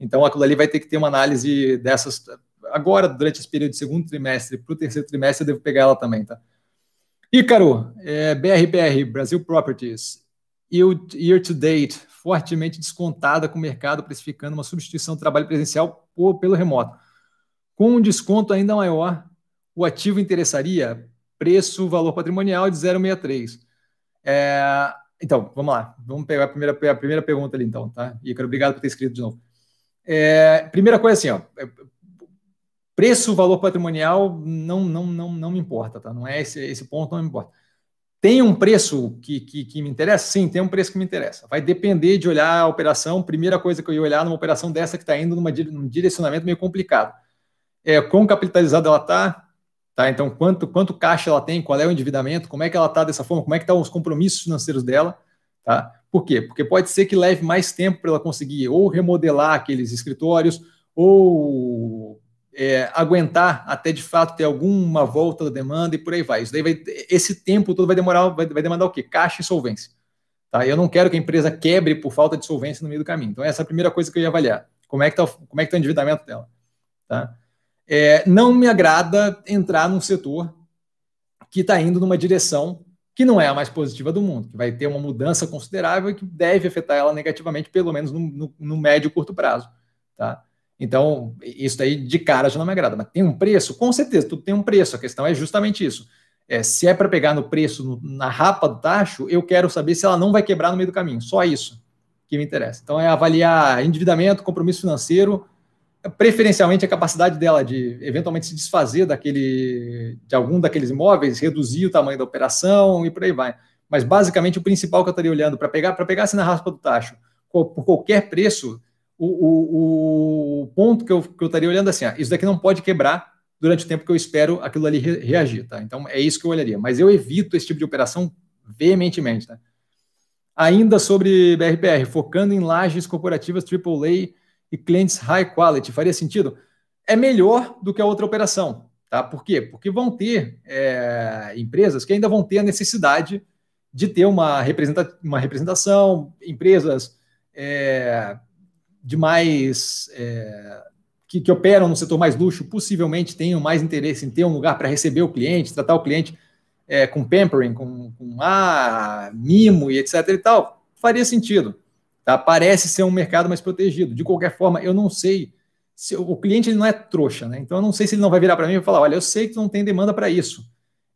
Então, aquilo ali vai ter que ter uma análise dessas. Agora, durante esse período de segundo trimestre para o terceiro trimestre, eu devo pegar ela também, tá? Ícaro, é, BRPR, Brasil Properties, year to date, fortemente descontada com o mercado precificando uma substituição do trabalho presencial por, pelo remoto. Com um desconto ainda maior, o ativo interessaria preço, valor patrimonial de 0,63. É, então, vamos lá. Vamos pegar a primeira, a primeira pergunta ali, então, tá? Ícaro, obrigado por ter escrito de novo. É, primeira coisa assim, ó, é, preço, valor patrimonial não, não, não, não me importa, tá? Não é esse, esse ponto, não me importa. Tem um preço que, que, que, me interessa? Sim, tem um preço que me interessa. Vai depender de olhar a operação. Primeira coisa que eu ia olhar numa operação dessa que está indo numa, num direcionamento meio complicado. É quão capitalizada ela está, tá? Então, quanto, quanto caixa ela tem, qual é o endividamento, como é que ela está dessa forma, como é que estão os compromissos financeiros dela, tá? Por quê? Porque pode ser que leve mais tempo para ela conseguir ou remodelar aqueles escritórios ou é, aguentar até de fato ter alguma volta da demanda e por aí vai. Isso daí vai, esse tempo todo vai demorar, vai, vai demandar o quê? Caixa e solvência. Tá? Eu não quero que a empresa quebre por falta de solvência no meio do caminho. Então, essa é a primeira coisa que eu ia avaliar. Como é que está é que tá o endividamento dela? Tá? É, não me agrada entrar num setor que está indo numa direção que não é a mais positiva do mundo, que vai ter uma mudança considerável e que deve afetar ela negativamente, pelo menos no, no, no médio e curto prazo. Tá? Então, isso daí de cara já não me agrada. Mas tem um preço? Com certeza, tudo tem um preço. A questão é justamente isso. É, se é para pegar no preço, no, na rapa do tacho, eu quero saber se ela não vai quebrar no meio do caminho. Só isso que me interessa. Então, é avaliar endividamento, compromisso financeiro preferencialmente a capacidade dela de eventualmente se desfazer daquele de algum daqueles imóveis, reduzir o tamanho da operação e por aí vai. Mas basicamente o principal que eu estaria olhando para pegar para pegar assim na raspa do tacho por qualquer preço, o, o, o ponto que eu, que eu estaria olhando é assim, ah, isso daqui não pode quebrar durante o tempo que eu espero aquilo ali re, reagir, tá? Então é isso que eu olharia. Mas eu evito esse tipo de operação veementemente, tá? Ainda sobre BRPR, focando em lajes corporativas AAA e clientes high quality. Faria sentido? É melhor do que a outra operação. Tá? Por quê? Porque vão ter é, empresas que ainda vão ter a necessidade de ter uma, uma representação, empresas é, de mais. É, que, que, operam no setor mais luxo, possivelmente tenham mais interesse em ter um lugar para receber o cliente, tratar o cliente é, com pampering, com, com ah, mimo e etc. e tal. Faria sentido. Tá? Parece ser um mercado mais protegido. De qualquer forma, eu não sei se o cliente ele não é trouxa, né? Então eu não sei se ele não vai virar para mim e falar: olha, eu sei que tu não tem demanda para isso.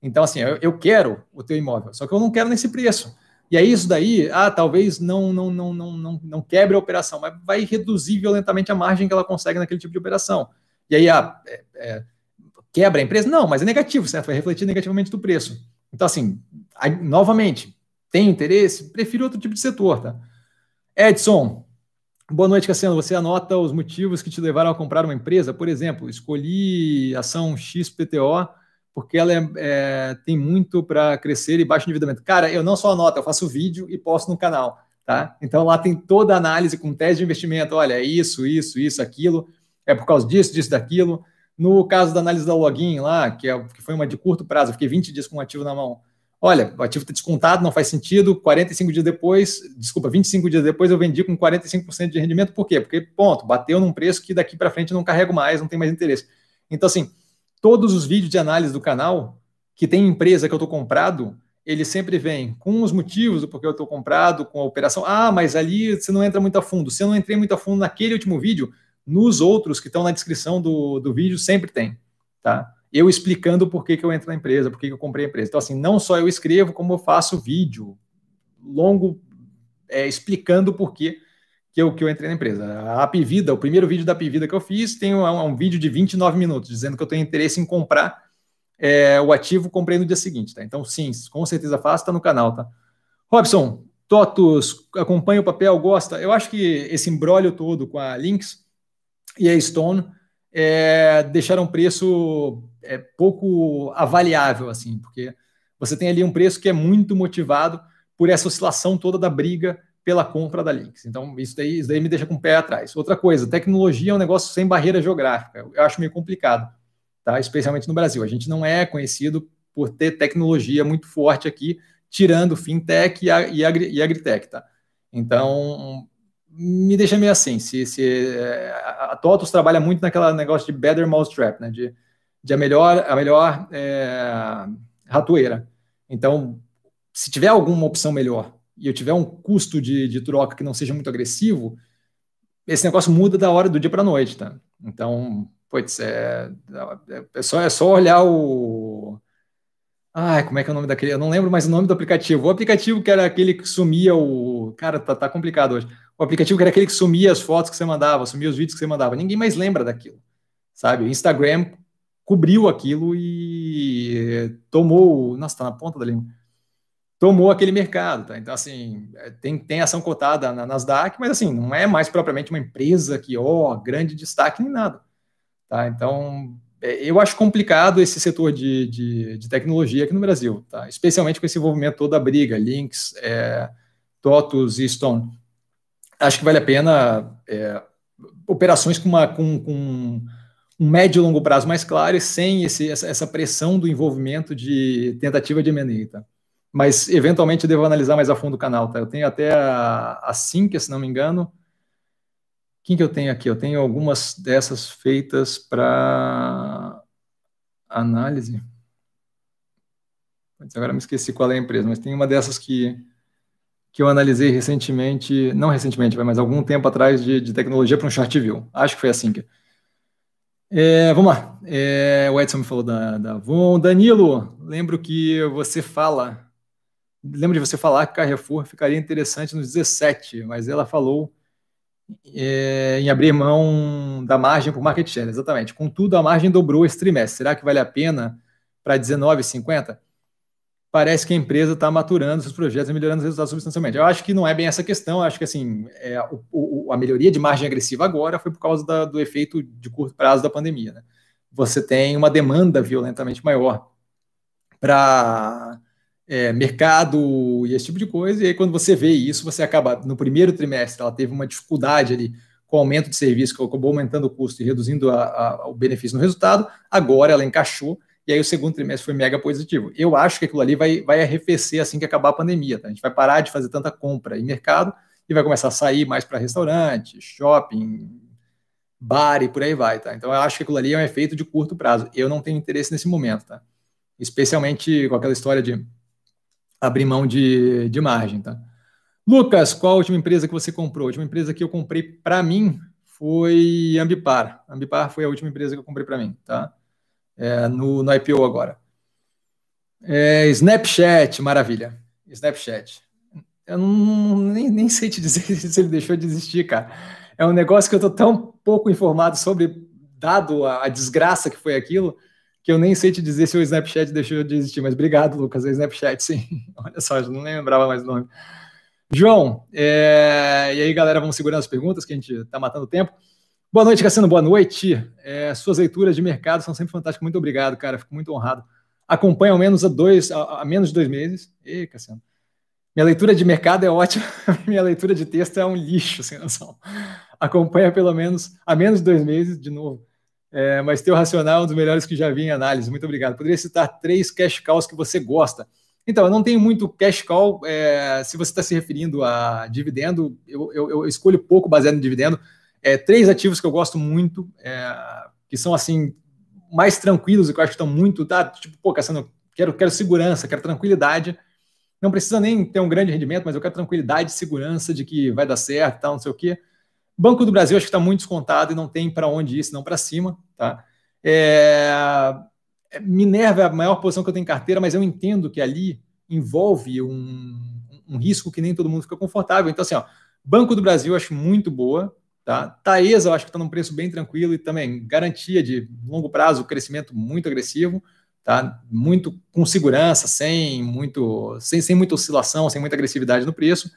Então, assim, eu, eu, quero o teu imóvel, só que eu não quero nesse preço. E aí, isso daí, ah, talvez não, não, não, não, não, não quebre a operação, mas vai reduzir violentamente a margem que ela consegue naquele tipo de operação. E aí, ah, é, é, quebra a empresa? Não, mas é negativo, certo? Vai refletir negativamente do preço. Então, assim, aí, novamente, tem interesse? Prefiro outro tipo de setor, tá? Edson, boa noite, Cassiano. Você anota os motivos que te levaram a comprar uma empresa? Por exemplo, escolhi ação XPTO porque ela é, é, tem muito para crescer e baixo endividamento. Cara, eu não só anoto, eu faço vídeo e posto no canal. Tá? Então lá tem toda a análise com tese de investimento. Olha, é isso, isso, isso, aquilo. É por causa disso, disso, daquilo. No caso da análise da login lá, que, é, que foi uma de curto prazo, eu fiquei 20 dias com um ativo na mão olha, o ativo está descontado, não faz sentido, 45 dias depois, desculpa, 25 dias depois eu vendi com 45% de rendimento, por quê? Porque, ponto, bateu num preço que daqui para frente não carrego mais, não tem mais interesse. Então, assim, todos os vídeos de análise do canal, que tem empresa que eu estou comprado, ele sempre vem com os motivos do porquê eu estou comprado, com a operação. Ah, mas ali você não entra muito a fundo. Se eu não entrei muito a fundo naquele último vídeo, nos outros que estão na descrição do, do vídeo, sempre tem, tá? eu explicando por que, que eu entro na empresa, por que, que eu comprei a empresa. Então, assim, não só eu escrevo, como eu faço vídeo longo é, explicando por que, que, eu, que eu entrei na empresa. A Apivida, o primeiro vídeo da Apivida que eu fiz, tem um, um vídeo de 29 minutos, dizendo que eu tenho interesse em comprar é, o ativo, comprei no dia seguinte, tá? Então, sim, com certeza faço, tá no canal, tá? Robson, Totos, acompanha o papel, gosta? Eu acho que esse embrólio todo com a Lynx e a Stone é, deixaram um preço é, pouco avaliável, assim, porque você tem ali um preço que é muito motivado por essa oscilação toda da briga pela compra da Lynx. Então, isso daí, isso daí me deixa com o pé atrás. Outra coisa, tecnologia é um negócio sem barreira geográfica. Eu acho meio complicado, tá? especialmente no Brasil. A gente não é conhecido por ter tecnologia muito forte aqui, tirando fintech e, e, agri, e agritech. Tá? Então, me deixa meio assim. Se, se é, a TOTUS trabalha muito naquela negócio de better mousetrap, né? De, de a melhor a melhor é, ratoeira. Então, se tiver alguma opção melhor e eu tiver um custo de, de troca que não seja muito agressivo, esse negócio muda da hora do dia para a noite, tá? Então, putz, é, é, só, é só olhar o. Ai, como é que é o nome daquele? Eu não lembro mais o nome do aplicativo. O aplicativo que era aquele que sumia o. Cara, tá, tá complicado hoje o aplicativo que era aquele que sumia as fotos que você mandava, sumia os vídeos que você mandava. Ninguém mais lembra daquilo, sabe? O Instagram cobriu aquilo e tomou, nossa, tá na ponta da língua, tomou aquele mercado, tá? Então, assim, é, tem, tem ação cotada na Nasdaq, mas, assim, não é mais propriamente uma empresa que, ó, grande destaque nem nada, tá? Então, é, eu acho complicado esse setor de, de, de, tecnologia aqui no Brasil, tá? Especialmente com esse envolvimento toda a briga, Links, é, TOTUS e Stone acho que vale a pena é, operações com, uma, com, com, um médio e longo prazo mais claro e sem esse, essa, essa, pressão do envolvimento de tentativa de M&A, tá? Mas, eventualmente, eu devo analisar mais a fundo o canal, tá? Eu tenho até a, a Sync, se não me engano. Quem que eu tenho aqui? Eu tenho algumas dessas feitas para análise. Agora me esqueci qual é a empresa, mas tem uma dessas que que eu analisei recentemente, não recentemente, mas algum tempo atrás, de, de tecnologia para um short view. Acho que foi assim que. É, vamos lá. É, o Edson me falou da, da Avon. Danilo, lembro que você fala. Lembro de você falar que Carrefour ficaria interessante nos 17, mas ela falou é, em abrir mão da margem por market share, exatamente. Contudo, a margem dobrou esse trimestre. Será que vale a pena para 19,50? parece que a empresa está maturando seus projetos e melhorando os resultados substancialmente. Eu acho que não é bem essa questão, eu acho que assim, é, o, o, a melhoria de margem agressiva agora foi por causa da, do efeito de curto prazo da pandemia. Né? Você tem uma demanda violentamente maior para é, mercado e esse tipo de coisa, e aí quando você vê isso, você acaba, no primeiro trimestre, ela teve uma dificuldade ali com o aumento de serviço, que acabou aumentando o custo e reduzindo a, a, o benefício no resultado, agora ela encaixou, e aí o segundo trimestre foi mega positivo. Eu acho que aquilo ali vai, vai arrefecer assim que acabar a pandemia. Tá? A gente vai parar de fazer tanta compra em mercado e vai começar a sair mais para restaurante, shopping, bar e por aí vai. Tá? Então eu acho que aquilo ali é um efeito de curto prazo. Eu não tenho interesse nesse momento, tá? especialmente com aquela história de abrir mão de, de margem. Tá? Lucas, qual a última empresa que você comprou? A última empresa que eu comprei para mim foi Ambipar. Ambipar foi a última empresa que eu comprei para mim. Tá? é, no, no IPO agora. É, Snapchat, maravilha. Snapchat. Eu não, nem, nem sei te dizer se ele deixou de existir, cara. É um negócio que eu estou tão pouco informado sobre, dado a, a, desgraça que foi aquilo, que eu nem sei te dizer se o Snapchat deixou de existir. Mas obrigado, Lucas. É Snapchat, sim. Olha só, eu não lembrava mais o nome. João, é, e aí, galera, vamos segurando as perguntas, que a gente está matando tempo. Boa noite, Cassiano. Boa noite. É, suas leituras de mercado são sempre fantásticas. Muito obrigado, cara. Fico muito honrado. Acompanho ao menos a, dois, a, menos de dois meses. Ei, Cassiano. Minha leitura de mercado é ótima. Minha leitura de texto é um lixo, sem noção. Acompanha pelo menos a menos de dois meses, de novo. É, mas teu racional é um dos melhores que já vi em análise. Muito obrigado. Poderia citar três cash cows que você gosta. Então, eu não tenho muito cash call. É, se você está se referindo a dividendo, eu, eu, eu, escolho pouco baseado em dividendo. É, três ativos que eu gosto muito, é, que são assim, mais tranquilos e que eu acho que estão muito. Tá, tipo, pô, Cassiano, quero, quero segurança, quero tranquilidade. Não precisa nem ter um grande rendimento, mas eu quero tranquilidade, segurança de que vai dar certo, tal, não sei o quê. Banco do Brasil acho que está muito descontado e não tem para onde ir, senão para cima, tá? É, Minerva é a maior posição que eu tenho em carteira, mas eu entendo que ali envolve um, um risco que nem todo mundo fica confortável. Então, assim, ó, Banco do Brasil eu acho muito boa, tá? Taesa eu acho que está num preço bem tranquilo e também garantia de longo prazo, crescimento muito agressivo, tá? Muito com segurança, sem muito, sem, sem muita oscilação, sem muita agressividade no preço.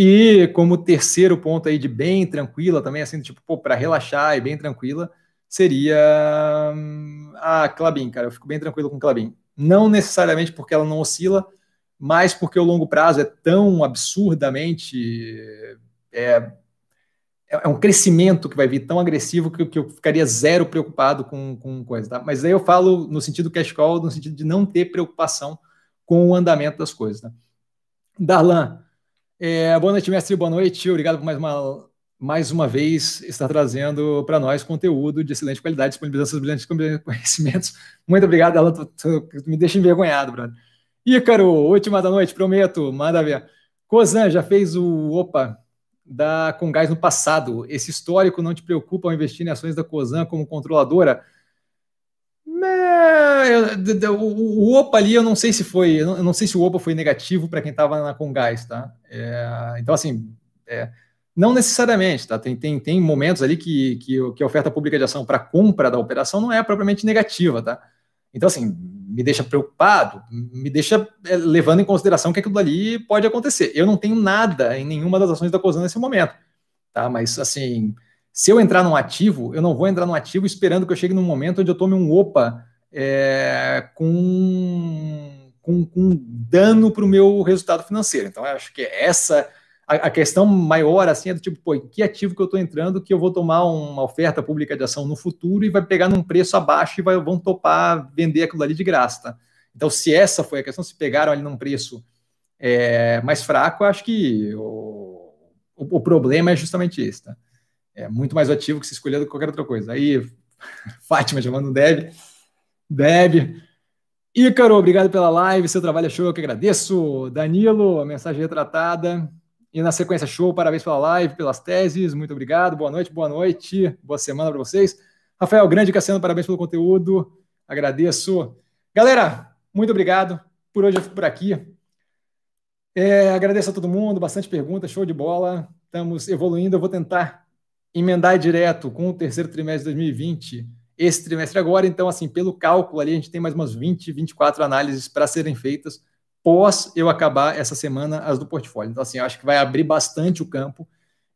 E como terceiro ponto aí de bem tranquila também, assim, tipo, para relaxar e bem tranquila, seria hum, a Clabin, cara. Eu fico bem tranquilo com Clabin. Não necessariamente porque ela não oscila, mas porque o longo prazo é tão absurdamente. É, é um crescimento que vai vir tão agressivo que, que eu ficaria zero preocupado com, com coisa, tá? Mas aí eu falo no sentido cash call, no sentido de não ter preocupação com o andamento das coisas, tá? Darlan, é, boa noite, mestre, boa noite. Obrigado por mais uma mais uma vez, está trazendo para nós conteúdo de excelente qualidade, disponibilizando seus brilhantes conhecimentos. Muito obrigado, ela me deixa envergonhado, brother. Ícaro, última da noite, prometo, manda ver. Cozan já fez o OPA da Congás no passado. Esse histórico não te preocupa ao investir em ações da Cozan como controladora? O OPA ali, eu não sei se foi, eu não sei se o OPA foi negativo para quem estava na Congás, tá? É, então, assim, é, não necessariamente, tá? Tem, tem, tem momentos ali que, que, que a oferta pública de ação para compra da operação não é propriamente negativa, tá? Então, assim, me deixa preocupado, me deixa é, levando em consideração que aquilo ali pode acontecer. Eu não tenho nada em nenhuma das ações da COSAN nesse momento, tá? Mas, assim, se eu entrar num ativo, eu não vou entrar num ativo esperando que eu chegue num momento onde eu tome um OPA é, com, com, com dano para o meu resultado financeiro. Então, acho que essa a, questão maior assim é do tipo, pô, que ativo que eu estou entrando que eu vou tomar uma oferta pública de ação no futuro e vai pegar num preço abaixo e vai, vão topar vender aquilo ali de graça, tá? Então, se essa foi a questão, se pegaram ali num preço é, mais fraco, acho que o, o, o, problema é justamente esse, tá? É muito mais ativo que se escolher do que qualquer outra coisa. Aí, Fátima chamando Deb. Deb. Ícaro, obrigado pela live, seu trabalho é show, eu que agradeço. Danilo, a mensagem retratada. E na sequência, show, parabéns pela live, pelas teses, muito obrigado, boa noite, boa noite, boa semana para vocês. Rafael Grande Cassiano, parabéns pelo conteúdo, agradeço. Galera, muito obrigado, por hoje eu fico por aqui. É, agradeço a todo mundo, bastante perguntas, show de bola, estamos evoluindo, eu vou tentar emendar direto com o terceiro trimestre de 2020, esse trimestre agora, então assim, pelo cálculo ali, a gente tem mais umas 20, 24 análises para serem feitas, pós eu acabar essa semana as do portfólio. Então, assim, acho que vai abrir bastante o campo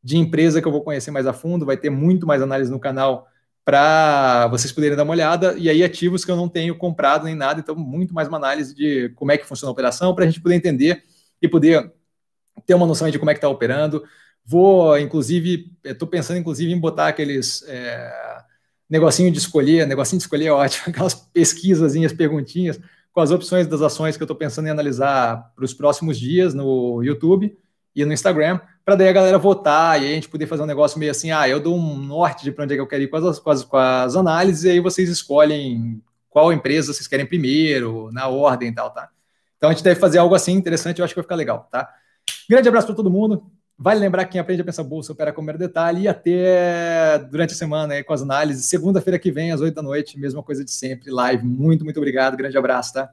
de empresa que eu vou conhecer mais a fundo, vai ter muito mais análise no canal para vocês poderem dar uma olhada, e aí ativos que eu não tenho comprado nem nada, então muito mais uma análise de como é que funciona a operação, para a gente poder entender e poder ter uma noção de como é que está operando. Vou, inclusive, estou pensando, inclusive, em botar aqueles é, negocinho de escolher, negocinho de escolher é ótimo, aquelas pesquisazinhas, perguntinhas, com as opções das ações que eu estou pensando em analisar para os próximos dias no YouTube e no Instagram, para daí a galera votar e a gente poder fazer um negócio meio assim, ah, eu dou um norte de para onde é que eu quero ir com as, com as, com as análises, e aí vocês escolhem qual empresa vocês querem primeiro, na ordem e tal, tá? Então a gente deve fazer algo assim interessante, eu acho que vai ficar legal, tá? Grande abraço para todo mundo. Vale lembrar que quem aprende a pensar bolsa opera com mero detalhe e até durante a semana aí com as análises. Segunda-feira que vem, às 8 da noite, mesma coisa de sempre, live. Muito, muito obrigado. Grande abraço, tá?